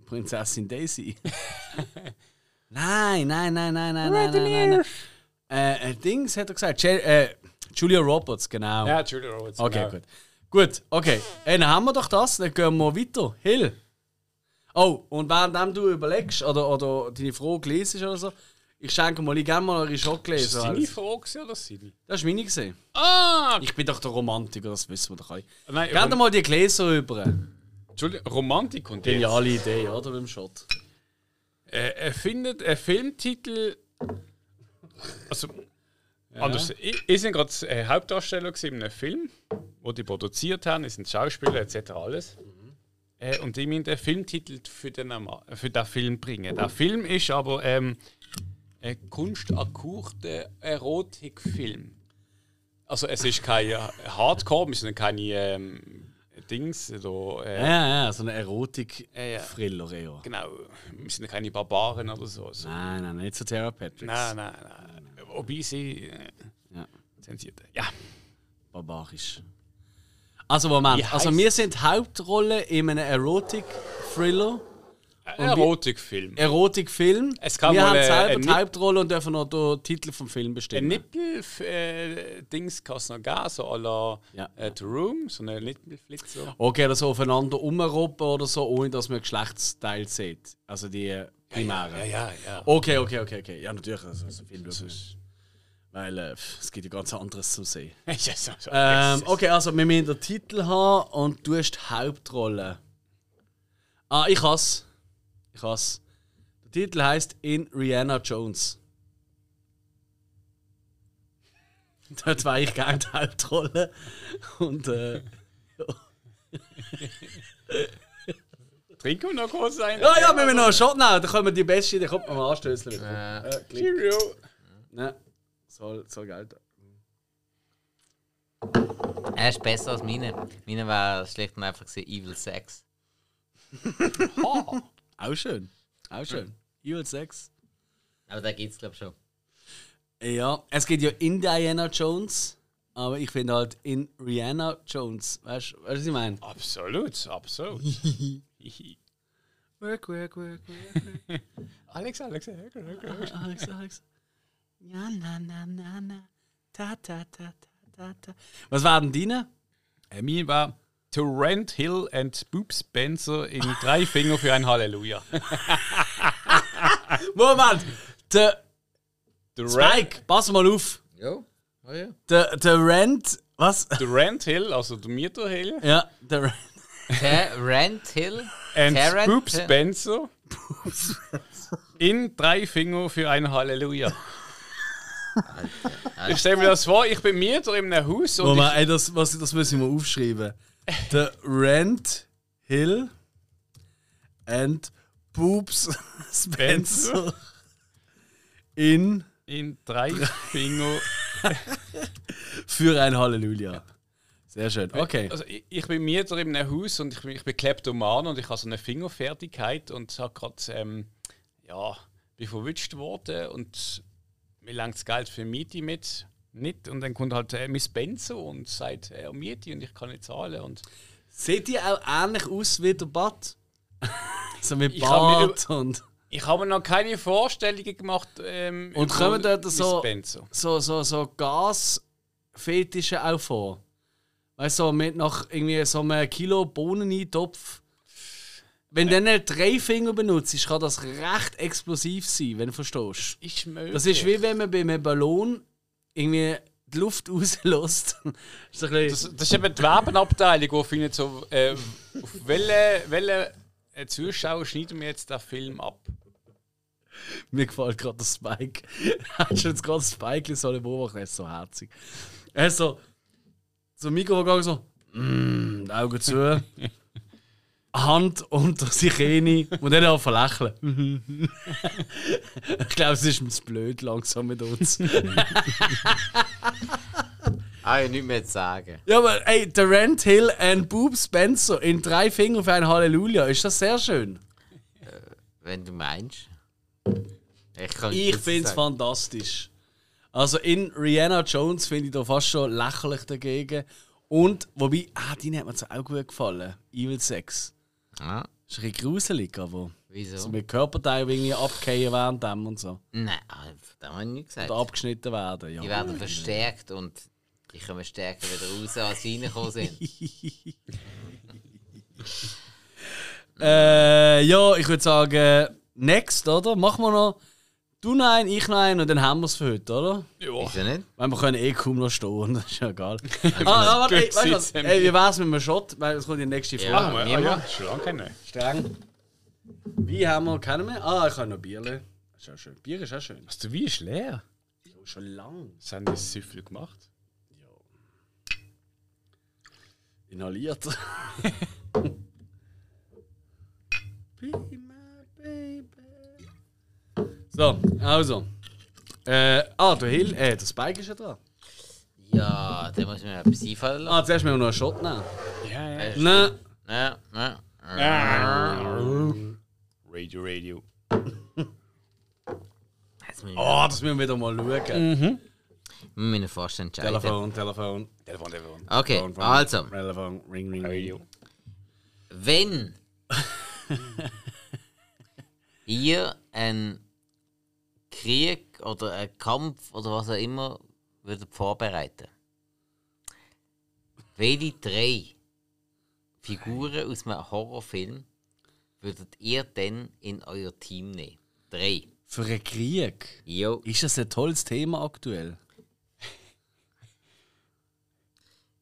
Prinzessin Daisy. nein, nein, nein, nein, nein, nein, nein, nein. Äh, äh, Dings hat er gesagt. Je äh, Julia Roberts, genau. Ja, Julia Roberts. Okay, genau. gut. Gut, okay. Dann haben wir doch das, dann gehen wir weiter. Hill. Oh, und während du überlegst oder, oder deine Frage liest oder so, ich schenke mal, ich gerne mal eure Schokolade. Ist das deine Frage gewesen oder seine? Das ist meine gesehen. Ah! Ich bin doch der Romantiker, das wissen wir doch alle. Nein, Rom mal die Gläser rüber. Entschuldigung, Romantik und. Geniale Idee, oder? Beim Shot. Äh, er findet einen Filmtitel. Also, anders. Ich, ich bin gerade äh, Hauptdarsteller gewesen in einem Film, wo die produziert haben, ich sind Schauspieler etc. alles. Äh, und ich muss den Filmtitel für den, für den Film bringen. Der Film ist aber ähm, ein kunstakkurter Erotikfilm. Also es ist kein äh, Hardcore, wir sind keine ähm, Dings, so, äh, Ja, ja, so eine Ja, ja. Erotik-Thriller eher. genau, wir sind keine Barbaren oder so. so. Nein, nein, nicht so Therapeutics. Nein, nein, nein. Wobei sie äh, Ja, zensiert. Ja. barbarisch. Also Moment, also wir sind Hauptrolle in einem Erotik-Thriller. Ein Erotikfilm. Erotikfilm. Es kann wir mal, haben äh, selber ein die Hauptrolle und dürfen noch den Titel vom Film Ein bestimmen. Nippel-Dings kann es noch geben, so à la Ja. äh, The Room, so eine Nippelflitzer. Okay, oder so aufeinander umroppen oder so, ohne dass man Geschlechtsteil sieht. Also die äh, primären. Ja, ja, ja. Okay, okay, okay, okay. Ja, natürlich. Also, so viel das ist. Weil äh, es gibt ja ganz anderes zum sehen. ja so, so. Ähm, okay, also wir müssen den Titel haben und du hast die Hauptrolle. Ah, ich has. Ich has. Der Titel heißt In Rihanna Jones. Dort war ich gerne die Hauptrolle. Und äh, Trinken wir noch kurz ein? ja, ja, wir müssen noch einen Shot nehmen, dann können wir die beste, dann kommt man mal anstößen. Äh, Klick. Cheerio. Ne, soll, soll gelten. Er ist besser als meine. Meine war schlicht und einfach Evil Sex. Auch schön. Auch schön. Evil 6. Aber da gibt's glaube ich schon. Ja, es geht ja in Diana Jones, aber ich finde halt in Rihanna Jones. Weißt du, was ich meine? Absolut, absolut. Work, work, work, work. Alex, Alex, Alex, Alex. Alex, Alex. Ja, na, na, na, na. Ta, ta, ta, ta, ta, ta. Was war denn deine? Äh, Mir war Torrent Hill and Boop Spencer in drei Finger für ein Halleluja. Moment! Der Der Spike, pass mal auf. Jo. Oh ja. Der, der Rent. Was? Rand Hill, also der Mieter Hill, Ja, der Rent. Terrent Hill. and Terrence Boop. Spencer in drei Finger für ein Halleluja. Ich stelle mir das vor, ich bin Mieter in einem Haus und Moment, ey, das, was, das müssen wir aufschreiben. Der Rent Hill and Boobs Spencer in in drei Finger. für ein Halleluja. Sehr schön. Okay. Also ich, ich bin Mieter in einem Haus und ich, bin- ich bin Kleptoman und ich habe so eine Fingerfertigkeit und habe gerade, ähm, ja, bin verwünscht worden und mir langt das Geld für Miete mit nicht und dann kommt halt äh, Miss Benzo und sagt, er Miete und ich kann nicht zahlen und Seht ihr auch ähnlich aus wie der Bad? so mit Bart und ich habe mir noch keine Vorstellungen gemacht. Ähm, Und kommen dort so- so, so, so Gasfetische auch vor. Weißt du, so mit nach irgendwie so einem Kilo Bohnen Topf. Wenn du dann nicht drei Finger benutzt, kann das recht explosiv sein, wenn du verstehst. Ist möglich. Das ist wie wenn man bei einem Ballon irgendwie die Luft rauslässt. das ist Das, das ist eben die Werbenabteilung, die findet so, äh, auf welche, welche äh, Zuschauer schneiden wir jetzt den Film ab? Mir gefällt gerade der Spike. Hast du jetzt gerade das Spike so beobachtet? Er ist so herzig. Er ist so zum Mikro gegangen, so, mm, Augen zu, Hand unter sich rein und dann auch verlächeln. ich glaube, es ist mir zu blöd langsam mit uns. Ah, ja, nichts mehr zu sagen. ja, aber ey, der Rent Hill and Boob Spencer in drei Fingern für ein Halleluja, ist das sehr schön. Wenn du meinst. Ich, Ich finde es fantastisch. Also in Rihanna Jones finde ich da fast schon lächerlich dagegen. Und, wobei, ah, die hat mir so auch gut gefallen. Evil Sex. Ja. ist ein bisschen gruselig, aber Wieso? so mit Körperteilen irgendwie abgehen während dem und so. Nein, ah, das habe ich nicht gesagt. Oder abgeschnitten werden, ja. Die werden verstärkt und die kommen stärker wieder raus, als sie reingekommen sind. Äh, ja, ich würde sagen, next, oder? Machen wir noch. Du nein, ich nein und dann haben wir es für heute, oder? Ja. Ist ja nicht? Weil wir können eh kaum noch stehen, das ist ja egal. ah, ah, warte, ey, weißt du was? Ey, wie wär's mit einem Shot? Weil es kommt die nächste Frage. Ja. Ah, wir ja, schon lange keine. Streng. Wie haben wir, kennen wir? Ah, ich habe noch Bierle. Das ist auch schön. Bier ist auch schön. Was du wie ist leer? Oh, schon lang. Was haben die so viel gemacht? Inhaliert. Be my baby. So, also. Äh, ah, der Hill, äh, der Spike ist ja dran. Ja, da muss man etwas einfallen lassen. Ah, zuerst müssen wir noch einen Shot nehmen. Ja, ja. Äh, Nein. Ja, ja. Radio, Radio. Oh, das müssen wir wieder mal schauen. wir müssen fast entscheiden. Telefon, Telefon. Telefon, Telefon. Okay, Phone, phone, also, Telefon, ring, ring. Radio. wenn ihr einen Krieg oder einen Kampf oder was auch immer würdet vorbereiten, welche drei Figuren aus einem Horrorfilm würdet ihr denn in euer Team nehmen? Drei. Für einen Krieg. Jo. Ist das ein tolles Thema aktuell?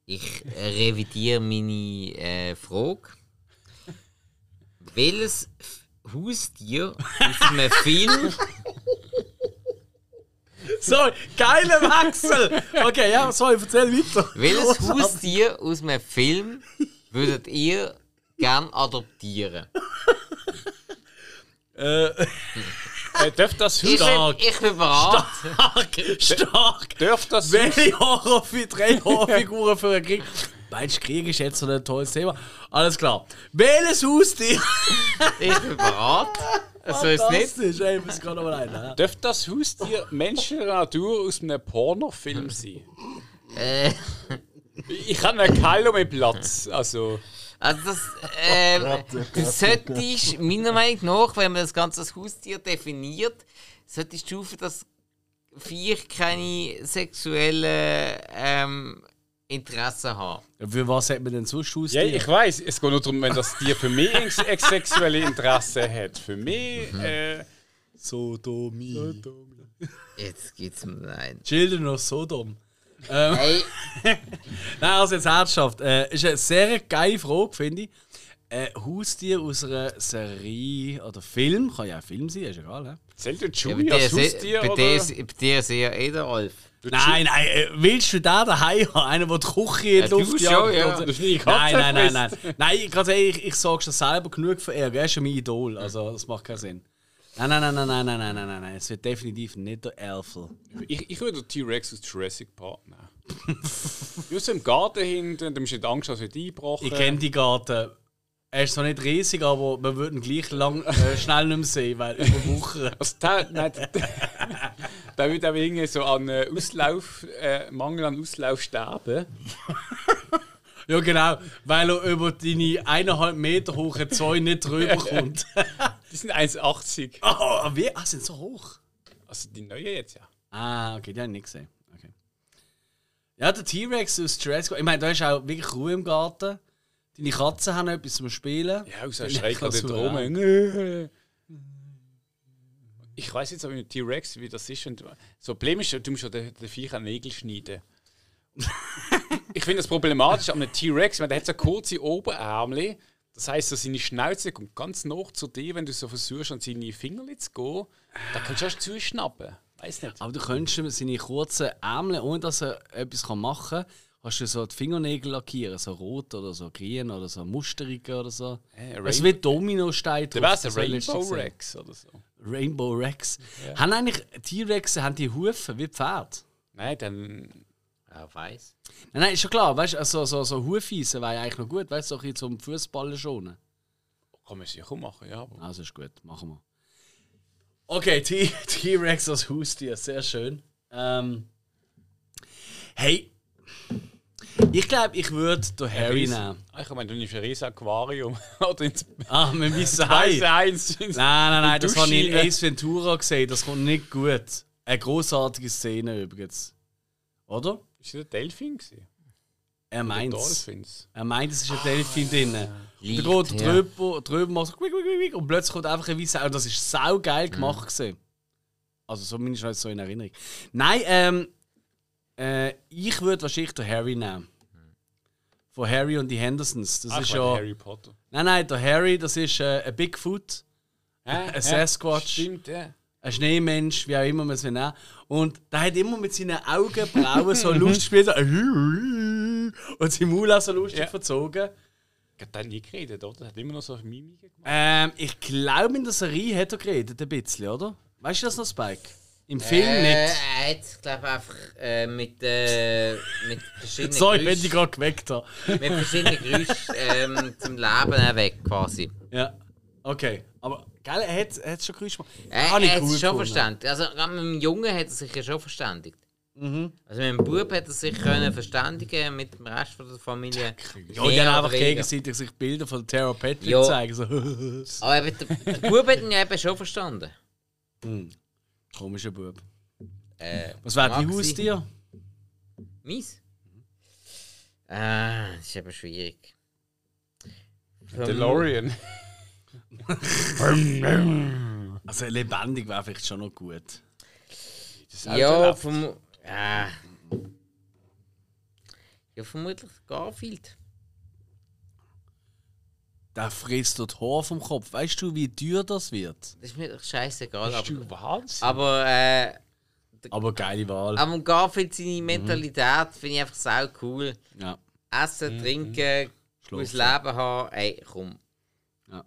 Ich revidiere meine äh, Frage. Welches Haustier aus einem Film Sorry, geiler Wechsel! Okay, ja, sorry, erzähl weiter. Welches Haustier aus einem Film würdet ihr gern adoptieren? Äh, Äh, darf das Ich bin, ich bin bereit. stark, stark. Darf das. Welche Horror für drei Horrorfiguren für einen Krieg? Meinst du, Krieg ist jetzt so ein tolles Thema? Alles klar. Welches Haustier? Ich bin bereit. So ist es nicht. Ey, ich muss gerade noch mal ein. Ja. Darf das Haustier menschlicher Natur aus einem Pornofilm sein? Äh, Ich habe einen Keilo mit Platz. Also... also das, ähm, du solltest, meiner Meinung nach, wenn man das ganze als Haustier definiert, solltest du für das Viech keine sexuellen ähm, Interessen haben. Für was hat man denn sonst Ja, Haustier? ich weiß. Es geht nur darum, wenn das Tier für mich ex- ex- sexuelle Interesse hat. Für mich... Äh, Sodomie. Jetzt geht's mir nein. Children of Sodom. Ähm, Hey, Nein, also jetzt ernsthaft. Äh, ist eine sehr geile Frage, finde ich. Äh, Haustier aus einer Serie oder Film, kann ja auch Film sein, ist egal. Ne? zählt der ja, dir, als Haustier, bei dir, ist- bei dir ist eher eh der Alf. Nein, nein, äh, willst du da daheim haben? Einen, der die Küche in die Ja, du Luft schon, jagt? ja. oder- Nein, nein, nein, nein. Nein, ich, ganz ehrlich, ich, sage schon selber genug für er. Er ist ja mein Idol, also das macht keinen Sinn. Nein, nein, nein, nein, nein, nein, nein, nein, nein, nein. Es wird definitiv nicht der Elfel. Ich, ich würde den T-Rex aus Jurassic Park nehmen. Just im Garten hinten, da musst du nicht Angst, dass er einbrochen. Ich kenne die Garten. Er ist zwar nicht riesig, aber wir würden ihn gleich lang, äh, schnell nicht mehr sehen, weil über Wochen. Also der, nein, der, der würde auch irgendwie so an äh, Auslauf, äh, Mangel an Auslauf sterben. Ja, genau, weil er über deine eineinhalb Meter hohen Zäune nicht drüber kommt. Die sind 1,80. oh, wie? Ah, sind so hoch? Also die neuen jetzt ja. Ah, okay, die habe ich nicht gesehen. Okay. Ja, der T-Rex aus Jurassic. Ich meine, da ist auch wirklich Ruhe im Garten. Deine Katzen haben etwas zum Spielen. Ja, aus Ja, der Schrei gerade drum. Ich weiß jetzt aber mit T-Rex, wie das ist. Und so das Problem ist, du musst ja den, den Viech an Nägel schneiden. ich finde das problematisch an einem T-Rex, weil der hat so kurze Oberärmel. Das heisst, so seine Schnauze kommt ganz nah zu dir, wenn du so versuchst, an seine Finger zu gehen. Da kannst du erst zuschnappen. Weiß nicht. Aber du könntest ihm seine kurzen Ärmel, ohne dass er etwas machen kann, kannst du so die Fingernägel lackieren, so rot oder so grün oder so musterige oder so. Äh, es Rain- wird Dominostein wäre drauf, ein das soll Rainbow Rex oder so. Rainbow Rex. Haben eigentlich T-Rex haben die Hufe wie Pferd? Nein, dann. Ja, weiß. Nein, nein, ist schon klar, weißt du, also, so, so Hufeisen wäre ja eigentlich noch gut, weißt du, so ein zum Fußballen schonen. Kann man sicher machen, ja. Aber Also ist gut, machen wir. Okay, T-Rex als Haustier, sehr schön. Ähm, hey, Ich glaube, ich würde den Harry nehmen. Ah, Ich meine, du nimmst ein riesiges Aquarium. Oder ins Ah, mit Hai. Eins. Nein, nein, nein, das habe ich in. Ace Ventura gesehen. Das kommt nicht gut. Eine großartige Szene übrigens. Oder? Ist das ein Delfin? gewesen? Er meint Dolphins. Er meint, es ist ein Delfin drin. Da Liegt, geht der ja. drüber, drüber macht so quick, quick, quick, und plötzlich kommt einfach ein weißer. Und das ist saugeil gemacht. gewesen. Also, so bin ich halt so in Erinnerung. Nein, ähm, äh, ich würde wahrscheinlich den Harry nehmen. Von Harry und die Hendersons. Das Ach, ist ja. Harry Potter. Nein, nein, der Harry, das ist äh, ein Bigfoot, Hä? ein Sasquatch. Stimmt, ja. ein Schneemensch, wie auch immer man es nennen. Und der hat immer mit seinen Augenbrauen so lustig gespielt. Und sein Maul auch so lustig Ja. verzogen. Ich habe nie geredet, oder? Er hat immer noch so Mimik gemacht. Ähm, ich glaube, in der Serie hat er geredet, ein bisschen, oder? Weißt du das noch, Spike? Im Film Äh, nicht. er hat, glaube einfach äh, mit, äh, mit verschiedenen Sorry, wenn ich Geräuschen, gerade geweckt habe. mit verschiedenen Geräuschen ähm, zum Leben erweckt quasi. Ja. Okay. Aber, geil, er hat, er hat schon Geräusche gemacht. Er, hat sich schon gefunden. verständigt. Also gerade mit dem Jungen hat er sich ja schon verständigt. Mhm. Also mit dem Bub hat er sich können verständigen mit dem Rest von der Familie. Ja, dann oder einfach gegenseitig sich Bilder von Tara Patrick Ja. zeigen. So. Aber eben, der, der Bub hat ihn ja eben schon verstanden. Hm. Komischer Bub. Äh, Was wäre dein? Haustier? Mies? Ah, das ist eben schwierig. DeLorean. Also lebendig wäre vielleicht schon noch gut. Das Auto Ja, läuft. vom. Ja. Ja, vermutlich Garfield. Der frisst dort Haar vom Kopf. Weißt du, wie teuer das wird? Das ist mir doch scheißegal. Bist Aber, du Wahnsinn? aber, äh, Aber geile Wahl. aber Garfield, Mhm. seine Mentalität finde ich einfach sau cool. Ja. Essen, trinken, gutes Schlafen. Leben haben. Ey, komm. Ja.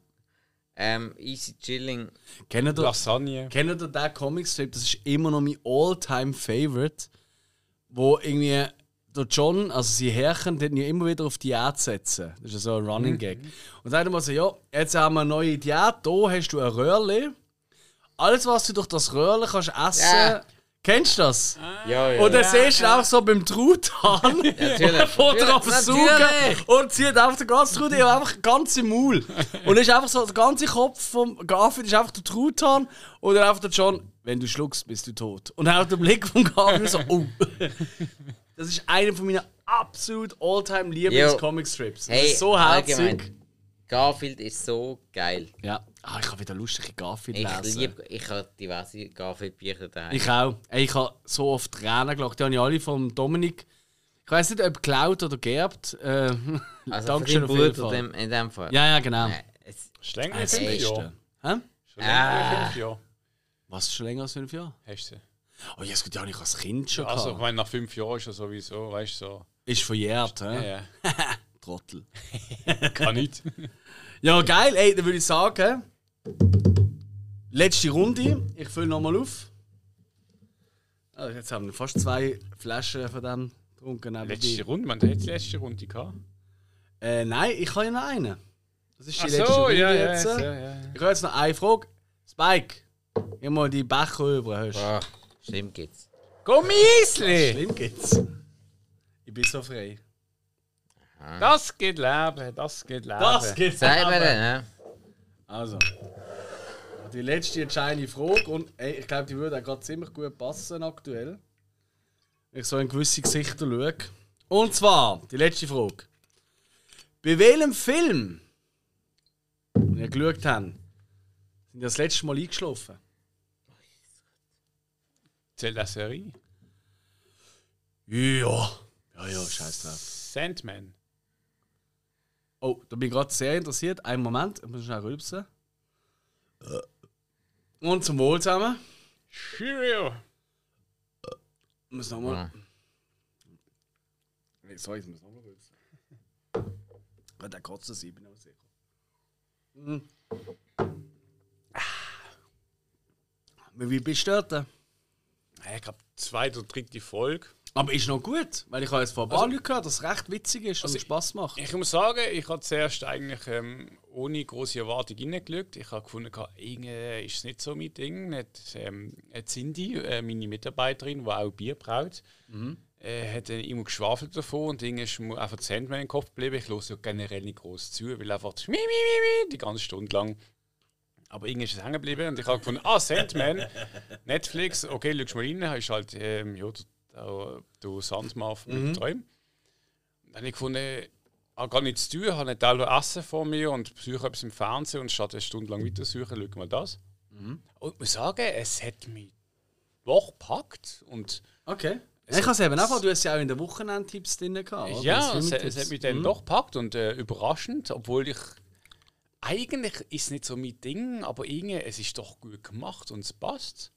Ähm, easy chilling. Kennt ihr, Lasagne. kennt ihr den Comicstrip? Das ist immer noch mein all-time favorite. Wo irgendwie der John, also sein Herrchen, den ja immer wieder auf Diät setzen. Das ist ja so ein Running Gag. Und sagt immer so: Ja, jetzt haben wir eine neue Diät. Hier hast du ein Röhrli. Alles, was du durch das Röhrli kannst essen. Ja. Kennst du das? Ja, ja. Und dann siehst du auch so beim Truthahn, Natürlich. vor der versuchen Natürlich. und zieht einfach den ganzen Truthahn einfach ganz im Maul. Und ist einfach so, der ganze Kopf vom Garfield ist einfach der Truthahn und dann einfach der John, wenn du schluckst, bist du tot. Und dann auch der Blick vom Garfield so, oh. Das ist einer von meinen absolut all-time Lieblings-Comic-Strips. Hey, ist so herzig. allgemein. Garfield ist so geil. Ja. Ah, ich habe wieder lustige Garfield Ich lesen. liebe, ich habe diverse Garfield-Bücher daheim. Ich auch. Ey, Ich habe so oft Tränen gelacht. Die habe ich alle vom Dominik. Ich weiß nicht, ob geklaut oder geerbt. Äh, also Dankeschön für auf den jeden Fall. dem, in dem Fall. Ja, ja, genau. Äh, es, Ist länger als Das fünf. Jahre. Hä? Schon länger Ah. als fünf Jahre. Was, schon länger als fünf Jahre? Hast du. Oh, ja, das gut, die habe ich als Kind schon Also, ich meine, nach fünf Jahren ist ja sowieso, weißt du, so. Ist verjährt, hä? Ja, ja. Trottel. Kann nicht. Ja, geil. Ey, dann würde ich sagen, letzte Runde. Ich fülle nochmal auf. Ah, jetzt haben wir fast zwei Flaschen von dem getrunken. letzte Runde, man hat die letzte Runde gehabt. Äh, nein, ich habe ja noch eine. Das ist die Ach letzte so, Runde ja, ja, jetzt. ja, ja. Ich habe jetzt noch eine Frage. Spike, mal die Becher über. Hast. Stimmt gibt's. Komm, Isli! Schlimm geht's. Ich bin so frei. Das geht Leben, das geht Leben. Das geht dann, ne? Also. Die letzte entscheidende Frage und ey, ich glaube, die würde auch gerade ziemlich gut passen aktuell. Wenn ich so in gewisse Gesichter schaue. Und zwar, die letzte Frage. Bei welchem Film, den ihr geschaut habt, sind ihr das letzte Mal eingeschlafen? Zählt das Serie? Ja. Ja, ja, scheiß drauf. Sandman. Oh, da bin ich gerade sehr interessiert. Einen Moment, ich muss schnell rülpsen. Und zum Wohl zusammen. Cheerio! Ich muss nochmal. Nee, sorry, ich muss nochmal rülpsen. Könnte der sein, bin ich auch sicher. Mhm. Wie weit bist du dort? Ich glaube, zweite oder dritte Folge. Aber ist noch gut, weil ich habe jetzt von ein paar Leuten gehört, dass es recht witzig ist und Also- Spaß macht. Ich muss sagen, ich habe zuerst eigentlich ähm, ohne große Erwartung reingeschaut. Ich habe gefunden, irgendwie ist es nicht so mein Ding. Nicht, ähm, Cindy, äh, meine Mitarbeiterin, die auch Bier braut, äh, hat dann immer geschwafelt davon und dann ist mir einfach Sandman im Kopf geblieben. Ich höre ja generell nicht groß zu, weil einfach das mi, mi, mi, mi, die ganze Stunde lang. Aber irgendwie ist es hängen geblieben und ich habe gefunden, ah, Sandman, Netflix, okay, schau mal rein, ist halt, ähm, ja, der, der Sandmann von mhm. Träumen. Dann habe ich gefunden, habe gar nichts zu tun, habe einen Teil Essen vor mir und suche etwas im Fernsehen und statt eine Stunde lang weiter suchen, schaue mal das. Mhm. Und ich muss sagen, es hat mich doch gepackt und Okay. Ich kann es eben auch, du hast ja auch in den Wochenendtipps drin gehabt. Oder? Ja, es, es, hat mich dann mhm. doch gepackt und äh, überraschend, obwohl ich. Eigentlich ist es nicht so mein Ding, aber irgendwie, es ist doch gut gemacht und es passt.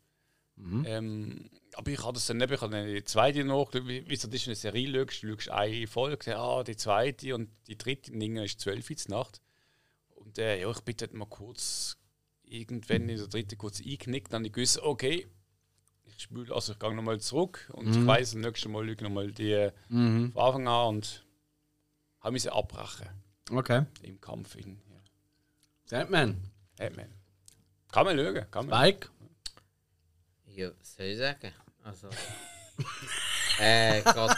Mhm. Ähm, aber ich habe das dann nicht, ich habe dann die zweite noch, wie, wie so das ist eine Serie schaust, du schaust eine Folge, ah, die zweite und die dritte, Dinge ist zwölf in der Nacht. Und äh, ja, ich bitte mal kurz, irgendwann in der dritten kurz eingeknickt, dann ich gewusst, okay, ich spüle, also ich gehe nochmal zurück und mhm. ich weiß, das nächste Mal lüge nochmal die mhm. von Anfang an und habe mich abbrechen. Okay. Im Kampf. In, ja. Sandman. Sandman. Kann man schauen. Kann man. Spike. Ja, was soll ich sagen? Also. äh, gerade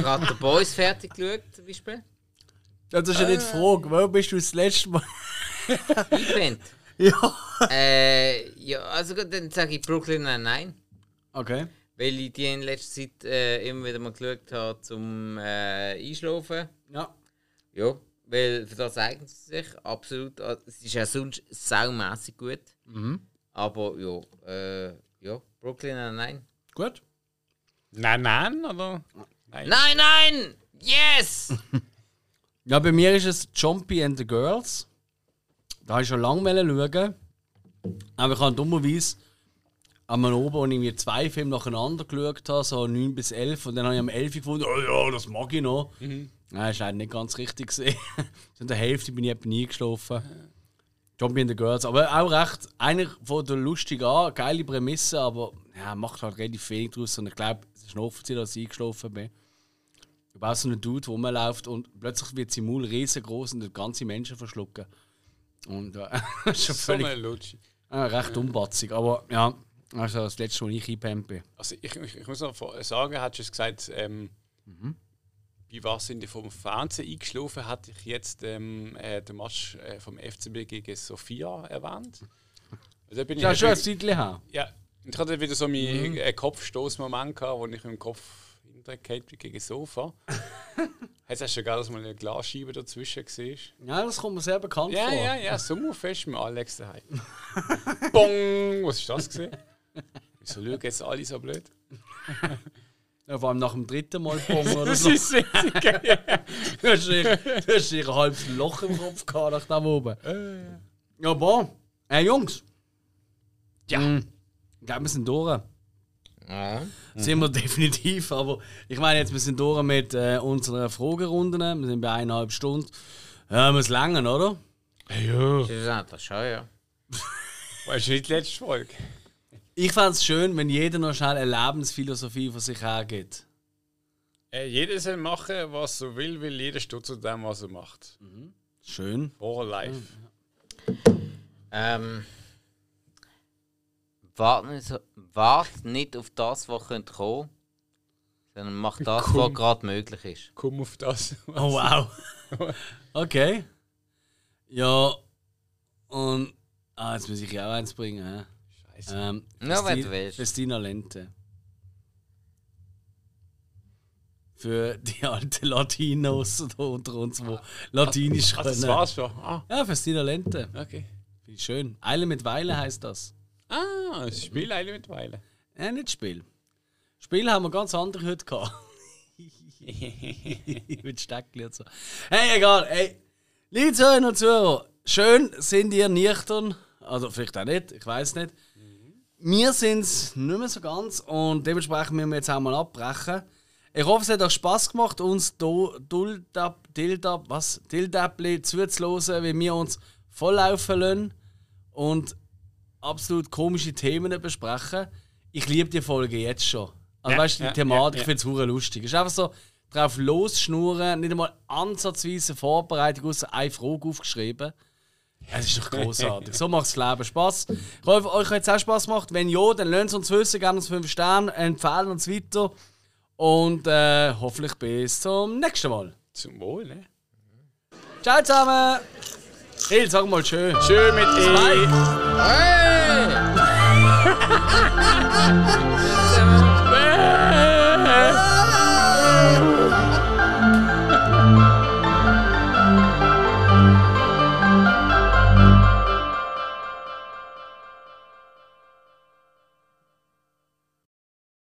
gerade The Boys fertig geschaut, zum Beispiel. Das ist ja nicht die Frage, wo bist du das letzte Mal? ich bin. Ja. Äh, ja, also dann sage ich Brooklyn nein. Okay. Weil ich die in letzter Zeit äh, immer wieder mal geschaut habe zum äh, Einschlafen. Ja. Ja, weil für das eignet es sich absolut. Äh, es ist ja sonst saumässig gut. Mhm. Aber ja, äh, ja, Brooklyn nein. Gut. Nein, nein, oder? Nein, nein! nein! Yes! ja, bei mir ist es Jumpy and the Girls. Da habe ich schon lange schauen. Aber ich habe dummerweise am Oben, wo ich mir zwei Filme nacheinander geschaut habe, so 9 bis 11, und dann habe ich am 11 gefunden, oh ja, das mag ich noch. Mhm. Nein, ist leider nicht ganz richtig in der Hälfte bin ich etwa nie geschlafen. Jumpy in the Girls. Aber auch recht, einer von der lustig an, geile Prämisse, aber ja, macht halt relativ wenig draus. Und ich glaube, es ist nachvollziehbar, dass ich eingeschlafen bin. Ich bin auch so ein Dude, der rumläuft und plötzlich wird sein Maul riesengroß und ganze Menschen verschlucken. Und äh, schon völlig, so äh, recht unbatzig. Aber ja, also das letzte, wo ich einpempe. Also ich, ich, ich, muss noch sagen, hast du es gesagt, ähm, mhm. Bei was sind die vom Fernsehen eingeschlafen, hatte ich jetzt ähm, äh, den Match äh, vom FCB gegen Sofia erwähnt. Also bin ja, ich, schon ein Zeitchen her. Ja, ich hatte wieder so meinen mhm. Kopfstoßmoment gehabt, wo ich im Kopf hintergekehrt gegen Sofa. Hast du schon geil, dass mal eine Glasscheibe dazwischen war? Ja, das kommt mir sehr bekannt ja, vor. Ja, ja, ja, Sommerfest mit Alex daheim. Bong! Was ist das gesehen? Wieso schauen jetzt alle so blöd? Ja, vor allem nach dem dritten Mal Bong oder das so. Das ist sehr geil. du hast ein halbes Loch im Kopf gehabt nach da oben. Ja, boah. Hey, Jungs. Ja. Mhm. Ich glaube, wir sind durch. Ja. Sind wir definitiv, aber ich meine jetzt, wir sind durch mit äh, unseren Fragerunden. Wir sind bei eineinhalb Stunden. Ja, muss langen, oder? Ja. Das schon, ja. Weißt du nicht die letzte Folge? Ich fände es schön, wenn jeder noch schnell eine Lebensphilosophie von sich hergibt. Äh, jeder soll machen, was er will, weil jeder steht zu dem, was er macht. Mhm. Schön. For life. Ähm. Wart nicht, wart nicht auf das, was kommen könnte, sondern mach das, komm, was gerade möglich ist. Komm auf das. Oh wow. okay. Ja. Und. Ah, jetzt muss ich auch eins bringen. He? Scheiße. Ähm, ja, wenn du willst. Festina Lente. Für die alten Latinos unter uns, die Latinisch können. Also das war's schon. Ah. Ja, Festina Lente. Okay. Finde ich schön. Eile mit Weile heißt das. Ah, Spiel eine mittlerweile. Ja, nicht Spiel. Spiel haben wir ganz andere heute gehabt. mit Steckli und so. Hey, egal. Hey, liebe Zuhörer und Zuhörer, schön sind ihr nüchtern. Also vielleicht auch nicht, ich weiß nicht. Wir sind es nicht mehr so ganz und dementsprechend müssen wir jetzt auch mal abbrechen. Ich hoffe, es hat euch Spass gemacht, uns Dildab, Dildab, was? Dildabli zuzuhören, wie wir uns volllaufen lassen. Und absolut komische Themen besprechen. Ich liebe die Folge jetzt schon. Also ja, weißt du, die ja, Thematik, ja, ja. ich finde es lustig. Es ist einfach so drauf losschnurren, nicht einmal ansatzweise Vorbereitung, außer eine Frage aufgeschrieben. Es ist doch großartig. so macht das Leben Spass. Ich hoffe, euch hat es auch Spass gemacht. Wenn ja, dann lasst uns wissen, gerne uns 5 Sterne, empfehlen uns weiter. Und äh, hoffentlich bis zum nächsten Mal. Zum Wohl, ne? Ciao zusammen! Hey, sag mal schön. Schön mit E. Hey!